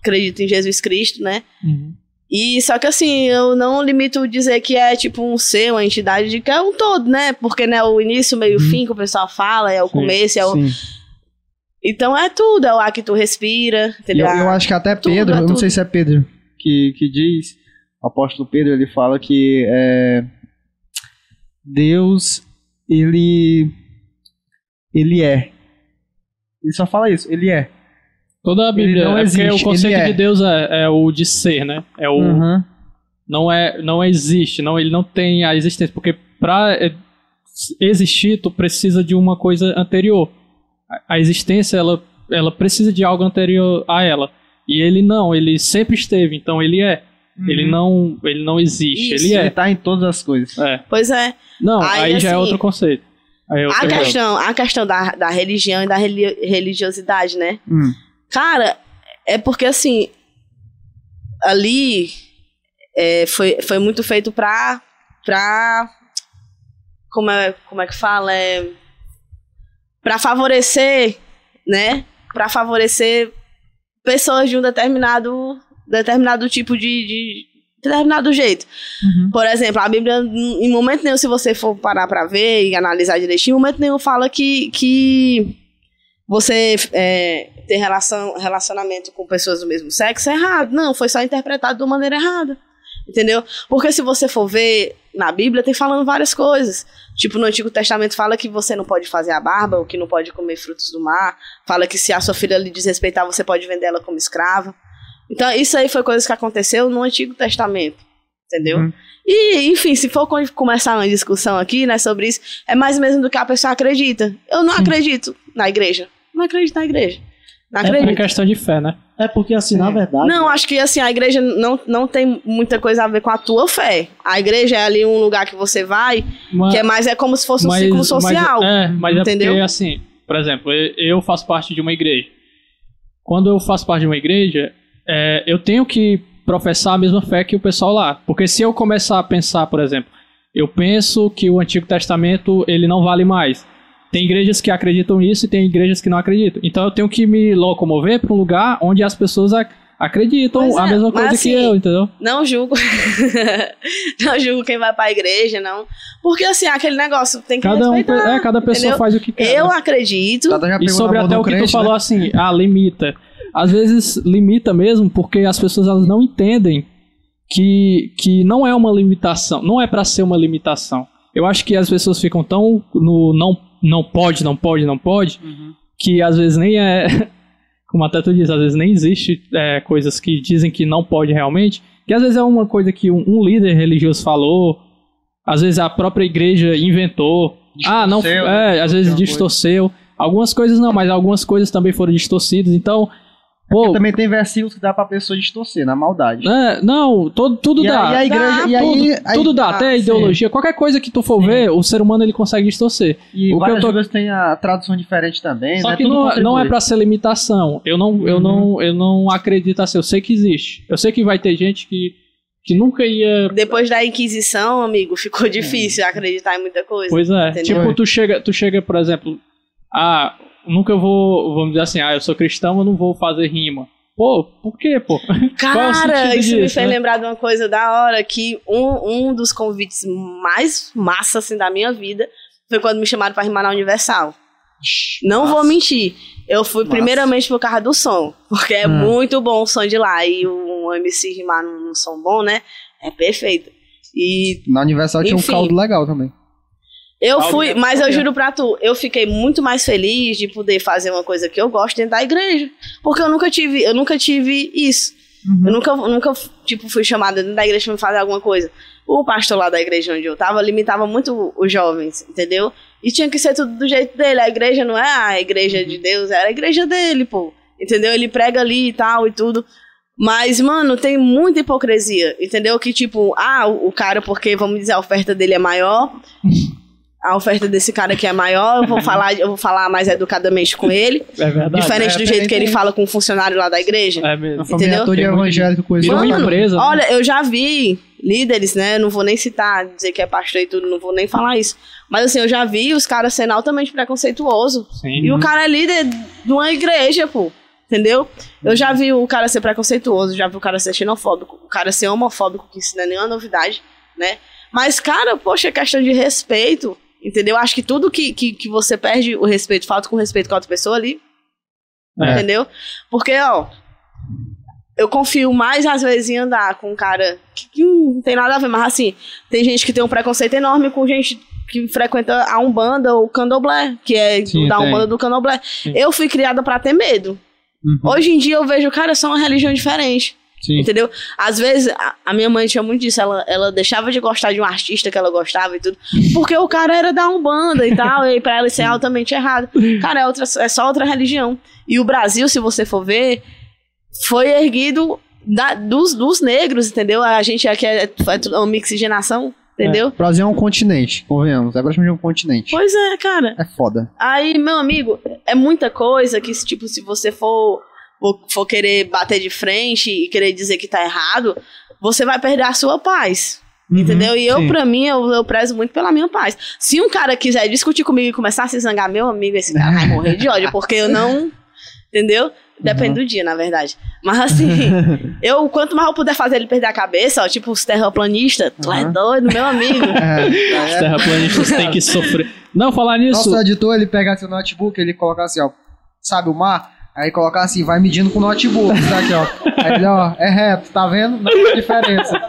Acredito em Jesus Cristo, né? Uhum. E só que assim, eu não limito dizer que é tipo um ser, uma entidade, de que é um todo, né? Porque né, o início, meio Uhum. fim que o pessoal fala, é o Sim, começo, é o. Sim. Então é tudo, é o ar que tu respira, entendeu? eu, eu acho que até Tudo, Pedro, é eu não tudo. sei se é Pedro que, que diz, o apóstolo Pedro, ele fala que é, Deus, ele, ele é. Ele só fala isso, ele é. Toda a Bíblia, não é porque existe, o conceito ele é. de Deus é, é o de ser, né? É o Uhum. não é não existe, não ele não tem a existência, porque para existir tu precisa de uma coisa anterior. A, a existência ela ela precisa de algo anterior a ela. E ele não, ele sempre esteve, então ele é. Ele não ele não existe, Isso, ele Ele é. tá em todas as coisas. É. Pois é. Não, Aí, aí, já é assim, outro conceito. Aí é A questão, a questão da, da religião e da reli- religiosidade, né? Hum. Cara, é porque assim, ali é, foi, foi muito feito pra. pra como, é, como é que fala? É, pra favorecer, né? Pra favorecer pessoas de um determinado, determinado tipo de, de determinado jeito. Por exemplo, a Bíblia, em momento nenhum, se você for parar pra ver e analisar direitinho, em momento nenhum fala que, que você é, ter relação, relacionamento com pessoas do mesmo sexo é errado. Não, foi só interpretado de uma maneira errada. Entendeu? Porque se você for ver na Bíblia, tem falando várias coisas. Tipo, no Antigo Testamento fala que você não pode fazer a barba, ou que não pode comer frutos do mar. Fala que se a sua filha lhe desrespeitar, você pode vender ela como escrava. Então, isso aí foi coisas que aconteceu no Antigo Testamento. Entendeu? Uhum. E, enfim, se for co- começar uma discussão aqui, né, sobre isso, é mais mesmo do que a pessoa acredita. Eu não acredito na igreja. Não acredito na igreja. Não É por acredito. questão de fé, né? É porque, assim, na verdade. Não, acho que assim, a igreja não, não tem muita coisa a ver com a tua fé. A igreja é ali um lugar que você vai, Mas, que é mais é como se fosse um mas- ciclo social. Mas, é, mas é entendeu? porque, assim, por exemplo, eu- eu faço parte de uma igreja. Quando eu faço parte de uma igreja, é, eu tenho que professar a mesma fé que o pessoal lá. Porque se eu começar a pensar, por exemplo, eu penso que o Antigo Testamento ele não vale mais. Tem igrejas que acreditam nisso e tem igrejas que não acreditam. Então eu tenho que me locomover para um lugar onde as pessoas ac- acreditam Pois a é, mesma coisa que assim, eu, entendeu? Não julgo. não julgo quem vai pra igreja, não. Porque assim, aquele negócio tem que Cada, um, respeitar. é, cada pessoa entendeu? faz o que quer. Eu né? acredito. E sobre até o que tu crente, falou né? assim, ah, limita. Às vezes limita mesmo porque as pessoas elas não entendem que, que não é uma limitação, não é pra ser uma limitação. Eu acho que as pessoas ficam tão no não, não pode, não pode, não pode, que às vezes nem é, como até tu diz, às vezes nem existe é, coisas que dizem que não pode realmente, que às vezes é uma coisa que um, um líder religioso falou, às vezes a própria igreja inventou, ah, não, Distorceu, é, né? às vezes Alguma coisa. distorceu. Algumas coisas não, mas algumas coisas também foram distorcidas. Então, pô, Também tem versículos que dá pra pessoa distorcer, na maldade. é, não, todo, tudo e, dá. a, e a igreja. Dá, e aí, tudo, aí- tudo dá, ah, até a sim. ideologia, qualquer coisa que tu for Sim. ver, o ser humano ele consegue distorcer. E O que várias eu tô- línguas têm a tradução diferente também, Só né? que Tudo não, não é pra ser limitação. Eu não, eu Uhum. não, eu não acredito assim. Eu sei que existe. Eu sei que vai ter gente que, que nunca ia. Depois da Inquisição, amigo, ficou difícil acreditar em muita coisa. Pois é. Entendeu? Tipo, tu chega, tu chega, por exemplo, ah, nunca vou, vamos dizer assim, ah, eu sou cristão, eu não vou fazer rima. Pô, por quê, pô? É Cara, sentido isso me disso, fez né? lembrar de uma coisa da hora, que um, um dos convites mais massa, assim, da minha vida foi quando me chamaram pra rimar na Universal. Não vou mentir. Eu fui Massa. primeiramente por causa do som, porque é Hum. muito bom o som de lá. E um MC rimar num, som bom, né? É perfeito. E Na Universal tinha um caldo legal também. Eu Algo fui, é mas eu juro pra tu, eu fiquei muito mais feliz de poder fazer uma coisa que eu gosto dentro da igreja. Porque eu nunca tive, eu nunca tive isso. Eu nunca, nunca, tipo, fui chamada dentro da igreja pra me fazer alguma coisa. O pastor lá da igreja onde eu tava limitava muito os jovens, entendeu? E tinha que ser tudo do jeito dele. A igreja não é a igreja de Deus, era a igreja dele, pô. Entendeu? Ele prega ali e tal e tudo. Mas, mano, tem muita hipocrisia, entendeu? Que tipo, ah, o o cara, porque, vamos dizer, a oferta dele é maior. A oferta desse cara aqui é maior, eu vou falar, eu vou falar mais educadamente com ele. É verdade. diferente é, do jeito que ele fala com o funcionário lá da igreja. É mesmo. Uma Entendeu? muito evangélica, coisa Virou assim. uma empresa. né? Olha, eu já vi líderes, né? Não vou nem citar, dizer que é pastor e tudo, não vou nem falar isso. Mas assim, eu já vi os caras sendo altamente preconceituosos. Sim. E o cara é líder de uma igreja, pô. Entendeu? Eu já vi o cara ser preconceituoso, já vi o cara ser xenofóbico, o cara ser homofóbico, que isso não é nenhuma novidade, né? Mas, cara, poxa, é questão de respeito, entendeu? Acho que tudo que, que, que você perde o respeito, falta com respeito com a outra pessoa ali, É. entendeu? Porque, ó, eu confio mais às vezes em andar com um cara que, que não tem nada a ver, mas assim, tem gente que tem um preconceito enorme com gente que frequenta a Umbanda ou o Candomblé, que é Sim, da tem. Umbanda do Candomblé. Eu fui criada pra ter medo. Uhum. Hoje em dia eu vejo, cara, são uma religião diferente. Sim. Entendeu? Às vezes, a, a minha mãe tinha muito disso. Ela, ela deixava de gostar de um artista que ela gostava e tudo. Porque o cara era da Umbanda e tal. e pra ela isso é altamente errado. Cara, é, outra, é só outra religião. E o Brasil, se você for ver, foi erguido da- dos, dos negros, entendeu? A gente aqui é, é tudo uma mixigenação, entendeu? O Brasil é um continente, convenhamos. É praticamente um continente. Pois é, cara. É foda. Aí, meu amigo, é muita coisa que, tipo, se você for, for, for querer bater de frente e querer dizer que tá errado, você vai perder a sua paz. Entendeu? E eu, sim. pra mim, eu, eu prezo muito pela minha paz. Se um cara quiser discutir comigo e começar a se zangar, meu amigo, esse cara vai morrer de ódio, porque eu não. Entendeu? Depende do dia, na verdade. Mas assim, eu, quanto mais eu puder fazer ele perder a cabeça, ó, tipo os terraplanistas, tu é Uhum. doido, meu amigo. É, Os é. terraplanistas têm que sofrer. Não, falar nisso. Nosso editor, ele pega seu notebook, ele coloca assim, ó. Sabe o mar? Aí colocar assim, vai medindo com o notebook. Isso aqui, ó. Aí ele, ó, é reto, tá vendo? Não tem diferença.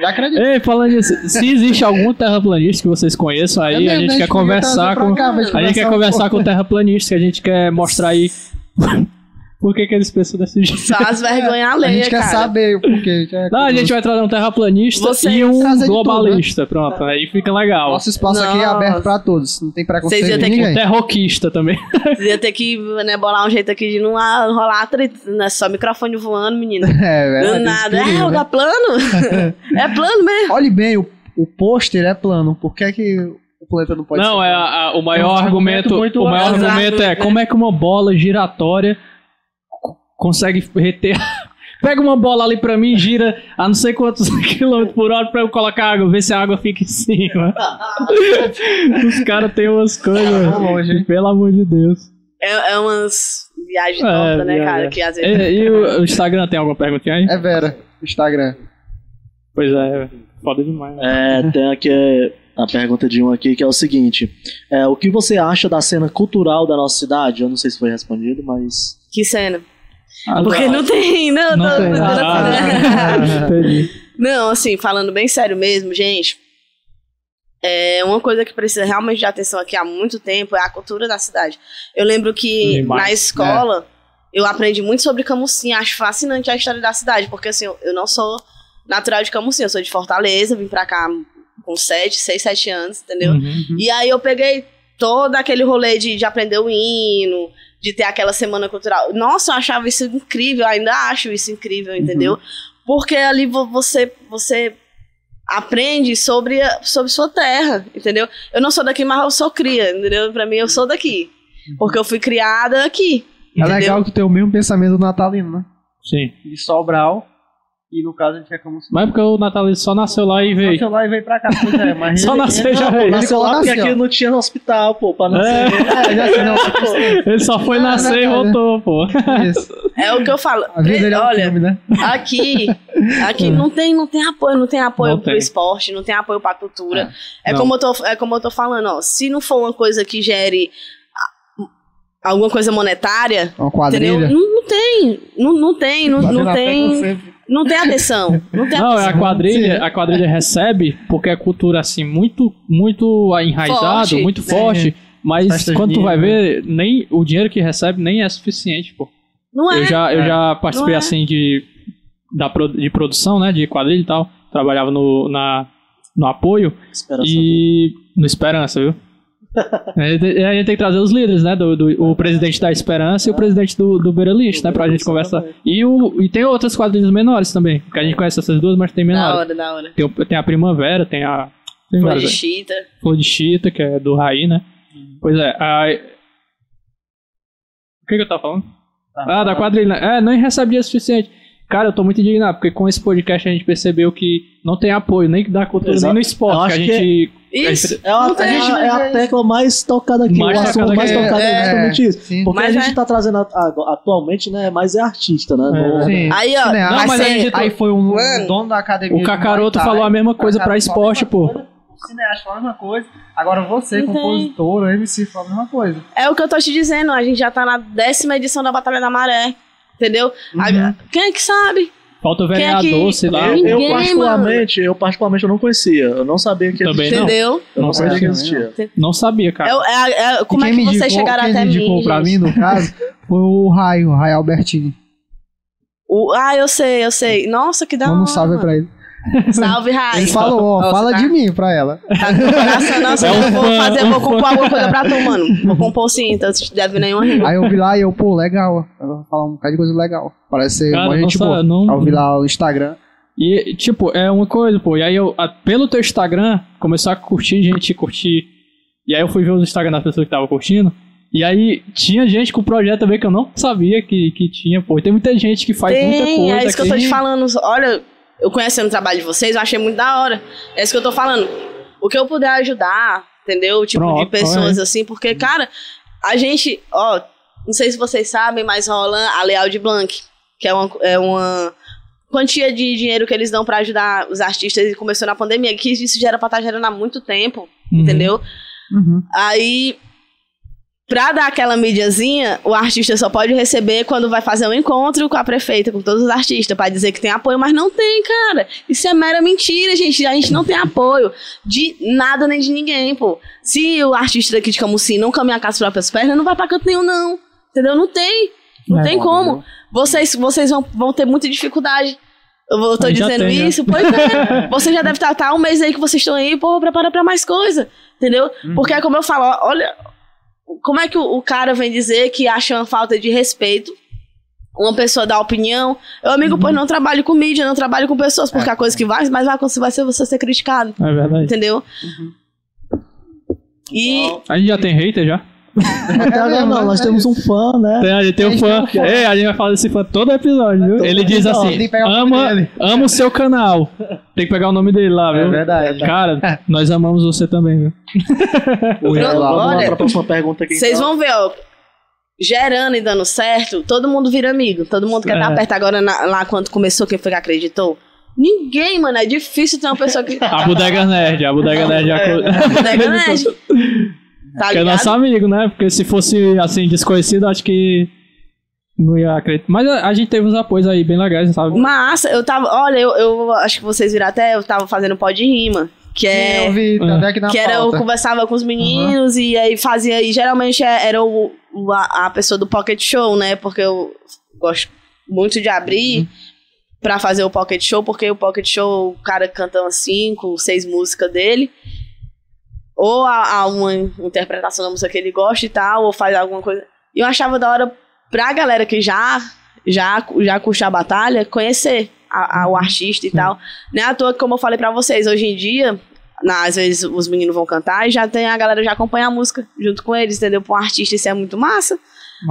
Já acredito. Ei, falando nisso, se existe algum terraplanista que vocês conheçam aí, É mesmo, a gente né? quer A gente podia conversar com. cá, a gente quer conversar com terraplanistas, que a gente quer mostrar aí. Por que, que eles pensam desse jeito? Só as vergonhas A alheias, gente quer cara. saber o porquê. é Não, a gente vai trazer um terraplanista Você e um trazer de globalista. Pronto, aí fica legal. Nosso espaço aqui é aberto pra todos. Não tem preconceito Vocês iam ter que- ninguém. Terroquista também. Você ia ter que né, bolar um jeito aqui de não rolar atrito, né? Só microfone voando, menino. É, Do verdade, nada. esse perigo, É, né? tá plano? é plano mesmo. Olhe bem, o, o pôster é plano. Por que, que o planeta não pode Não, ser é plano? a- a- o maior É um argumento argumento. o maior argumento é né? como é que uma bola giratória consegue reter Pega uma bola ali pra mim, gira a não sei quantos quilômetros por hora pra eu colocar água, ver se a água fica em cima. Os caras têm umas coisas. longe, hein? Pelo amor de Deus. É, é umas viagens É, tortas, né, cara? Que às E, vezes. e o, o Instagram tem alguma perguntinha aí? É Vera, Instagram. Pois é, foda demais. É, tem aqui é, a pergunta de um aqui que é o seguinte: é, O que você acha da cena cultural da nossa cidade? Eu não sei se foi respondido, mas. Que cena. Ah, Porque não tem, não, Não tô- tem. tô- tô- Ah, entendi. Não, assim, falando bem sério mesmo, gente. É uma coisa que precisa realmente de atenção aqui há muito tempo é a cultura da cidade. Eu lembro que Demais, na escola eu aprendi muito sobre Camusim, acho fascinante a história da cidade, porque assim, eu- não sou natural de Camusim, eu sou de Fortaleza, vim pra cá com 7, 6, 7 anos, entendeu? Uhum. E aí eu peguei todo aquele rolê de, de aprender o hino, de ter aquela semana cultural. Nossa, eu achava isso incrível, ainda acho isso incrível, entendeu? Porque ali vo- você você aprende sobre, a- sobre sua terra, entendeu? Eu não sou daqui, mas eu sou cria, entendeu? Pra mim, eu sou daqui. Porque eu fui criada aqui. É entendeu? legal que tem o mesmo pensamento do natalino, né? Sim. De Sobral. E no caso a gente é como se Mas é porque o Natalino só nasceu lá e veio. Nasceu lá e veio pra cá. Pois é, mas Só ele- nasceu ele- já não, veio. ele Nasceu lá porque aqui não tinha hospital, pô, pra nascer. É, já sei, não. Ele só foi Ah, nascer e Natalino. voltou, pô. Isso. É o que eu falo. A vida dele é Olha, filme, né? aqui, aqui não tem, não tem apoio, não tem apoio Não pro tem. esporte, não tem apoio pra cultura. É, não. como eu tô, é como eu tô falando, ó, se não for uma coisa que gere alguma coisa monetária, Uma entendeu? quadrilha. Não, não tem, não, não tem, não, não tem, sempre. Não tem atenção, não tem Não, é atenção. a quadrilha, a quadrilha recebe porque é cultura assim muito muito enraizado, Forte, muito né? forte, mas quando tu vai ver, nem o dinheiro que recebe nem é suficiente, pô. Não é. Eu já eu É. já participei Não é. assim de da de produção, né, de quadrilha e tal. Trabalhava no na no apoio Espera só. e no Esperança, viu? a, gente, a gente tem que trazer os líderes, né? Do, do- o presidente da Esperança e o presidente do, do Beira Lixo, né? Pra gente conversar. E, o, e tem outras quadrilhas menores também. Que a gente conhece essas duas, mas tem Da menores. hora, da hora. Tem, o- tem a Primavera, tem a. Tem Flor de chita. Flor de Chita, que é do Raí, né? Pois é. A... O que, que eu tava falando? Ah, da quadrilha. É, não recebia o suficiente. Cara, eu tô muito indignado, porque com esse podcast a gente percebeu que não tem apoio nem da cultura, Exato. nem no esporte. Que a que gente. Isso. É a, não a mas é a é tecla mais tocada aqui, Mais o assunto tocada mais tocado é É, justamente isso. Sim. Porque Mas a é- gente tá trazendo a- a- atualmente, né, mais é artista, né? no- Sim. Aí, ó, Cineasta. Não, mas ser- a gente- Aí foi um Mano, dono da academia. O Cacaroto falou a mesma coisa pra esporte, pô. O cineasta falou a mesma coisa. Agora você, compositor, o MC, falou a mesma coisa. É o que eu tô te dizendo, a gente já tá na décima edição da Batalha da Maré. Entendeu? A- Quem é que sabe? Falta o Quem é vereador, que- sei lá. Eu, Ninguém, eu particularmente, eu particularmente eu não conhecia. Eu não sabia que Também existia. não. Entendeu? Eu não sabia que Não. existia. Não sabia, cara. É, o- é, é- como é quem que me vocês indicou- chegaram quem até mim? indicou pra mim, no caso, foi o Raio, o Raio Albertini. O- ah, eu sei, eu sei. Nossa, que da hora. Manda um salve pra ele. Salve, Rai. Ele falou, ó, Nossa, fala tá- de mim pra ela. Tá no coração, nossa, É um eu vou fã, fazer, um vou compor alguma coisa pra tu, mano. Vou compor sim, então se deve nenhuma rima. Aí eu vi lá e eu, pô, legal. Ela vai falar um bocado de coisa legal. Parece ser Cara, uma gente boa. não- Aí eu vi lá o Instagram. E, tipo, é uma coisa, pô. E aí eu, a- pelo teu Instagram, começou a curtir gente, curtir. E aí eu fui ver os Instagram das pessoas que estavam curtindo. E aí tinha gente com projeto também que eu não sabia que, que tinha, pô. E tem muita gente que faz muita Tem, coisa. é isso que eu tô te falando. Olha, eu conhecendo o trabalho de vocês, eu achei muito da hora. É isso que eu tô falando. O que eu puder ajudar, entendeu? Tipo, Pronto, de pessoas é. assim, porque, cara, a gente, ó, não sei se vocês sabem, mas rola a Leal de Blanc, que é uma, é uma quantia de dinheiro que eles dão pra ajudar os artistas e começou na pandemia, que isso já era pra estar gerando há muito tempo, Uhum. entendeu? Uhum. Aí, pra dar aquela mídiazinha, o artista só pode receber quando vai fazer um encontro com a prefeita, com todos os artistas, pra dizer que tem apoio, mas não tem, cara. Isso é mera mentira, gente. A gente não tem apoio de nada nem de ninguém, pô. Se o artista daqui de Camusim não caminhar com as próprias pernas, não vai pra canto nenhum, não. Entendeu? Não tem. Não É, tem como. Vocês, vocês vão, vão ter muita dificuldade. Eu vou- tô dizendo tem, né? isso, pois é. Você já deve estar tá, um mês aí que vocês estão aí, pô, prepara pra mais coisa. Entendeu? Uhum. Porque é como eu falo, olha, como é que o, o cara vem dizer que acha uma falta de respeito? Uma pessoa dá opinião. Eu, amigo, Uhum. pois não trabalho com mídia, não trabalho com pessoas, porque É. a coisa que vai, mas vai acontecer vai ser você ser criticado. É verdade. Entendeu? Uhum. E A gente já tem hater já? Até agora não, nós temos um fã, né? Tem, a gente tem um fã. Ei, a gente vai falar desse fã todo episódio, viu? Ele diz assim: ama, dele." ama o seu canal. Tem que pegar o nome dele lá, viu? É verdade. Cara, nós amamos você também, viu? Lá Olha, próxima pergunta aqui. Vocês então. vão ver, ó. Gerando e dando certo, todo mundo vira amigo. Todo mundo quer É. estar perto agora na- lá quando começou, quem foi que acreditou? Ninguém, mano. É difícil ter uma pessoa que. A Bodega Nerd, a Bodega Nerd já. Bodega Nerd. Tá Que é ligado? nosso amigo, né? Porque se fosse assim, desconhecido, acho que não ia acreditar. Mas a, a gente teve uns apoios aí bem legais, sabe? Massa, eu tava. Olha, eu, eu acho que vocês viram até, eu tava fazendo pó de rima. Que Sim, é. eu vi, tá até aqui na que era, eu conversava com os meninos e aí fazia. E geralmente é- era o, o- a, a pessoa do pocket show, né? Porque eu gosto muito de abrir pra fazer o pocket show, porque o pocket show o cara canta umas cinco, seis músicas dele. Ou há, uma interpretação da música que ele gosta e tal, ou faz alguma coisa. E eu achava da hora pra galera que já já, já curte a batalha conhecer a- a- o artista e tal. Não é à toa que, como eu falei pra vocês, hoje em dia, na- às vezes os meninos vão cantar e já tem a galera já acompanha a música junto com eles, entendeu? Pra um artista isso é muito massa.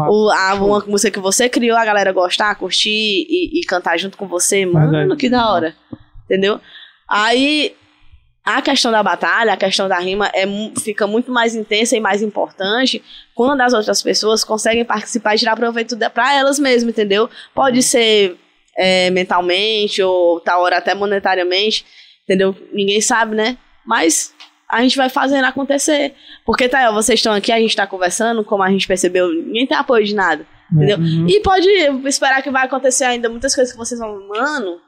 O, a, uma música que você criou, a galera gostar, curtir e, e cantar junto com você, mano, Verdade. que da hora. Entendeu? Aí a questão da batalha, a questão da rima é, fica muito mais intensa e mais importante quando as outras pessoas conseguem participar e tirar proveito pra elas mesmas, entendeu? Pode ser é, mentalmente ou tal hora até monetariamente, entendeu? Ninguém sabe, né? Mas a gente vai fazendo acontecer. Porque, tá, vocês estão aqui, a gente tá conversando, como a gente percebeu, ninguém tem apoio de nada, entendeu? E pode esperar que vai acontecer ainda muitas coisas que vocês vão, mano,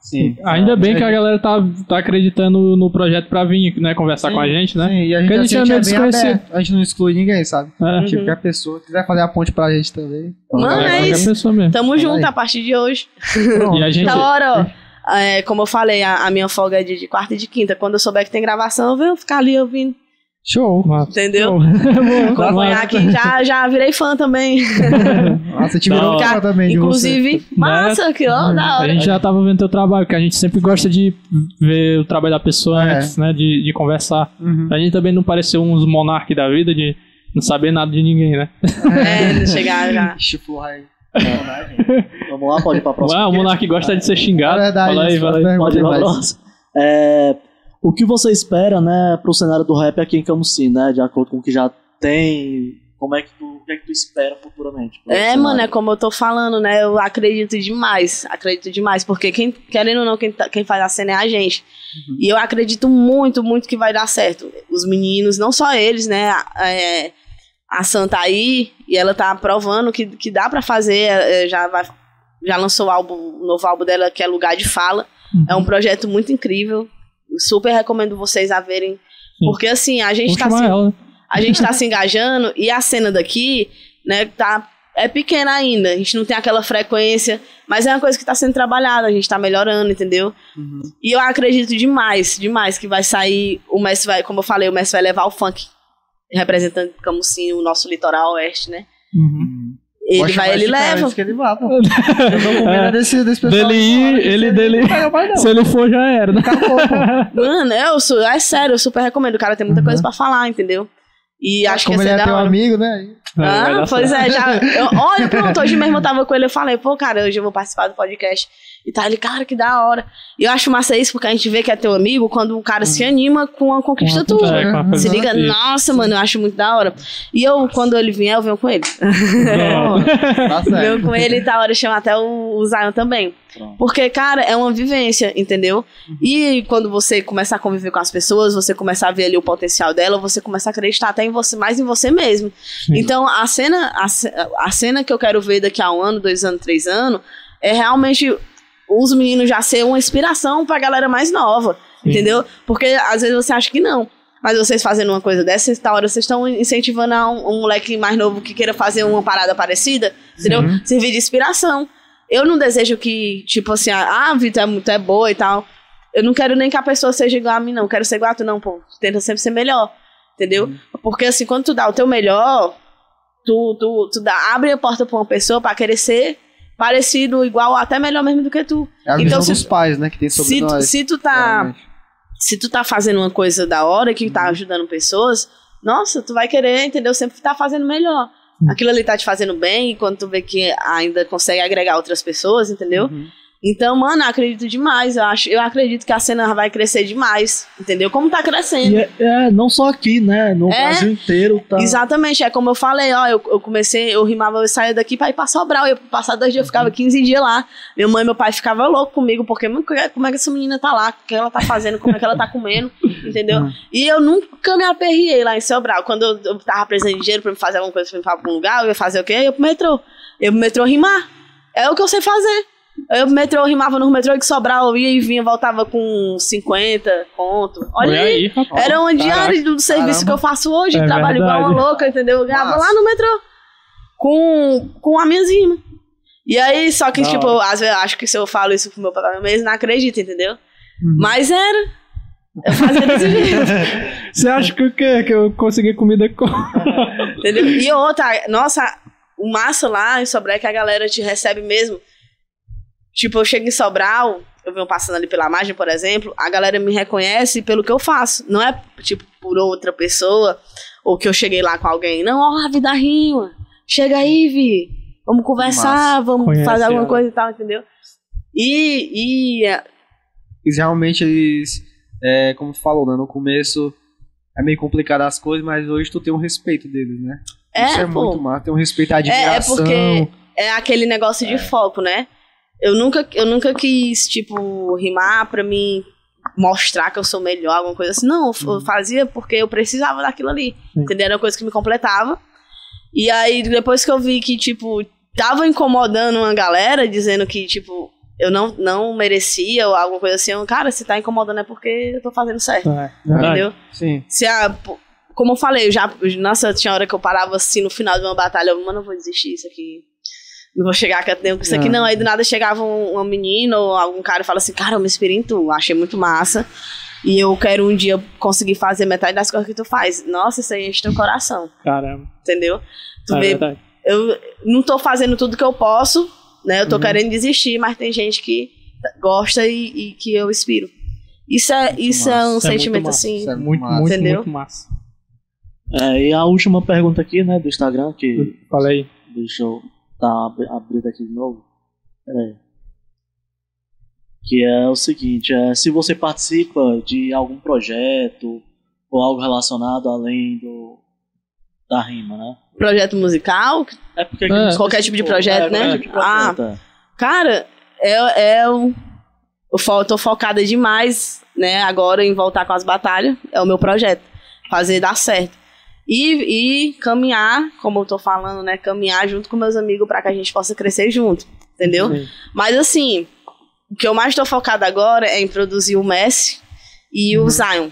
Sim. Ainda bem que a galera tá, tá acreditando no projeto pra vir, né? Conversar com a gente, né? Sim, e a gente, a assim, gente é a gente meio é desconhecido. aberto. A gente não exclui ninguém, sabe? É. Tipo, que a pessoa quiser fazer a ponte pra gente também. Mano, é isso. mesmo. tamo Fala junto aí. a partir de hoje. Pronto. E a gente. Da hora, ó. É, como eu falei, a, a minha folga é de, de quarta e de quinta. Quando eu souber que tem gravação, eu venho ficar ali ouvindo, Show. Massa. entendeu? Boa. Acompanhar aqui, já, já virei fã também. Nossa, te virou fã também Inclusive, massa, que ó, da A hora. gente já tava vendo teu trabalho, porque a gente sempre gosta de ver o trabalho da pessoa É. antes, né? De, de conversar. Uhum. A gente também não pareceu uns monarques da vida de não saber nada de ninguém, né? É, chegar já. Chifro aí. Vamos lá, pode ir pra próxima. Ué, o monarque gosta de ser xingado. É verdade, Fala aí, fala aí. Pode ir pra próxima. É, o que você espera, né, pro cenário do rap aqui em Camusim, né? De acordo com o que já tem. Como é que tu, o que é que tu espera futuramente? É, mano, é como eu tô falando, né? Eu acredito demais. Acredito demais. Porque quem, querendo ou não, quem, tá- quem faz a cena é a gente. E eu acredito muito, muito que vai dar certo. Os meninos, não só eles, né? A, é, a Santa aí, e ela tá provando que, que dá pra fazer. é, já, vai, já lançou o, álbum, o novo álbum dela, que é Lugar de Fala. É um projeto muito incrível. Super recomendo vocês a verem. Sim. Porque assim, a gente Vamos tá se, ela. né? a gente tá se engajando e a cena daqui, né, tá é pequena ainda. A gente não tem aquela frequência, mas é uma coisa que tá sendo trabalhada, a gente tá melhorando, entendeu? Uhum. E eu acredito demais, demais que vai sair, o Messi vai, como eu falei, o Messi vai levar o funk representando Camusim, o nosso litoral oeste, né? Uhum. Ele vai, ele esse leva. que ele vá, pô. Eu tô com medo desse, desse pessoal. Dele ir, que ele se dele. não. Se ele for, já era, né? Acabou, pô. Mano, eu sou, é sério, eu super recomendo. O cara tem muita coisa pra falar, entendeu? E acho que Como ia ele ser é teu hora. amigo, né? Ah, pois certo. é, já. eu- olha, pronto, hoje mesmo eu tava com ele, eu falei, pô, cara, hoje eu vou participar do podcast. E tá ele, cara, que da hora. E eu acho massa isso, porque a gente vê que é teu amigo quando o cara se anima com a conquista tua. É, com a Se liga, isso. nossa, mano, eu acho muito da hora. E eu, quando ele vier, eu venho com ele. Tá certo. Venho com ele e tá hora de chamar até o, o Zion também. Pronto. Porque, cara, é uma vivência, entendeu? Uhum. E quando você começar a conviver com as pessoas, você começar a ver ali o potencial dela, você começa a acreditar até em você, mais em você mesmo. Então, a cena, a, a cena que eu quero ver daqui a um ano, dois anos, três anos, é realmente os meninos já ser uma inspiração pra galera mais nova, Sim. entendeu? Porque às vezes você acha que não. Mas vocês fazendo uma coisa dessa, essa hora vocês estão incentivando um, um moleque mais novo que queira fazer uma parada parecida, entendeu? Servir de inspiração. Eu não desejo que, tipo assim, ah, a vida é muito é boa e tal. Eu não quero nem que a pessoa seja igual a mim, não. Eu quero ser igual a tu, não, pô. Tenta sempre ser melhor. Entendeu? Porque assim, quando tu dá o teu melhor, tu, tu, tu dá, abre a porta pra uma pessoa pra querer ser parecido, igual, até melhor mesmo do que tu. É a Então, se- dos pais, né? Que tem sobre Se nós. se tu tá realmente. se tu tá fazendo uma coisa da hora que tá ajudando pessoas, nossa, tu vai querer, entendeu? Sempre tá fazendo melhor. Aquilo ali tá te fazendo bem, e quando tu vê que ainda consegue agregar outras pessoas, entendeu? Uhum. Então, mano, eu acredito demais. Eu, acho, eu acredito que a cena vai crescer demais, entendeu? Como tá crescendo. É, é, não só aqui, né? No É. Brasil inteiro tá. Exatamente, é como eu falei, ó, eu, eu comecei, eu rimava, eu saía daqui pra ir pra Sobral, eu passar dois dias, eu ficava 15 dias lá. Minha mãe e meu pai ficavam loucos comigo, porque "Mano, como é que essa menina tá lá, o que ela tá fazendo, como é que ela tá comendo, entendeu? E eu nunca me aperriei lá em Sobral. Quando eu, eu tava precisando de dinheiro pra me fazer alguma coisa, pra me ir pra algum lugar, eu ia fazer o quê? Eu ia pro metrô. Eu ia pro metrô rimar. É o que eu sei fazer. Eu metrô, rimava no metrô que Sobral, eu ia e vinha, voltava com 50 conto. Olha aí. aí. Era uma Caraca. diária do serviço Caramba. que eu faço hoje. É trabalho igual verdade. uma louca, entendeu? Eu ganhava lá no metrô. Com, com as minhas rimas. E aí, só que, Da tipo, às vezes eu acho que se eu falo isso pro meu papai, eles não acreditam, entendeu? Uhum. Mas era. Eu fazia desse jeito. Você acha que o quê? Que eu consegui comida com. Entendeu? E outra, nossa, o massa lá em Sobral é que a galera te recebe mesmo. Tipo, eu chego em Sobral, eu venho passando ali pela margem, por exemplo, a galera me reconhece pelo que eu faço. Não é, tipo, por outra pessoa, ou que eu cheguei lá com alguém. Não, ó, a vida rima. Chega aí, Vi. Vamos conversar, vamos Conhece fazer alguma ela. coisa e tal, entendeu? E, e é, Eles realmente, eles, é, como tu falou, né, no começo é meio complicado as coisas, mas hoje tu tem um respeito deles, né? é, Isso é pô. muito massa, tem um respeito à é admiração. porque- é aquele negócio de foco, né? Eu nunca, eu nunca quis, tipo, rimar pra mim mostrar que eu sou melhor, alguma coisa assim. Não, eu eu fazia porque eu precisava daquilo ali. Sim. Entendeu? Era uma coisa que me completava. E aí, depois que eu vi que, tipo, tava incomodando uma galera, dizendo que, tipo, eu não, não merecia ou alguma coisa assim, eu, cara, se tá incomodando é porque eu tô fazendo certo. É, Entendeu? Sim. Se a, como eu falei, eu já. Nossa, tinha hora que eu parava assim no final de uma batalha, eu, mano, eu vou desistir isso aqui. Não vou chegar com isso aqui, Ah. não. Aí do nada chegava um, uma menina ou algum cara e fala assim, cara, eu me inspirei em tu, achei muito massa. E eu quero um dia conseguir fazer metade das coisas que tu faz. Nossa, isso aí enche teu coração, Caramba. entendeu? Tu É vê, verdade. eu não tô fazendo tudo que eu posso, né? Eu tô querendo desistir, mas tem gente que gosta e, e que eu inspiro. Isso é, isso é um Isso é sentimento massa. assim. Isso é Muito, massa. muito, Entendeu? muito massa. É, e a última pergunta aqui, né, do Instagram, que Falei. deixa eu tá abri- abrindo aqui de novo. Peraí. Que é o seguinte, é, se você participa de algum projeto ou algo relacionado além do da rima, né? Projeto musical, É porque É. Qualquer tipo de projeto, é, né? qualquer tipo de projeto, é. Cara, é, é um. Eu fo- tô focada demais, né, agora em voltar com as batalhas. É o meu projeto. Fazer dar certo. E, e caminhar, como eu tô falando, né? Caminhar junto com meus amigos para que a gente possa crescer junto. Entendeu? Sim. Mas assim, o que eu mais tô focada agora é em produzir o Messi e o Zion.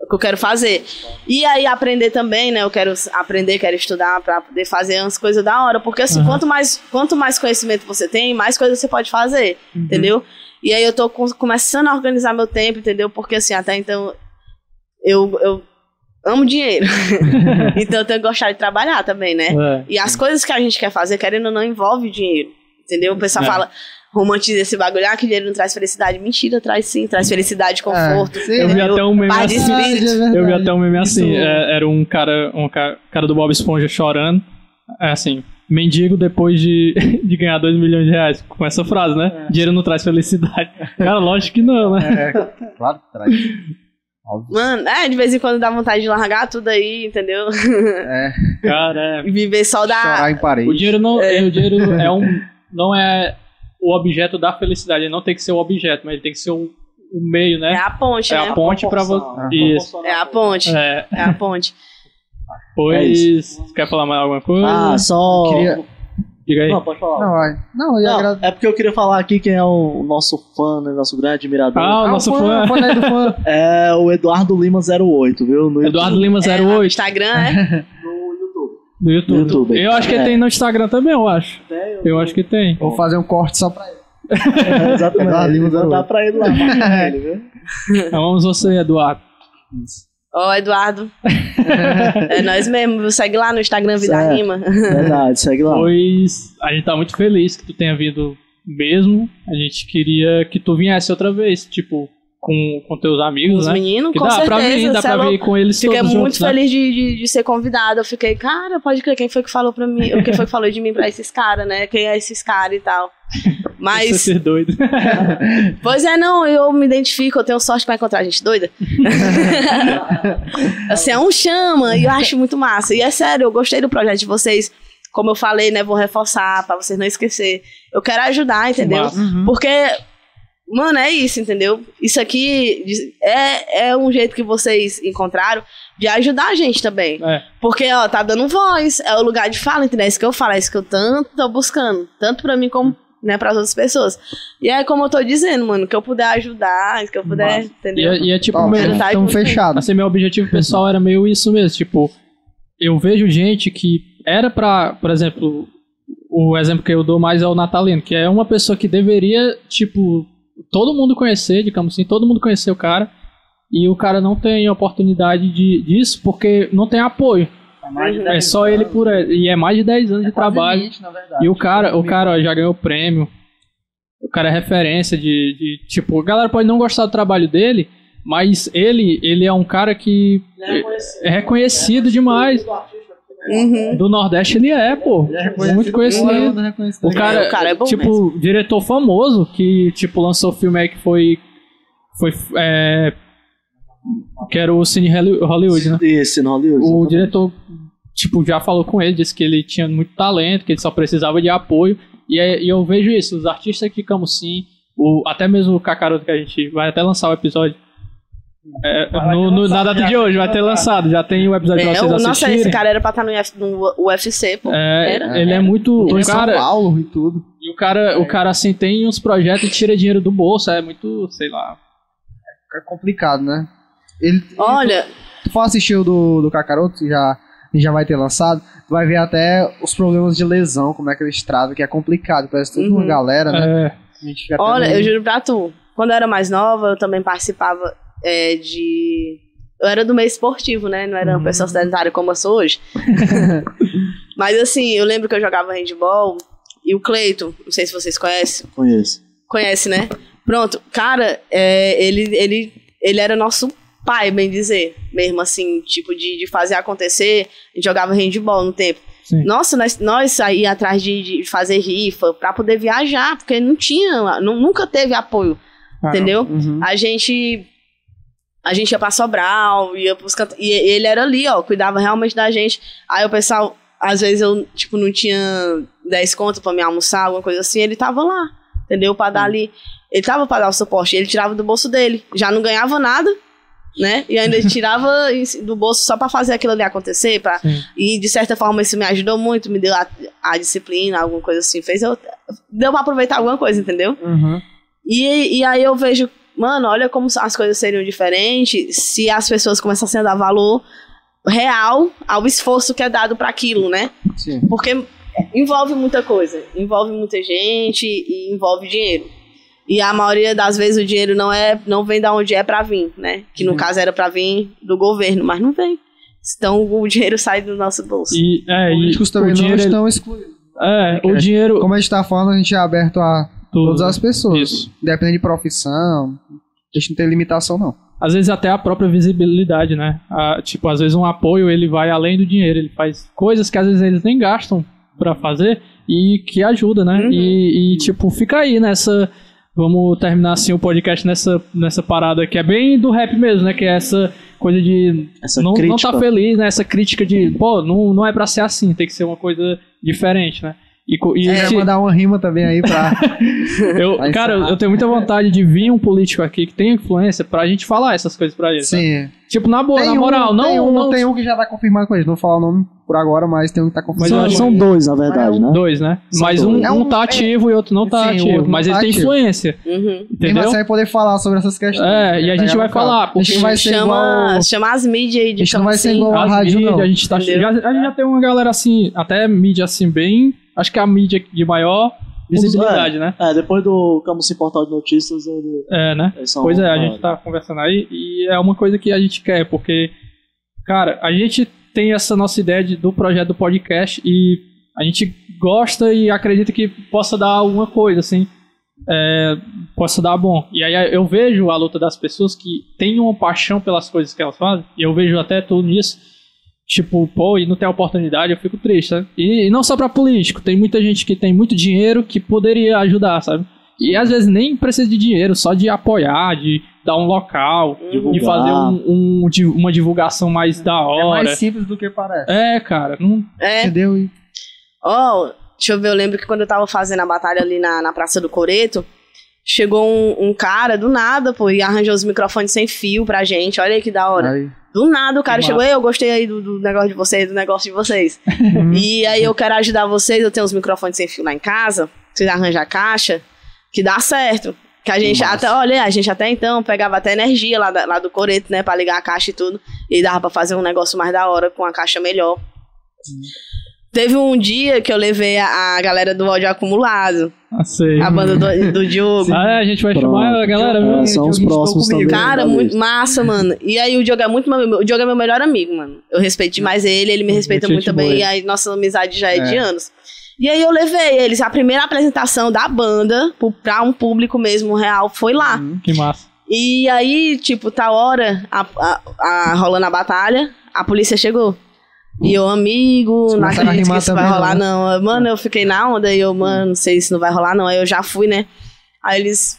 É o que eu quero fazer. E aí aprender também, né? Eu quero aprender, quero estudar pra poder fazer umas coisas da hora. Porque assim, Uhum. quanto, mais, quanto mais conhecimento você tem, mais coisas você pode fazer. Entendeu? E aí eu tô com- começando a organizar meu tempo, entendeu? Porque assim, até então eu, eu amo dinheiro. então eu tenho que gostar de trabalhar também, né? É. E as coisas que a gente quer fazer, querendo ou não, envolve dinheiro. Entendeu? O pessoal É. fala, romantiza esse bagulho, ah, que dinheiro não traz felicidade. Mentira, traz sim, traz felicidade, conforto. sim. Eu vi até um meme assim. espírito. Eu vi até um meme assim, é, era um cara, um ca- cara do Bob Esponja chorando, é assim, mendigo depois de, de ganhar 2 milhões de reais, com essa frase, né? Dinheiro não traz felicidade. Cara, lógico que não, né? É, claro que traz. Óbvio. Mano, é, de vez em quando dá vontade de largar tudo aí, entendeu? É, Cara, é, E viver só da. chorar em parede. o dinheiro não é. o dinheiro é um, não é o objeto da felicidade, ele não tem que ser o objeto, mas ele tem que ser o, o meio, É né? a ponte, É né? a ponte pra Proporção, você. Isso. proporcional. É a ponte. É, É a ponte. pois, quer falar mais alguma coisa? Ah, só. Queria- Diga aí. Não, pode falar. Não, vai. Não, eu ia Não, agradecer. é porque eu queria falar aqui quem é o nosso fã, né, nosso grande admirador. Ah, o nosso fã. fã aí do fã. É o Eduardo Lima 08, viu? No Eduardo Lima É, no 08 Instagram, é? No YouTube. do YouTube. No YouTube. Eu acho que É. tem no Instagram também, eu acho. Tem, Eu acho que tem. Vou fazer um corte só pra ele. É, exatamente. Eduardo Lima Vou 08. dar pra ele lá, marcar ele, viu? Amamos você, Eduardo. Ó, Eduardo. é nós mesmo. Segue lá no Instagram Vida Certo. Rima. Verdade, segue lá. Pois a gente tá muito feliz que tu tenha vindo mesmo. A gente queria que tu viesse outra vez, tipo, com, com teus amigos, os né? meninos, Que com dá certeza. pra vir, dá pra vir com eles Fiquei todos muito juntos, né? feliz de, de, de ser convidada. Eu fiquei, cara, pode crer, quem foi que falou pra mim? Quem foi que falou de mim pra esses caras, né? Quem é esses caras e tal. Você Mas, ser doido. pois é, não, eu me identifico, eu tenho sorte pra encontrar gente doida. assim, é um chama, e eu acho muito massa. E é sério, eu gostei do projeto de vocês. Como eu falei, né? Vou reforçar pra vocês não esquecer. Eu quero ajudar, entendeu? Uhum. Porque, mano, é isso, entendeu? Isso aqui é, é um jeito que vocês encontraram de ajudar a gente também. É. Porque, ó, tá dando voz, é o lugar de fala, entendeu? É isso que eu falo, é isso que eu tanto tô buscando. Tanto pra mim como, né, pras outras pessoas. E é como eu tô dizendo, mano, que eu puder ajudar, que eu puder, Massa. E entendeu? é, e é tipo, com você. fechados. assim, meu objetivo pessoal era meio isso mesmo, tipo, eu vejo gente que era pra, por exemplo, o exemplo que eu dou mais é o Natalino, que é uma pessoa que deveria, tipo, todo mundo conhecer, digamos assim, todo mundo conhecer o cara, e o cara não tem oportunidade de, disso porque não tem apoio. É só ele por. E é mais de 10 anos de trabalho. E o cara, o cara ó, já ganhou prêmio. O cara é referência de, de. Tipo, a galera pode não gostar do trabalho dele, mas ele, ele é um cara que é reconhecido demais. Uhum. Do Nordeste ele é, pô. Muito conhecido. O cara, o cara é bom tipo, diretor famoso que, tipo, lançou filme aí que foi. Foi. É, que era o Cine Hollywood, né? Esse, no Hollywood. O diretor, tipo, já falou com ele, disse que ele tinha muito talento, que ele só precisava de apoio. E, é- e eu vejo isso, os artistas de Camusim, o, até mesmo o Kakaroto, que a gente vai até lançar o episódio. É, no, no- na data de hoje, vai ter lançado, já tem o episódio pra É, vocês o- nossa, assistirem. esse cara era pra estar no, Uf- no UFC, pô. É, Era, ele é era. muito. Tô O em São cara, Paulo e tudo. e o cara, o cara assim tem uns projetos e tira dinheiro do bolso, é muito, sei lá. É complicado, né? Ele, Olha, tu for assistir o do, do Kakaroto, que já, já vai ter lançado, tu vai ver até os problemas de lesão, como é que eles tratam, que é complicado. Parece toda uma Uhum. galera, né? É, Olha, meio- eu juro pra tu, quando eu era mais nova, eu também participava é, de. Eu era do meio esportivo, né? Não era uma pessoa sedentária como eu sou hoje. Mas assim, eu lembro que eu jogava handball e o Cleito, não sei se vocês conhecem, Conheço. conhece, né? Pronto, cara, é, ele, ele, ele era nosso pai, bem dizer, mesmo assim, tipo, de, de fazer acontecer. A gente jogava handball no tempo. Sim. Nossa, nós, nós saía atrás de, de fazer rifa pra poder viajar, porque não tinha, nu- nunca teve apoio, entendeu? Uhum. A gente. A gente ia pra Sobral, ia pros cantos. E ele era ali, ó, cuidava realmente da gente. Aí o pessoal, às vezes eu, tipo, não tinha 10 contos pra me almoçar, alguma coisa assim, ele tava lá, entendeu? Pra dar ali. Ele tava pra dar o suporte, ele tirava do bolso dele. Já não ganhava nada, né? E ainda tirava do bolso só pra fazer aquilo ali acontecer. Sim. E de certa forma isso me ajudou muito, me deu a, a disciplina, alguma coisa assim. Fez eu. Deu pra aproveitar alguma coisa, entendeu? Uhum. E, e aí eu vejo, mano, olha como as coisas seriam diferentes se as pessoas começassem a dar valor real ao esforço que é dado para aquilo, né? Sim. Porque envolve muita coisa, envolve muita gente e envolve dinheiro. E a maioria das vezes o dinheiro não é, não vem da onde é para vir, né? Que no Uhum. caso era para vir do governo, mas não vem. Então o dinheiro sai do nosso bolso. E, é, e Políticos também o não dinheiro, estão excluídos. é, o É. dinheiro Como a gente tá falando, a gente é aberto a todas as pessoas. Isso. Independente de profissão. A gente não tem limitação, não. às vezes até a própria visibilidade, né? A- tipo, às vezes um apoio ele vai além do dinheiro, ele faz coisas que às vezes eles nem gastam pra fazer e que ajuda, né? Uhum. E, e, tipo, fica aí nessa. Vamos terminar assim o podcast nessa, nessa parada que é bem do rap mesmo, né? Que é essa coisa de Essa não, não tá feliz, né? Essa crítica de, pô, não, não é pra ser assim, tem que ser uma coisa diferente, né? E, e É, se- mandar uma rima também aí pra. eu, Vai cara, eu, tenho muita vontade de vir um político aqui que tem influência pra gente falar essas coisas pra ele. Sim. Tipo, na boa, Tem na um, moral, não, tem um, não tem um que já tá confirmado com eles. Não vou falar o nome por agora, mas tem um que tá Mas confirmado. eu São, dois, na verdade, né? dois, né? São mas um, dois. É um um- tá ativo e outro não tá Sim, ativo. não Mas tá ele tem ativo. influência, Uhum. Entendeu? você vai poder falar sobre essas questões. É, e a gente vai é falar, A gente porque não vai ser chama, igual. chama as mídias aí de A gente não vai ser igual a rádio, mídias, não. a gente tá já, a gente já tem uma galera assim, até mídia assim bem, acho que é a mídia de maior visibilidade, né? É, depois do Camusim Portal de Notícias, ele, É, né? são Pois é, a gente tá conversando aí e é uma coisa que a gente quer, porque, cara, a gente tem essa nossa ideia de- do projeto do podcast e a gente gosta e acredita que possa dar alguma coisa, assim. É, possa dar bom. E aí eu vejo a luta das pessoas que têm uma paixão pelas coisas que elas fazem, e eu vejo até tudo nisso, tipo, pô, e não tem oportunidade, eu fico triste, sabe? E, e não só pra político, tem muita gente que tem muito dinheiro que poderia ajudar, sabe? E às vezes nem precisa de dinheiro, só de apoiar, de dar um local, de Divulgar. fazer um, um- de- uma divulgação mais da É hora. mais simples do que parece. É, cara, não, É, Entendeu? E Ó, deixa eu ver, eu lembro que quando eu tava fazendo a batalha ali na, na Praça do Coreto, chegou um, um cara do nada, pô, e arranjou os microfones sem fio pra gente. Olha aí que da hora. aí, Do nada o cara Que chegou, "Ei, eu gostei aí do, do negócio de vocês, do negócio de vocês. e aí eu quero ajudar vocês, eu tenho uns microfones sem fio lá em casa, vocês arranjam a caixa, que dá certo. Que a gente Massa. até, olha, a gente até então pegava até energia lá, da- lá do coreto, né, pra ligar a caixa e tudo. E dava pra fazer um negócio mais da hora, com a caixa melhor. Teve um dia que eu levei a, a galera do ódio acumulado, não sei. a banda do, do Diogo. Ah, é, a gente vai Pronto. chamar a galera, viu? É, são os Diogo próximos também. Cara, muito massa, mano. E aí o Diogo é muito meu, o Diogo é meu melhor amigo, mano. Eu respeito demais ele, ele me respeita Gente muito também. boa. E aí nossa amizade já é, É. de anos. E aí eu levei eles, a primeira apresentação da banda pra um público mesmo real foi lá. Que massa. E aí, tipo, tá hora, a, a, a- rolando a batalha, a polícia chegou. E eu, amigo, Vocês não acredito que isso vai rolar, né? não. Mano, eu fiquei na onda e eu, mano, não sei se não vai rolar, não. Aí eu já fui, né? Aí eles,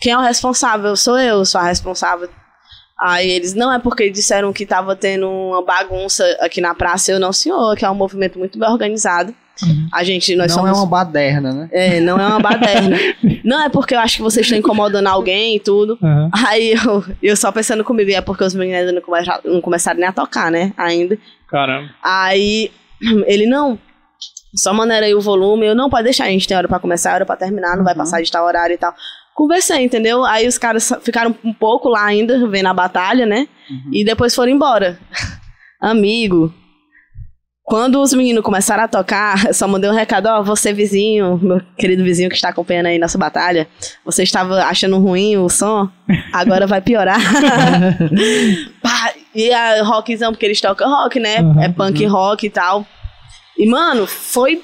quem é o responsável? Sou eu, sou a responsável. Aí eles, não, é porque disseram que tava tendo uma bagunça aqui na praça. Eu, não, senhor, que é um movimento muito bem organizado. A gente, nós não somos... é uma baderna, né? É, não é uma baderna. não é porque eu acho que vocês estão incomodando alguém e tudo. Aham. Aí eu, eu só pensando comigo, é porque os meninos não começaram, não começaram nem a tocar, né? Ainda. Caramba. Aí ele, não, só maneira aí o volume. Eu, não, pode deixar, a gente tem hora pra começar, hora pra terminar, não vai passar de tal horário e tal. Conversei, entendeu? Aí os caras ficaram um pouco lá ainda, vendo a batalha, né? E depois foram embora. Amigo. Quando os meninos começaram a tocar, eu só mandei um recado, ó, você vizinho, meu querido vizinho que está acompanhando aí nossa batalha, você estava achando ruim o som, agora vai piorar. Pá, e a rockzão, porque eles tocam rock, né? Uhum, é punk rock e tal. E, mano, foi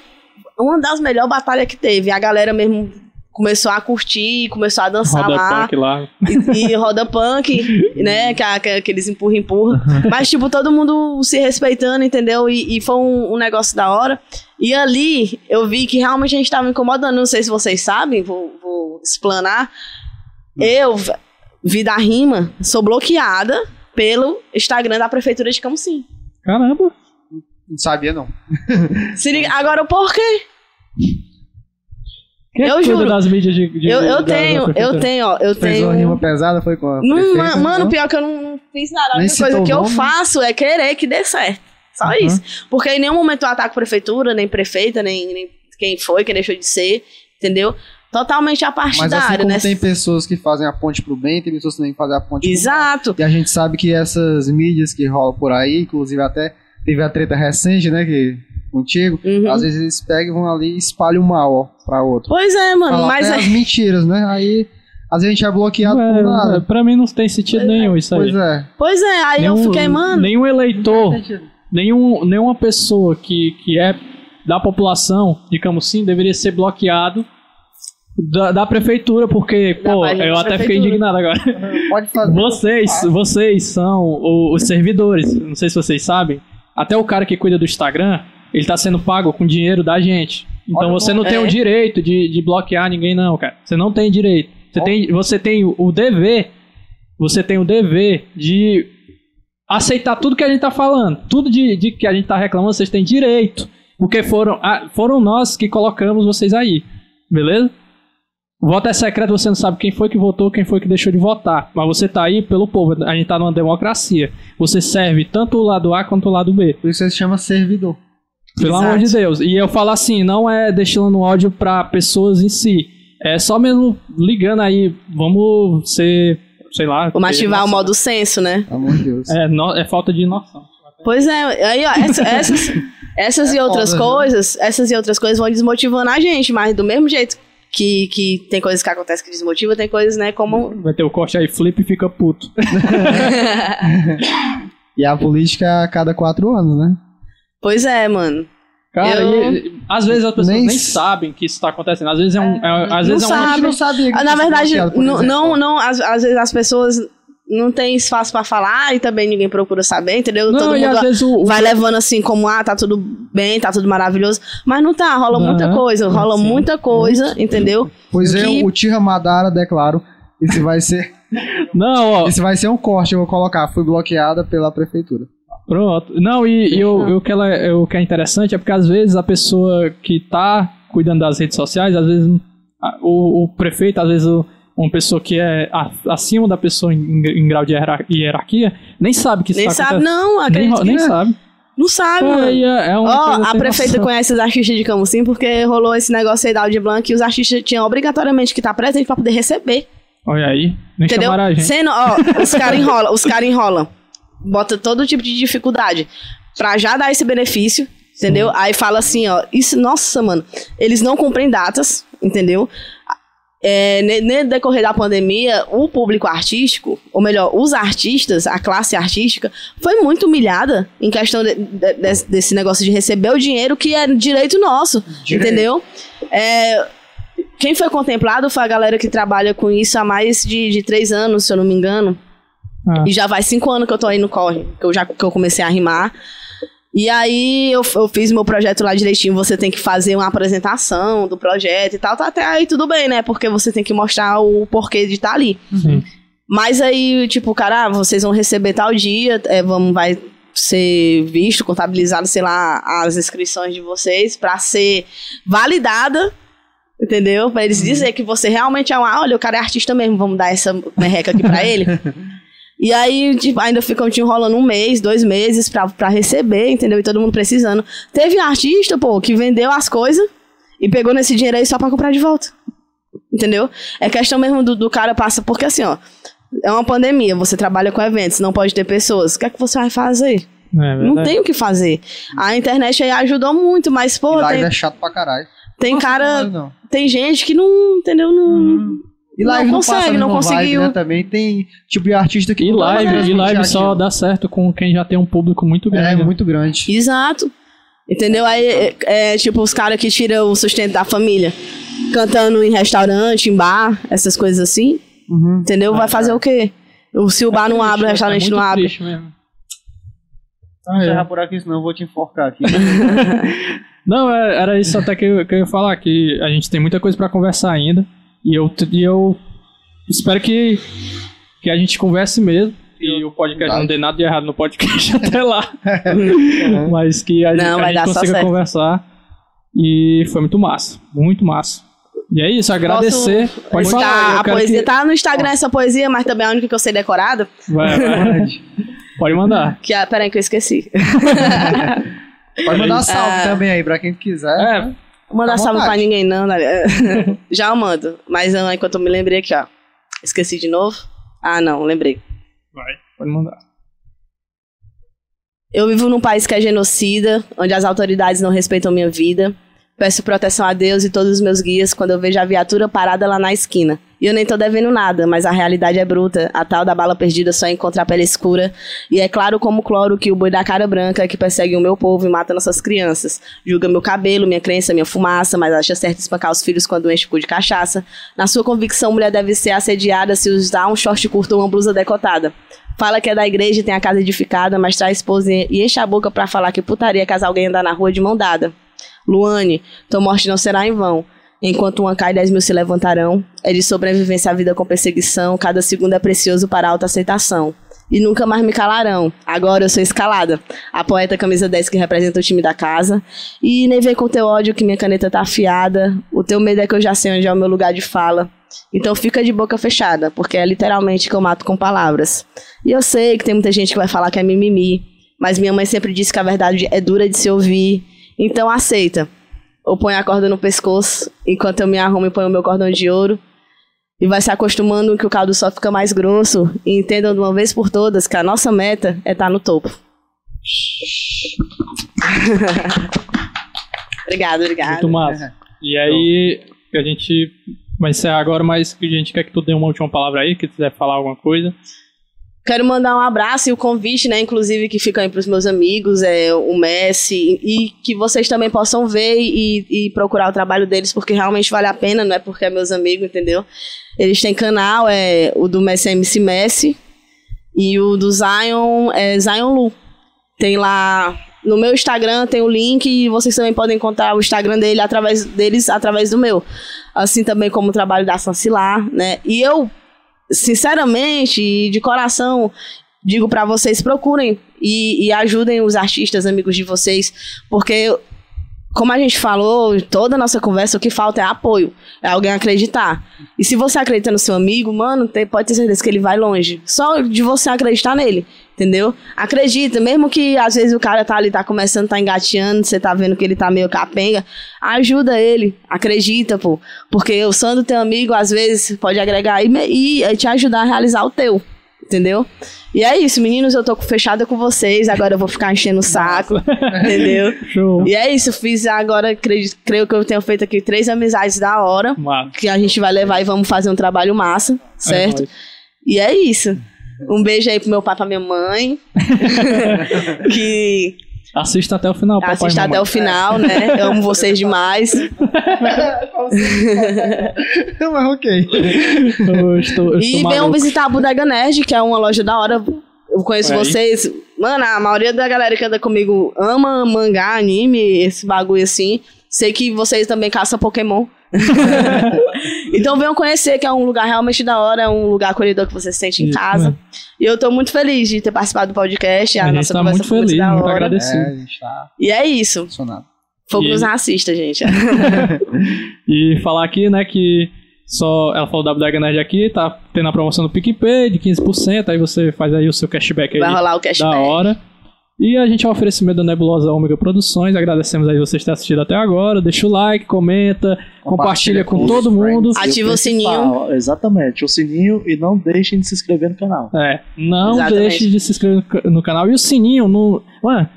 uma das melhores batalhas que teve. A galera mesmo começou a curtir, começou a dançar Roda lá. punk lá. E, e roda punk, né? Que, a- que aqueles empurra, empurra. Mas, tipo, todo mundo se respeitando, entendeu? E, e foi um, um negócio da hora. E ali eu vi que realmente a gente tava incomodando. Não sei se vocês sabem, vou, vou explanar. Eu, vi da rima, sou bloqueada pelo Instagram da Prefeitura de Camusim. Caramba. Não sabia, não. Se liga, agora por quê? Quem é Eu juro. das mídias de, de Eu, da- eu da tenho, eu prefeitura? tenho, ó, eu Fez tenho. uma rima pesada, foi com a Não, prefeita, ma- mano, não? pior que eu não, fiz nada. A única coisa que o eu faço é querer que dê certo. Só Uhum. isso. Porque em nenhum momento eu ataco prefeitura, nem prefeita, nem, nem quem foi, quem deixou de ser, entendeu? Totalmente Mas assim apartidário, como né? tem pessoas que fazem a ponte pro bem, tem pessoas também que fazem a ponte pro mal. Exato. E a gente sabe que essas mídias que rolam por aí, inclusive até teve a treta recente, né, que contigo, Uhum. às vezes eles pegam vão ali e espalham o mal, ó, pra outro. Pois é, mano, Fala mas até é. as mentiras, né? Aí às vezes a gente é bloqueado por É, nada. pra mim não tem sentido nenhum isso aí. Pois é. Pois é, aí eu fiquei, mano. Nenhum eleitor, nenhum, nenhuma pessoa que, que é da população de Camusim deveria ser bloqueado da, da prefeitura, porque, Da pô, eu até fiquei indignado agora. Pode fazer. Vocês, vocês são o- os servidores, não sei se vocês sabem. Até o cara que cuida do Instagram, ele tá sendo pago com dinheiro da gente. Então Olha você não tem é. o direito de, de bloquear ninguém, não, cara. Você não tem direito. Você tem, você tem o- o dever, você tem o dever de aceitar tudo que a gente tá falando. Tudo de, de que a gente tá reclamando, vocês têm direito. Porque foram, ah, foram nós que colocamos vocês aí. Beleza? O voto é secreto, você não sabe quem foi que votou, quem foi que deixou de votar. Mas você tá aí pelo povo. A gente tá numa democracia. Você serve tanto o lado A quanto o lado B. Por isso se chama servidor. Pelo Exato. amor de Deus. E eu falo assim, não é destilando ódio pra pessoas em si. É só mesmo ligando aí, vamos ser, sei lá. Vamos ativar o noção. modo senso, né? Pelo amor de Deus. É, no- é falta de noção. Pois é, aí, ó, essa- essas, essas É e outras foda, coisas, essas e outras coisas vão desmotivando a gente, mas do mesmo jeito que, que tem coisas que acontecem que desmotivam, tem coisas, né, como. Vai ter o corte aí, flip e fica puto. E a política a cada quatro anos, né? pois é, mano. Cara, Eu- e- às vezes as pessoas Nem nem, sabem que isso tá acontecendo. Às vezes é um. é- às vezes Não é um. sabe. não sabia Ah, Na verdade, não, exemplo. não, não às, às vezes as pessoas não têm espaço pra falar e também ninguém procura saber, entendeu? Não, Todo mundo às vezes o. o- vai levando assim como, ah, tá tudo bem, tá tudo maravilhoso. Mas não tá, rola muita coisa, rola Sim. muita coisa, entendeu? Pois é, que- o Tira Madara, declaro, esse vai ser, Não, ó. esse vai ser um corte, eu vou colocar, fui bloqueada pela prefeitura. Pronto. Não, e, e eu, eu, que ela, o que é interessante é porque às vezes a pessoa que tá cuidando das redes sociais, às vezes o, o prefeito, às vezes o- uma pessoa que é acima da pessoa em, em grau de hierar- hierarquia, nem sabe que isso Nem tá sabe, não, Nem, acredito nem não. sabe. Não sabe, Pô, mano. é, coisa a prefeita noção. conhece os artistas de Camusim porque rolou esse negócio aí da Audi Blanc e os artistas tinham obrigatoriamente que estar presente pra poder receber. Olha aí, nem Entendeu? chamaram a gente. Sendo, ó, os caras enrolam, os caras enrolam. Bota todo tipo de dificuldade pra já dar esse benefício, entendeu? Aí fala assim, ó, isso, nossa, mano, eles não cumprem datas, entendeu? É, no decorrer da pandemia, o público artístico, ou melhor, os artistas, a classe artística, foi muito humilhada em questão de- de- desse, desse negócio de receber o dinheiro que é direito nosso, Direito. entendeu? É, quem foi contemplado foi a galera que trabalha com isso há mais de, de três anos, se eu não me engano. Ah. E já vai cinco anos que eu tô aí no corre, que eu já que eu comecei a rimar. E aí eu, eu fiz meu projeto lá direitinho. Você tem que fazer uma apresentação do projeto e tal. Tá até aí tudo bem, né? Porque você tem que mostrar o porquê de estar ali. Sim. Mas aí, tipo, cara, ah, vocês vão receber tal dia, é, vamos, vai ser visto, contabilizado, sei lá, as inscrições de vocês pra ser validada, entendeu? Pra eles dizer que você realmente é um, ah, olha, o cara é artista mesmo, vamos dar essa merreca aqui pra ele. E aí, tipo, ainda ficam te enrolando um mês, dois meses pra, pra receber, entendeu? E todo mundo precisando. Teve um artista, pô, que vendeu as coisas e pegou nesse dinheiro aí só pra comprar de volta. Entendeu? É questão mesmo do, do cara passa, porque assim, ó, é uma pandemia, você trabalha com eventos, não pode ter pessoas. O que é que você vai fazer? É. Não tem o que fazer. A internet aí ajudou muito, mas, pô, live tem, é chato pra caralho. tem cara, Não, não. tem gente que não, entendeu? Não, E Não live não, consegue, a não vibe, conseguiu. né, também tem tipo de artista que E não live, e live só aquilo. dá certo com quem já tem um público muito É, grande. muito grande. Exato. Entendeu? Aí é, é, tipo os caras que tiram o sustento da família, cantando em restaurante, em bar, essas coisas assim. Uhum. Entendeu? Vai fazer o quê? O- Se o bar não abre, o restaurante é muito não abre. mesmo. Ah, Encerrar por aqui, senão eu vou te enforcar aqui. Não, é- era isso até que eu, que eu ia falar, que a gente tem muita coisa pra conversar ainda. E eu, e eu espero que, que a gente converse mesmo. E o podcast não dê nada de errado no podcast até lá. Mas que a, gente- Não, a vai gente consiga conversar. E foi muito massa. Muito massa. E é isso, agradecer. Posso Pode citar falar. eu a quero poesia que- tá no Instagram essa poesia, mas também é a única que eu sei decorada. Vai, vai. Pode mandar. Que é, peraí que eu esqueci. Pode mandar salve Ah. também aí pra quem quiser. É, mandar salve pra ninguém, não. né? Já eu mando. Mas enquanto eu me lembrei aqui, ó. Esqueci de novo. Ah, não, lembrei. vai. Pode mandar. Eu vivo num país que é genocida, onde as autoridades não respeitam minha vida. Peço proteção a Deus e todos os meus guias quando eu vejo a viatura parada lá na esquina. E eu nem tô devendo nada, mas a realidade é bruta. A tal da bala perdida só encontra a pele escura. E é claro como cloro que o boi da cara branca que persegue o meu povo e mata nossas crianças. Julga meu cabelo, minha crença, minha fumaça, mas acha certo espancar os filhos quando enche o cu de cachaça. Na sua convicção, mulher deve ser assediada se usar um short curto ou uma blusa decotada. Fala que é da igreja e tem a casa edificada, mas traz esposa e enche a boca pra falar que putaria casar alguém andar na rua de mão dada. Luane, tua morte não será em vão. Enquanto uma cai, dez mil se levantarão. É de sobrevivência a vida com perseguição. Cada segundo é precioso para autoaceitação. E nunca mais me calarão. Agora eu sou escalada. A poeta camisa 10 que representa o time da casa. E nem vem com teu ódio que minha caneta tá afiada. O teu medo é que eu já sei onde é o meu lugar de fala. Então fica de boca fechada, porque é literalmente que eu mato com palavras. E eu sei que tem muita gente que vai falar que é mimimi. Mas minha mãe sempre disse que a verdade é dura de se ouvir. Então aceita. Ou põe a corda no pescoço, enquanto eu me arrumo e ponho o meu cordão de ouro. E vai se acostumando que o caldo só fica mais grosso. E entendam de uma vez por todas que a nossa meta é estar no topo. obrigado, obrigado. Muito massa. E aí, a gente vai encerrar agora, mas a gente quer que tu dê uma última palavra aí, que quiser falar alguma coisa. Quero mandar um abraço e o convite, né, inclusive, que fica aí pros meus amigos, é, o Messi, e que vocês também possam ver e, e procurar o trabalho deles, porque realmente vale a pena, não é porque é meus amigos, entendeu? Eles têm canal, é o do Messi MC Messi, e o do Zion é Zion Lu. Tem lá no meu Instagram tem o link e vocês também podem encontrar o Instagram dele através deles através do meu. Assim também como o trabalho da Sancilar, né? E eu sinceramente e de coração digo para vocês procurem e, e ajudem os artistas amigos de vocês, porque como a gente falou, toda a nossa conversa, o que falta é apoio. É alguém acreditar. E se você acredita no seu amigo, mano, tem, pode ter certeza que ele vai longe. Só de você acreditar nele, entendeu? Acredita, mesmo que às vezes o cara tá ali, tá começando, tá engateando, você tá vendo que ele tá meio capenga, ajuda ele, acredita, pô. Porque o Sandro, teu amigo, às vezes pode agregar e, e te ajudar a realizar o teu, entendeu? E é isso, meninos, eu tô fechada com vocês, agora eu vou ficar enchendo o saco, entendeu? Show. E é isso, fiz agora, creio, creio que eu tenho feito aqui três amizades da hora, Massa. que a gente vai levar e vamos fazer um trabalho massa, certo? nóis. e é isso. Um beijo aí pro meu pai e pra minha mãe, que Assista até o final, papai. assista até o final, né? Eu amo vocês demais. Mas ok. Eu estou, eu E estou venham visitar a Bodega Nerd, que é uma loja da hora. Eu conheço Aí. vocês. Mano, a maioria da galera que anda comigo ama mangá, anime, esse bagulho assim. Sei que vocês também caçam Pokémon. então venham conhecer, que é um lugar realmente da hora, é um lugar acolhedor que você se sente em Isso, casa. né? E eu tô muito feliz de ter participado do podcast. A, A gente nossa tá conversa muito foi feliz, da muito hora. agradecido. É, tá E é isso. Fogo E- nos racistas, gente. E falar aqui, né, que só ela falou da Bodega Nerd aqui, tá tendo a promoção do PicPay de 15%, aí você faz aí o seu cashback aí Vai rolar o da cashback. hora. E a gente é um oferecimento da Nebulosa Ômega Produções. Agradecemos aí vocês terem assistido até agora. Deixa o like, comenta, compartilha, com com todo mundo. Ativa o sininho. Exatamente, o sininho e não deixem de se inscrever no canal. É, não Exatamente. deixe de se inscrever no ca- no canal. E o sininho, no... Ué,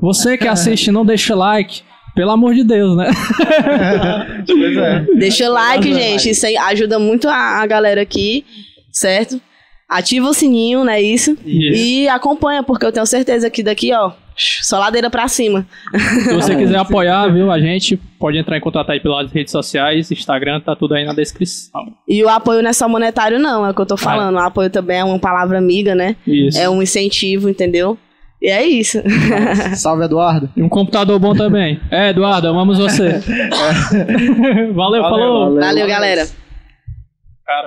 você que assiste e não deixa like, pelo amor de Deus, né? Pois é. Deixa o like, gente. Isso aí ajuda muito a, a galera aqui, certo? Ativa o sininho, não é isso? E acompanha, porque eu tenho certeza que daqui, ó, só ladeira pra cima. Se você quiser apoiar, viu, a gente pode entrar em contato aí pelas redes sociais, Instagram, tá tudo aí na descrição. E o apoio não é só monetário, não, é o que eu tô falando. O apoio também é uma palavra amiga, né? Isso. É um incentivo, entendeu? E é isso. Salve, Eduardo. E um computador bom também. É, Eduardo, amamos você. Valeu, falou! valeu. Valeu, galera.